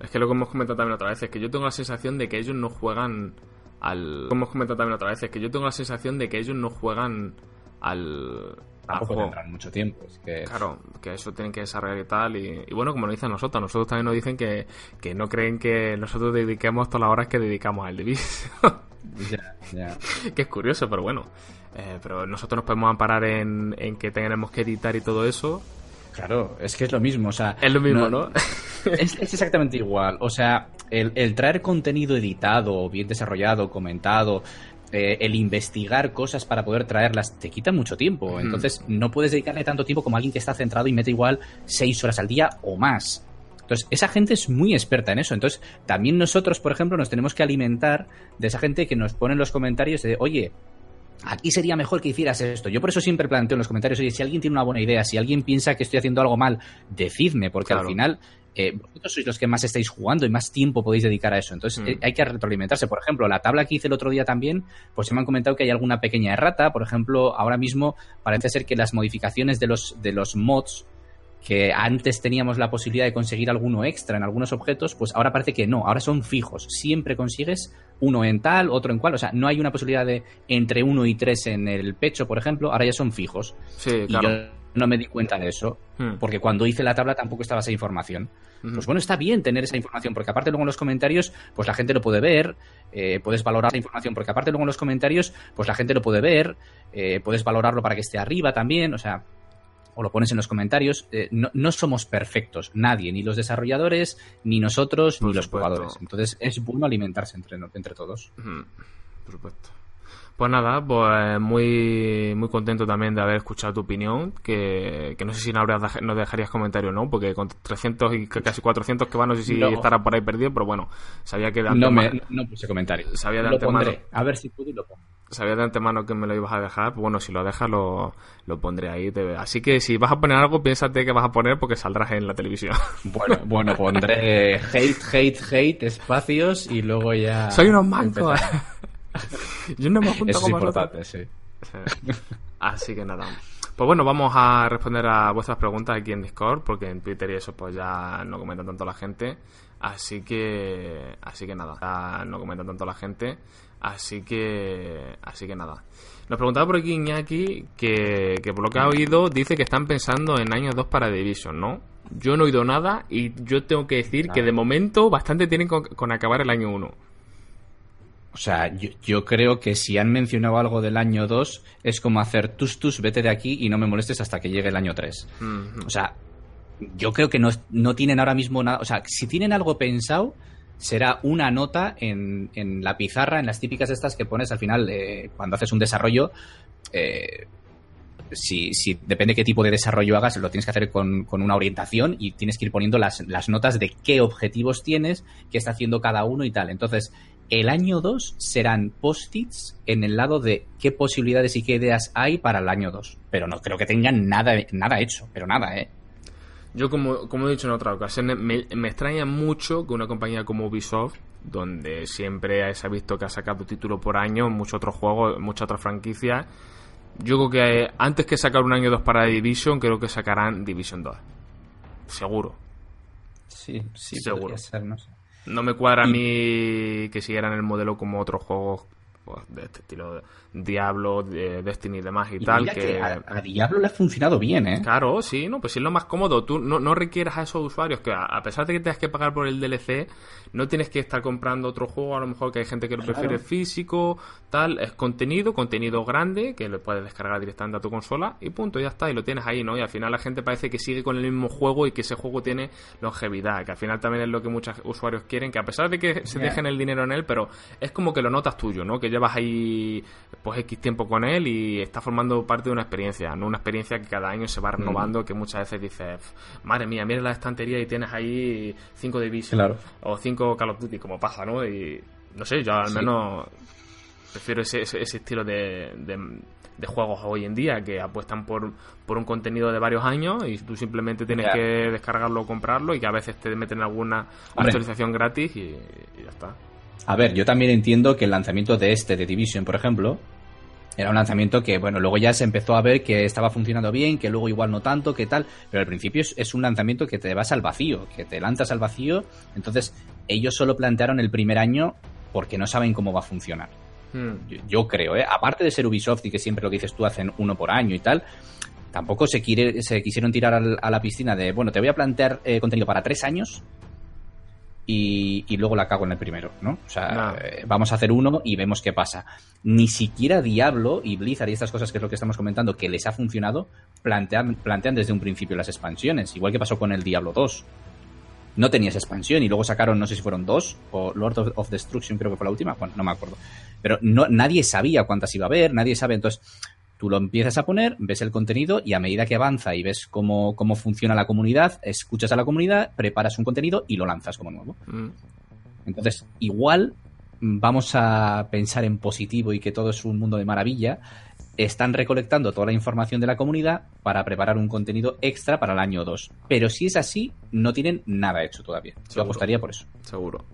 Es que lo que hemos comentado también otra vez es que yo tengo la sensación de que ellos no juegan al. Como hemos comentado también otra vez es que yo tengo la sensación de que ellos no juegan al. Tampoco tendrán mucho tiempo. Es que... Claro, que eso tienen que desarrollar y tal. Y, bueno, como nos dicen nosotros, nosotros también nos dicen que, que no creen que nosotros dediquemos todas las horas que dedicamos al Division. ya, ya. que es curioso, pero bueno. Eh, pero nosotros nos podemos amparar en, en que tenemos que editar y todo eso. Claro, es que es lo mismo, o sea... Es lo mismo, ¿no? es, es, exactamente igual, o sea, el, el, traer contenido editado, bien desarrollado, comentado, eh, el investigar cosas para poder traerlas te quita mucho tiempo. Entonces no puedes dedicarle tanto tiempo como alguien que está centrado y mete igual seis horas al día o más. Entonces, esa gente es muy experta en eso. Entonces, también nosotros, por ejemplo, nos tenemos que alimentar de esa gente que nos pone en los comentarios de, oye, aquí sería mejor que hicieras esto. Yo por eso siempre planteo en los comentarios, oye, si alguien tiene una buena idea, si alguien piensa que estoy haciendo algo mal, decidme, porque al final eh, vosotros sois los que más estáis jugando y más tiempo podéis dedicar a eso. Entonces mm. eh, hay que retroalimentarse. Por ejemplo, la tabla que hice el otro día también, pues se me han comentado que hay alguna pequeña errata. Por ejemplo, ahora mismo parece ser que las modificaciones de los, de los mods que antes teníamos la posibilidad de conseguir alguno extra en algunos objetos, pues ahora parece que no, ahora son fijos. Siempre consigues uno en tal, otro en cual. O sea, no hay una posibilidad de entre uno y tres en el pecho, por ejemplo, ahora ya son fijos. Sí, claro no me di cuenta de eso, hmm. porque cuando hice la tabla tampoco estaba esa información. Hmm. Pues bueno, está bien tener esa información, porque aparte luego en los comentarios, pues la gente lo puede ver, eh, puedes valorar la información, porque aparte luego en los comentarios, pues la gente lo puede ver, eh, puedes valorarlo para que esté arriba también, o sea, o lo pones en los comentarios, eh, no, somos perfectos, nadie, ni los desarrolladores, ni nosotros, ni los jugadores. Entonces es bueno alimentarse entre, entre todos. Por supuesto. Pues nada, pues muy muy contento también de haber escuchado tu opinión, que, no sé si no nos dejarías comentario o no, porque con 300 y casi 400 que van, no sé si estará por ahí perdido, pero bueno, sabía que de antemano... No, me, puse comentario. Sabía de antemano... A ver si puedo y lo pongo. Sabía de antemano que me lo ibas a dejar, pues bueno, si lo dejas lo, lo pondré ahí. Así que si vas a poner algo, piénsate que vas a poner porque saldrás en la televisión. Bueno, bueno pondré hate, hate, hate, espacios y luego ya... Soy unos mancos. Yo no me junto Eso es importante, sí. Así que nada. Pues bueno, vamos a responder a vuestras preguntas aquí en Discord, porque en Twitter y eso pues ya no comenta tanto la gente. Así que así que nada, ya no comenta tanto la gente. Así que así que nada. Nos preguntaba por aquí Iñaki que, que por lo que ha oído dice que están pensando en año 2 para Division, ¿no? Yo no he oído nada y yo tengo que decir que de momento bastante tienen con, con acabar el año 1. O sea, yo, creo que si han mencionado algo del año 2, es como hacer tus tus, vete de aquí y no me molestes hasta que llegue el año 3. O sea, yo creo que no, no, tienen ahora mismo nada. O sea, si tienen algo pensado, será una nota en, en la pizarra, en las típicas estas que pones al final eh, cuando haces un desarrollo. Eh, si, si, depende qué tipo de desarrollo hagas, lo tienes que hacer con, con una orientación y tienes que ir poniendo las, las, notas de qué objetivos tienes, qué está haciendo cada uno y tal. Entonces, el año 2 serán post-its en el lado de qué posibilidades y qué ideas hay para el año 2. Pero no creo que tengan nada, nada hecho, pero nada, ¿eh? Yo, como, como he dicho en otra ocasión, me, me extraña mucho que una compañía como Ubisoft, donde siempre se ha visto que ha sacado título por año, muchos otros juegos, muchas otras franquicias, yo creo que eh, antes que sacar un año 2 para Division, creo que sacarán Division 2. Seguro. Sí, sí, seguro. No me cuadra a mí que siguieran el modelo como otros juegos pues, de este estilo Diablo, de Destiny y demás y, tal. Que, a, Diablo le ha funcionado bien, ¿eh? Claro, sí, no, pues es lo más cómodo. Tú no, no requieres a esos usuarios que, a, pesar de que tengas que pagar por el DLC, no tienes que estar comprando otro juego. A lo mejor que hay gente que lo prefiere físico, tal. Es contenido, contenido grande, que lo puedes descargar directamente a tu consola y punto, ya está. Y lo tienes ahí, ¿no? Y al final la gente parece que sigue con el mismo juego y que ese juego tiene longevidad, que al final también es lo que muchos usuarios quieren, que a pesar de que se dejen el dinero en él, pero es como que lo notas tuyo, ¿no? Que ya llevas ahí pues X tiempo con él y estás formando parte de una experiencia, no una experiencia que cada año se va renovando, que muchas veces dices, madre mía, mira la estantería y tienes ahí cinco Division o cinco Call of Duty, como pasa, ¿no? Y no sé, yo al menos prefiero ese, ese, estilo de, de, juegos hoy en día que apuestan por, por un contenido de varios años y tú simplemente tienes que descargarlo o comprarlo y que a veces te meten alguna actualización gratis y, ya está. A ver, yo también entiendo que el lanzamiento de este, de Division, por ejemplo, era un lanzamiento que, bueno, luego ya se empezó a ver que estaba funcionando bien, que luego igual no tanto, que tal, pero al principio es, un lanzamiento que te vas al vacío, que te lanzas al vacío, entonces ellos solo plantearon el primer año porque no saben cómo va a funcionar. Hmm. Yo, creo, ¿eh? Aparte de ser Ubisoft y que siempre lo que dices tú hacen uno por año y tal, tampoco se, quiere, se quisieron tirar a la piscina de, bueno, te voy a plantear eh, contenido para tres años y, luego la cago en el primero, ¿no? O sea, eh, vamos a hacer uno y vemos qué pasa. Ni siquiera Diablo y Blizzard y estas cosas que es lo que estamos comentando, que les ha funcionado, plantean, plantean desde un principio las expansiones, igual que pasó con el Diablo 2 no tenías expansión y luego sacaron, no sé si fueron dos, o Lord of, Destruction creo que fue la última, bueno, no me acuerdo. Pero no, nadie sabía cuántas iba a haber, nadie sabe, entonces tú lo empiezas a poner, ves el contenido y a medida que avanza y ves cómo, cómo funciona la comunidad, escuchas a la comunidad, preparas un contenido y lo lanzas como nuevo. Mm. Entonces, igual vamos a pensar en positivo y que todo es un mundo de maravilla, están recolectando toda la información de la comunidad para preparar un contenido extra para el año 2. Pero si es así, no tienen nada hecho todavía. Yo apostaría por eso. Seguro.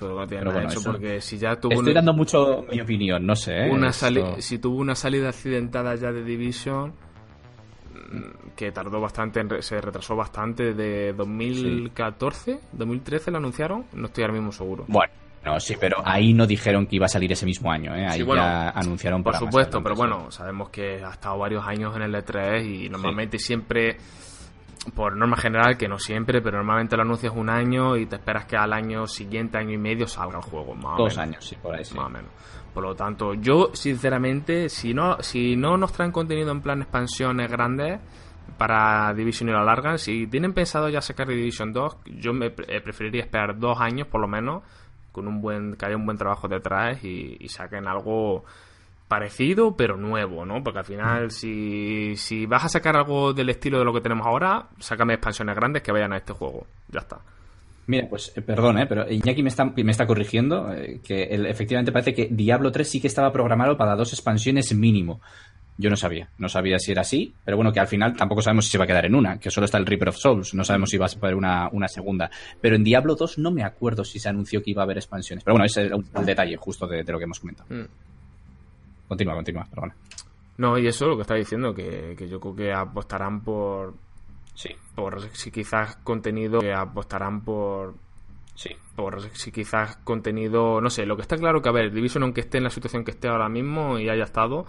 No tienen nada hecho porque si ya tuvo... Estoy dando mucho mi opinión, no sé. ¿eh? Una Si tuvo una salida accidentada ya de Division mm, que tardó bastante, se retrasó bastante de 2014, 2013 lo anunciaron, no estoy ahora mismo seguro. Bueno, no, sí, pero ahí no dijeron que iba a salir ese mismo año, ¿eh? Ahí ya anunciaron Por supuesto, pero bueno, sabemos que ha estado varios años en el E3 y normalmente siempre, por norma general, que no siempre, pero normalmente lo anuncias un año y te esperas que al año siguiente, año y medio, salga el juego, más Dos años, sí, por ahí Más o menos. Por lo tanto, yo, sinceramente, si no, si no nos traen contenido en plan expansiones grandes para Division y lo alargan, si tienen pensado ya sacar Division 2, yo me eh, preferiría esperar dos años por lo menos con un buen, que haya un buen trabajo detrás y, saquen algo parecido pero nuevo, ¿no? Porque al final mm. si, si vas a sacar algo del estilo de lo que tenemos ahora, sácame expansiones grandes que vayan a este juego. Ya está. Mira, pues eh, perdón, ¿eh? pero Iñaki me está, me está corrigiendo eh, que efectivamente parece que Diablo 3 sí que estaba programado para dos expansiones mínimo. Yo no sabía, no sabía si era así, pero bueno, que al final tampoco sabemos si se va a quedar en una, que solo está el Reaper of Souls, no sabemos si va a ser una, una segunda. Pero en Diablo 2 no me acuerdo si se anunció que iba a haber expansiones. Pero bueno, ese es el, detalle justo de, lo que hemos comentado. Mm. Continúa, continúa, perdona. No, y eso lo que está diciendo, que, yo creo que apostarán por. Sí. Por si quizás contenido. Que apostarán por. Sí. Por si quizás contenido. No sé, lo que está claro que, a ver, Division, aunque esté en la situación que esté ahora mismo y haya estado,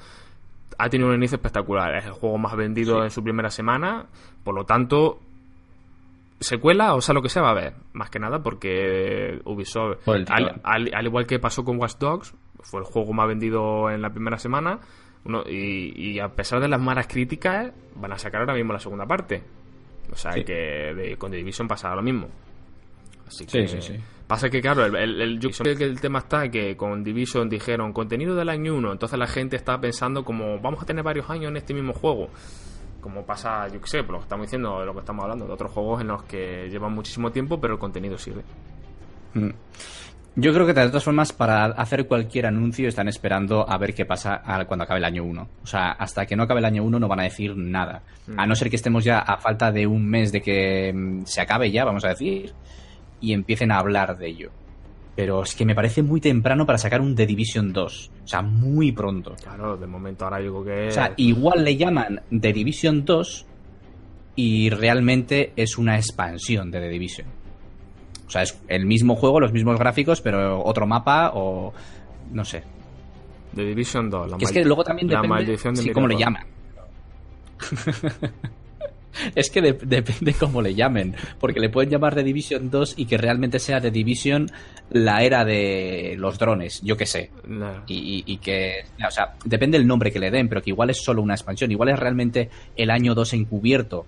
ha tenido un inicio espectacular. Es el juego más vendido en su primera semana. Por lo tanto, secuela o sea lo que sea va a haber. Más que nada porque Ubisoft, al, igual que pasó con Watch Dogs, fue el juego más vendido en la primera semana. y, a pesar de las malas críticas, van a sacar ahora mismo la segunda parte. O sea que de, con The Division pasa lo mismo. Así que, sí, sí, sí. Pasa que, claro, el, el, yo creo que el tema está que con Division dijeron contenido del año 1, entonces la gente está pensando como vamos a tener varios años en este mismo juego. Como pasa, yo qué sé, por lo que estamos diciendo, de lo que estamos hablando, de otros juegos en los que llevan muchísimo tiempo, pero el contenido sirve. Mm. Yo creo que de todas formas, para hacer cualquier anuncio, están esperando a ver qué pasa cuando acabe el año 1. O sea, hasta que no acabe el año 1 no van a decir nada. Mm. A no ser que estemos ya a falta de un mes de que mm, se acabe ya, vamos a decir y empiecen a hablar de ello. Pero es que me parece muy temprano para sacar un The Division 2. O sea, muy pronto. Claro, de momento ahora digo que... O sea, igual le llaman The Division 2 y realmente es una expansión de The Division. O sea, es el mismo juego, los mismos gráficos, pero otro mapa o... no sé. The Division 2. La es que luego también depende sí, cómo le llaman. Es que depende cómo le llamen, porque le pueden llamar de Division 2 y que realmente sea de Division la era de los drones, yo qué sé. Y, que, o sea, depende el nombre que le den, pero que igual es solo una expansión, igual es realmente el año 2 encubierto.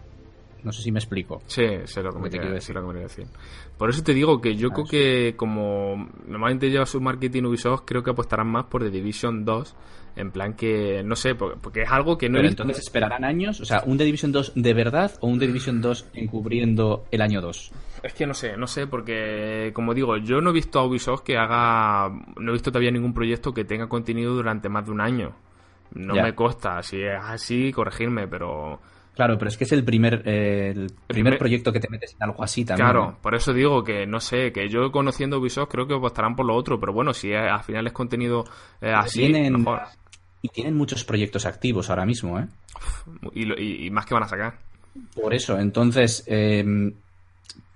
No sé si me explico. Sí, sé lo que me quiero decir. decir. Por eso te digo que yo creo que como normalmente lleva su marketing Ubisoft, creo que apostarán más por The Division 2 en plan que, no sé, porque, es algo que no Pero entonces esperarán años, o sea, un The Division 2 de verdad o un The Division 2 encubriendo el año 2. Es que no sé, no sé, porque como digo, yo no he visto a Ubisoft que haga, no he visto todavía ningún proyecto que tenga contenido durante más de un año. No me consta, si es así, corregirme, pero... Claro, pero es que es el primer, eh, el primer, proyecto que te metes en algo así también. Claro, por eso digo que no sé, que yo conociendo Ubisoft creo que apostarán por lo otro, pero bueno, si al final es contenido eh, así, mejor. Y tienen muchos proyectos activos ahora mismo, ¿eh? Y, más que van a sacar. Por eso, entonces, em,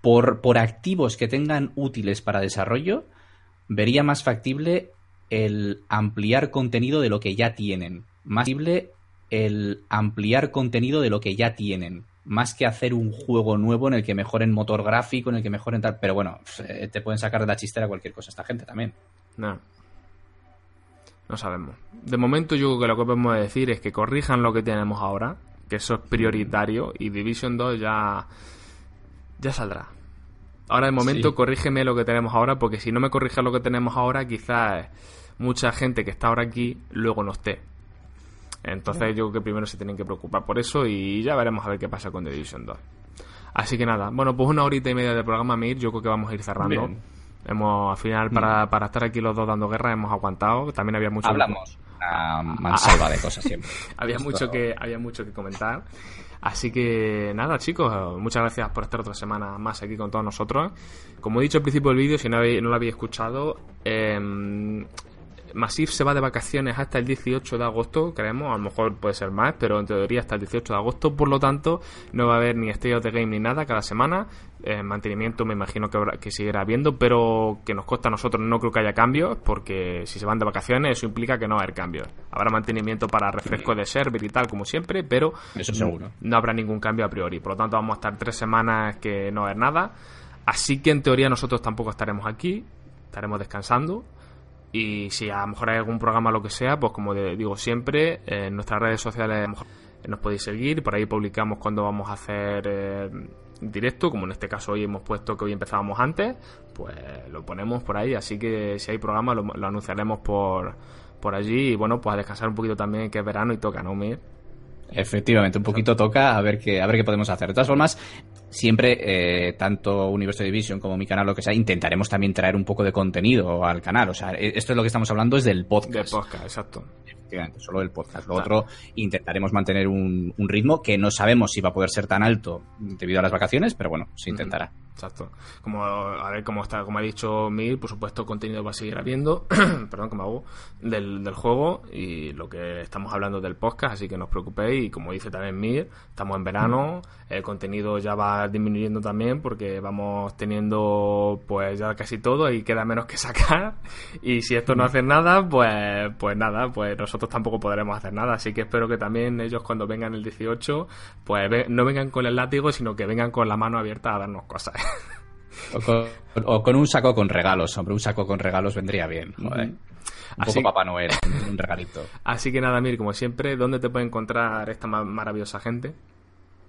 por, por activos que tengan útiles para desarrollo, vería más factible el ampliar contenido de lo que ya tienen. Más factible el ampliar contenido de lo que ya tienen. Más que hacer un juego nuevo en el que mejoren motor gráfico, en el que mejoren tal. Pero bueno, eh, te pueden sacar de la chistera cualquier cosa esta gente también. No. No sabemos. De momento yo creo que lo que podemos decir es que corrijan lo que tenemos ahora, que eso es prioritario, y Division 2 ya, ya saldrá. Ahora de momento corrígeme lo que tenemos ahora, porque si no me corriges lo que tenemos ahora, quizás mucha gente que está ahora aquí luego no esté. Entonces yo creo que primero se tienen que preocupar por eso y ya veremos a ver qué pasa con The Division 2. Así que nada, bueno, pues una horita y media de programa, Mir, yo creo que vamos a ir cerrando. Hemos, al final, para, para, estar aquí los dos dando guerra, hemos aguantado. También había mucho... Hablamos una mansalva de cosas siempre. había, mucho que, había mucho que comentar. Así que nada, chicos, muchas gracias por estar otra semana más aquí con todos nosotros. Como he dicho al principio del vídeo, si no, no lo habéis escuchado, eh, Massive se va de vacaciones hasta el 18 de agosto, creemos, a lo mejor puede ser más, pero en teoría hasta el 18 de agosto, por lo tanto no va a haber ni State de Game ni nada cada semana, eh, mantenimiento me imagino que, que seguirá habiendo, pero que nos cuesta a nosotros no creo que haya cambios, porque si se van de vacaciones eso implica que no va a haber cambios. Habrá mantenimiento para refresco de server y tal, como siempre, pero eso seguro. no habrá ningún cambio a priori, por lo tanto vamos a estar tres semanas que no va a haber nada, así que en teoría nosotros tampoco estaremos aquí, estaremos descansando y si a lo mejor hay algún programa lo que sea, pues como digo siempre, en nuestras redes sociales nos podéis seguir, por ahí publicamos cuando vamos a hacer eh, directo, como en este caso hoy hemos puesto que hoy empezábamos antes, pues lo ponemos por ahí, así que si hay programa lo, anunciaremos por, por allí y bueno, pues a descansar un poquito también que es verano y toca, ¿no, Mir? Efectivamente, un poquito toca a ver qué, a ver qué podemos hacer. De todas formas, siempre, eh, tanto Universo Division como mi canal, lo que sea, intentaremos también traer un poco de contenido al canal. O sea, e, esto es lo que estamos hablando, es del podcast. Del podcast, exacto. Efectivamente, solo del podcast. Lo otro, intentaremos mantener un, ritmo que no sabemos si va a poder ser tan alto debido a las vacaciones, pero bueno, se intentará. Exacto. Como, a ver, cómo está, como ha dicho Mil, por supuesto, contenido va a seguir habiendo, perdón, como hago, del, del juego y lo que estamos hablando del podcast, así que no os preocupéis. Y como dice también Mir, estamos en verano, el contenido ya va disminuyendo también porque vamos teniendo pues ya casi todo y queda menos que sacar. Y si esto no hace nada, pues, pues nada, pues nosotros tampoco podremos hacer nada. Así que espero que también ellos cuando vengan el 18, pues no vengan con el látigo, sino que vengan con la mano abierta a darnos cosas. O con, un saco con regalos, hombre, un saco con regalos vendría bien. Un poco Papá Noel, un regalito. Así que nada, Mir, como siempre, ¿dónde te puede encontrar esta maravillosa gente?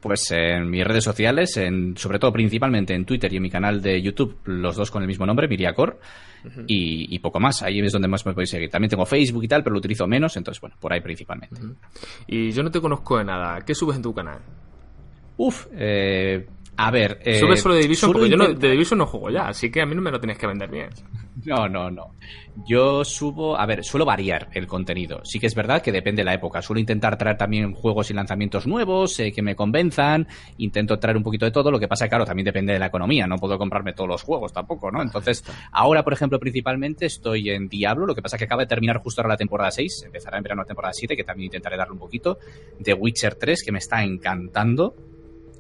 Pues en mis redes sociales, en, sobre todo principalmente en Twitter y en mi canal de YouTube, los dos con el mismo nombre, Miriacor, y, poco más. Ahí es donde más me podéis seguir. También tengo Facebook y tal, pero lo utilizo menos, entonces bueno, por ahí principalmente. Y yo no te conozco de nada. ¿Qué subes en tu canal? Uf, eh, a ver. Eh, Sube solo de Division porque yo no, de Division no juego ya, así que a mí no me lo tienes que vender bien. No, no, no. Yo subo, a ver, suelo variar el contenido. Sí que es verdad que depende de la época. Suelo intentar traer también juegos y lanzamientos nuevos eh, que me convenzan. Intento traer un poquito de todo. Lo que pasa, claro, también depende de la economía. No puedo comprarme todos los juegos tampoco, ¿no? Entonces, ahora, por ejemplo, principalmente estoy en Diablo. Lo que pasa es que acaba de terminar justo ahora la temporada 6. Empezará en verano la temporada 7, que también intentaré darle un poquito. The Witcher 3, que me está encantando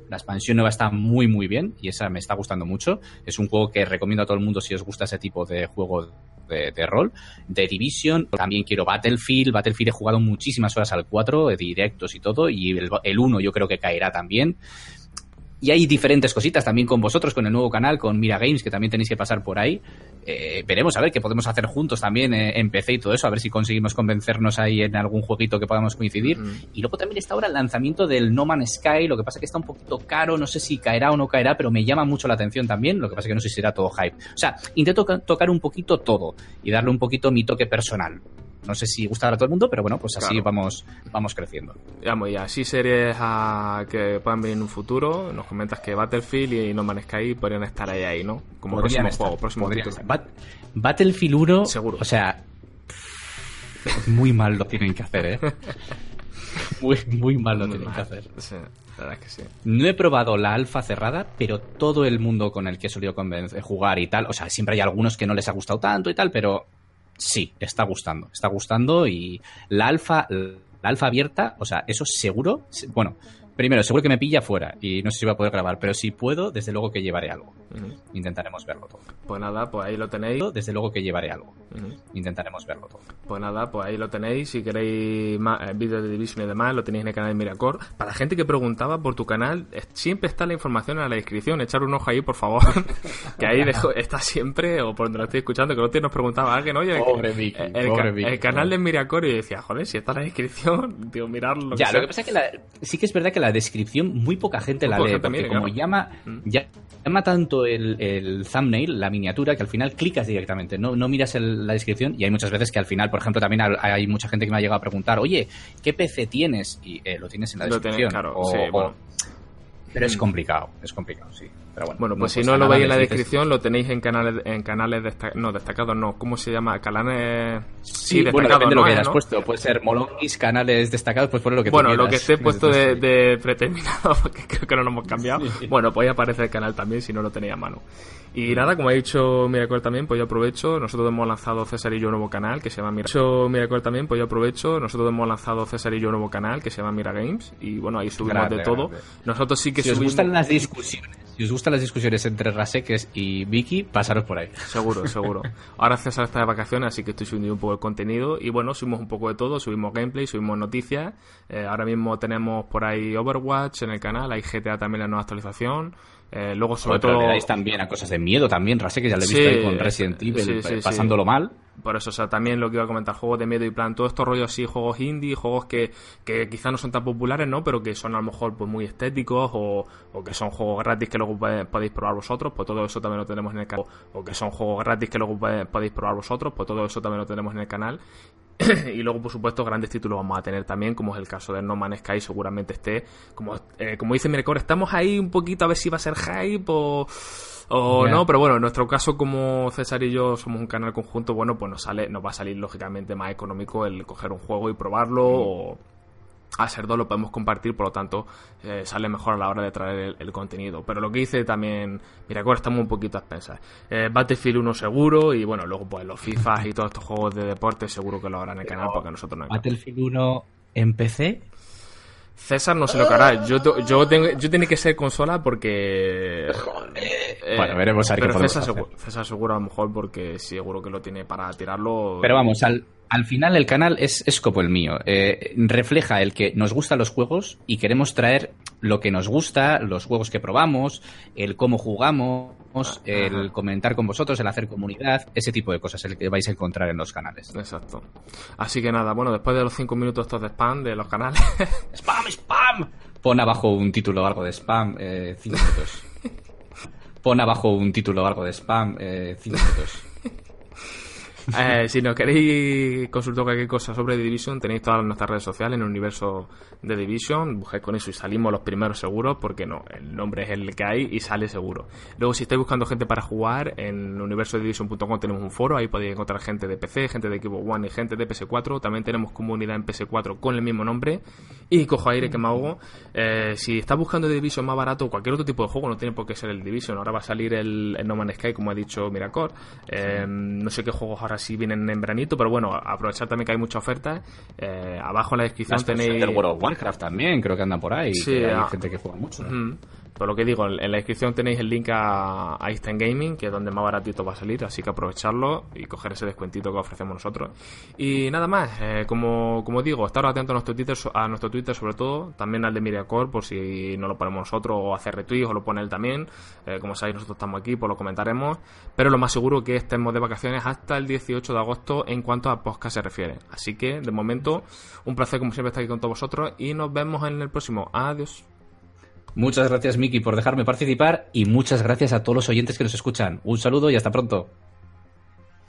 la expansión nueva está muy, muy bien y esa me está gustando mucho. Es un juego que recomiendo a todo el mundo si os gusta ese tipo de juego de, rol. De Division, también quiero Battlefield. Battlefield he jugado muchísimas horas al 4, de directos y todo, y el, el 1 yo creo que caerá también. Y hay diferentes cositas también con vosotros, con el nuevo canal, con Mira Games, que también tenéis que pasar por ahí. Eh, veremos a ver qué podemos hacer juntos también eh, en PC y todo eso, a ver si conseguimos convencernos ahí en algún jueguito que podamos coincidir. Y luego también está ahora el lanzamiento del No Man's Sky, lo que pasa que está un poquito caro, no sé si caerá o no caerá, pero me llama mucho la atención también, lo que pasa que no sé si será todo hype. O sea, intento tocar un poquito todo y darle un poquito mi toque personal no sé si gustará a todo el mundo, pero bueno, pues así vamos, vamos creciendo. Vamos, y así series a que puedan venir en un futuro, nos comentas que Battlefield y No Man's Sky podrían estar ahí, ahí ¿no? Como próximo juego, próximo Battlefield 1, seguro. O sea, muy mal lo tienen que hacer, ¿eh? muy, muy mal lo tienen que hacer. Sí, la verdad que sí. No he probado la alfa cerrada, pero todo el mundo con el que he solido jugar y tal, o sea, siempre hay algunos que no les ha gustado tanto y tal, pero sí, está gustando, está gustando y la alfa, la alfa abierta, o sea, eso seguro, bueno, primero, seguro que me pilla fuera y no sé si voy a poder grabar, pero si puedo, desde luego que llevaré algo. Intentaremos verlo todo. Pues nada, pues ahí lo tenéis. Desde luego que llevaré algo. Intentaremos verlo todo. Pues nada, pues ahí lo tenéis. Si queréis más eh, vídeos de Division y demás, lo tenéis en el canal de Miracore. Para la gente que preguntaba por tu canal, siempre está la información en la descripción. Echar un ojo ahí, por favor. que ahí dejo, está siempre, o por donde lo estoy escuchando, que no nos preguntaba alguien, oye, pobre Vicky, el, canal de Miracore. Y decía, joder, si está en la descripción, digo, mirarlo. Ya, lo que pasa es que sí que es verdad que la descripción muy poca gente la lee, porque como llama, mm. ya, llama tanto el, thumbnail, la miniatura, que al final clicas directamente, no, no miras la descripción y hay muchas veces que al final, por ejemplo, también hay mucha gente que me ha llegado a preguntar, oye, ¿qué PC tienes? Y eh, lo tienes en la descripción. Pero es mm. complicado, es complicado, sí. Bueno, pues si no lo veis en la descripción, lo tenéis en canales, en canales no destacados, no, ¿cómo se llama? Canales sí, bueno, depende de lo que hayas puesto. Puede ser Molongis, canales destacados, pues por lo que Bueno, lo que esté puesto de, preterminado, porque creo que no lo hemos cambiado. Bueno, pues ahí aparece el canal también si no lo tenéis a mano. Y nada, como ha dicho Miracle también, pues yo aprovecho. Nosotros hemos lanzado César y yo un nuevo canal que se llama Mira. Miracle también, pues yo aprovecho. Nosotros hemos lanzado César y yo un nuevo canal que se llama Mira Games. Y bueno, ahí subimos de todo. Nosotros sí que si os gustan las discusiones, si os gustan las discusiones entre Raseques y Vicky, pasaros por ahí. Seguro, seguro. Ahora César está de vacaciones, así que estoy subiendo un poco el contenido. Y bueno, subimos un poco de todo. Subimos gameplay, subimos noticias. Eh, ahora mismo tenemos por ahí Overwatch en el canal. Hay GTA también la nueva actualización. Eh, luego, sobre todo. Le dais también a cosas de miedo también, Rase, que ya le he visto ahí con Resident Evil pasándolo mal. Por eso, o sea, también lo que iba a comentar, juegos de miedo y plan, todo estos rollos así, juegos indie, juegos que, que quizás no son tan populares, ¿no? Pero que son a lo mejor pues muy estéticos o, o que son juegos gratis que luego podéis probar vosotros, pues todo eso también lo tenemos en el canal. O que son juegos gratis que luego podéis probar vosotros, pues todo eso también lo tenemos en el canal. y luego, por supuesto, grandes títulos vamos a tener también, como es el caso de No Man's Sky, seguramente esté. Como, eh, como dice Mirecore, estamos ahí un poquito a ver si va a ser hype o, o no, pero bueno, en nuestro caso, como César y yo somos un canal conjunto, bueno, pues nos sale, nos va a salir lógicamente más económico el coger un juego y probarlo mm. o a ser dos lo podemos compartir, por lo tanto eh, sale mejor a la hora de traer el, contenido. Pero lo que hice también, mira, ahora estamos un poquito a expensas. Eh, Battlefield 1 seguro y bueno, luego pues los FIFA y todos estos juegos de deporte seguro que lo harán en el canal porque nosotros no hay. Battlefield 1 en PC. César no se lo hará. Yo, yo, tengo, yo tengo que ser consola porque. Eh, bueno, veremos a ver pero César, seguro, César seguro a lo mejor porque seguro que lo tiene para tirarlo. Pero vamos, al, al final el canal es, es como el mío. Eh, refleja el que nos gustan los juegos y queremos traer lo que nos gusta, los juegos que probamos, el cómo jugamos, el comentar con vosotros, el hacer comunidad, ese tipo de cosas, el que vais a encontrar en los canales. Exacto. Así que nada, bueno, después de los cinco minutos estos de spam de los canales. ¡Spam, spam! Pon abajo un título o algo de spam, eh, cinco minutos. Pon abajo un título o algo de spam, eh, cinco minutos. Eh, si no queréis consultar cualquier cosa sobre Division, tenéis todas nuestras redes sociales en el universo de Division. Busquéis con eso y salimos los primeros seguros, porque no, el nombre es el que hay y sale seguro. Luego, si estáis buscando gente para jugar, en el universo de Division.com tenemos un foro, ahí podéis encontrar gente de PC, gente de equipo One y gente de PS4. También tenemos comunidad en PS4 con el mismo nombre. Y cojo aire que me ahogo. Eh, si estás buscando Division más barato o cualquier otro tipo de juego, no tiene por qué ser el Division. Ahora va a salir el, No Man's Sky, como ha dicho Miracor. Eh, no sé qué juegos ahora si vienen en veranito, pero bueno, aprovechar también que hay muchas ofertas. Eh, abajo en la descripción tenéis. El World of Warcraft también, creo que andan por ahí. Sí, hay gente que juega mucho. Por lo que digo, en la descripción tenéis el link a, a Gaming, que es donde más baratito va a salir, así que aprovecharlo y coger ese descuentito que ofrecemos nosotros. Y nada más, eh, como, digo, estar atentos a nuestro Twitter, a nuestro Twitter sobre todo, también al de MediaCore, por si no lo ponemos nosotros, o hacer retweets, o lo pone él también. Eh, como sabéis, nosotros estamos aquí, pues lo comentaremos. Pero lo más seguro que estemos de vacaciones hasta el 18 de agosto en cuanto a podcast se refiere. Así que, de momento, un placer como siempre estar aquí con todos vosotros y nos vemos en el próximo. Adiós. Muchas gracias, Miki, por dejarme participar y muchas gracias a todos los oyentes que nos escuchan. Un saludo y hasta pronto.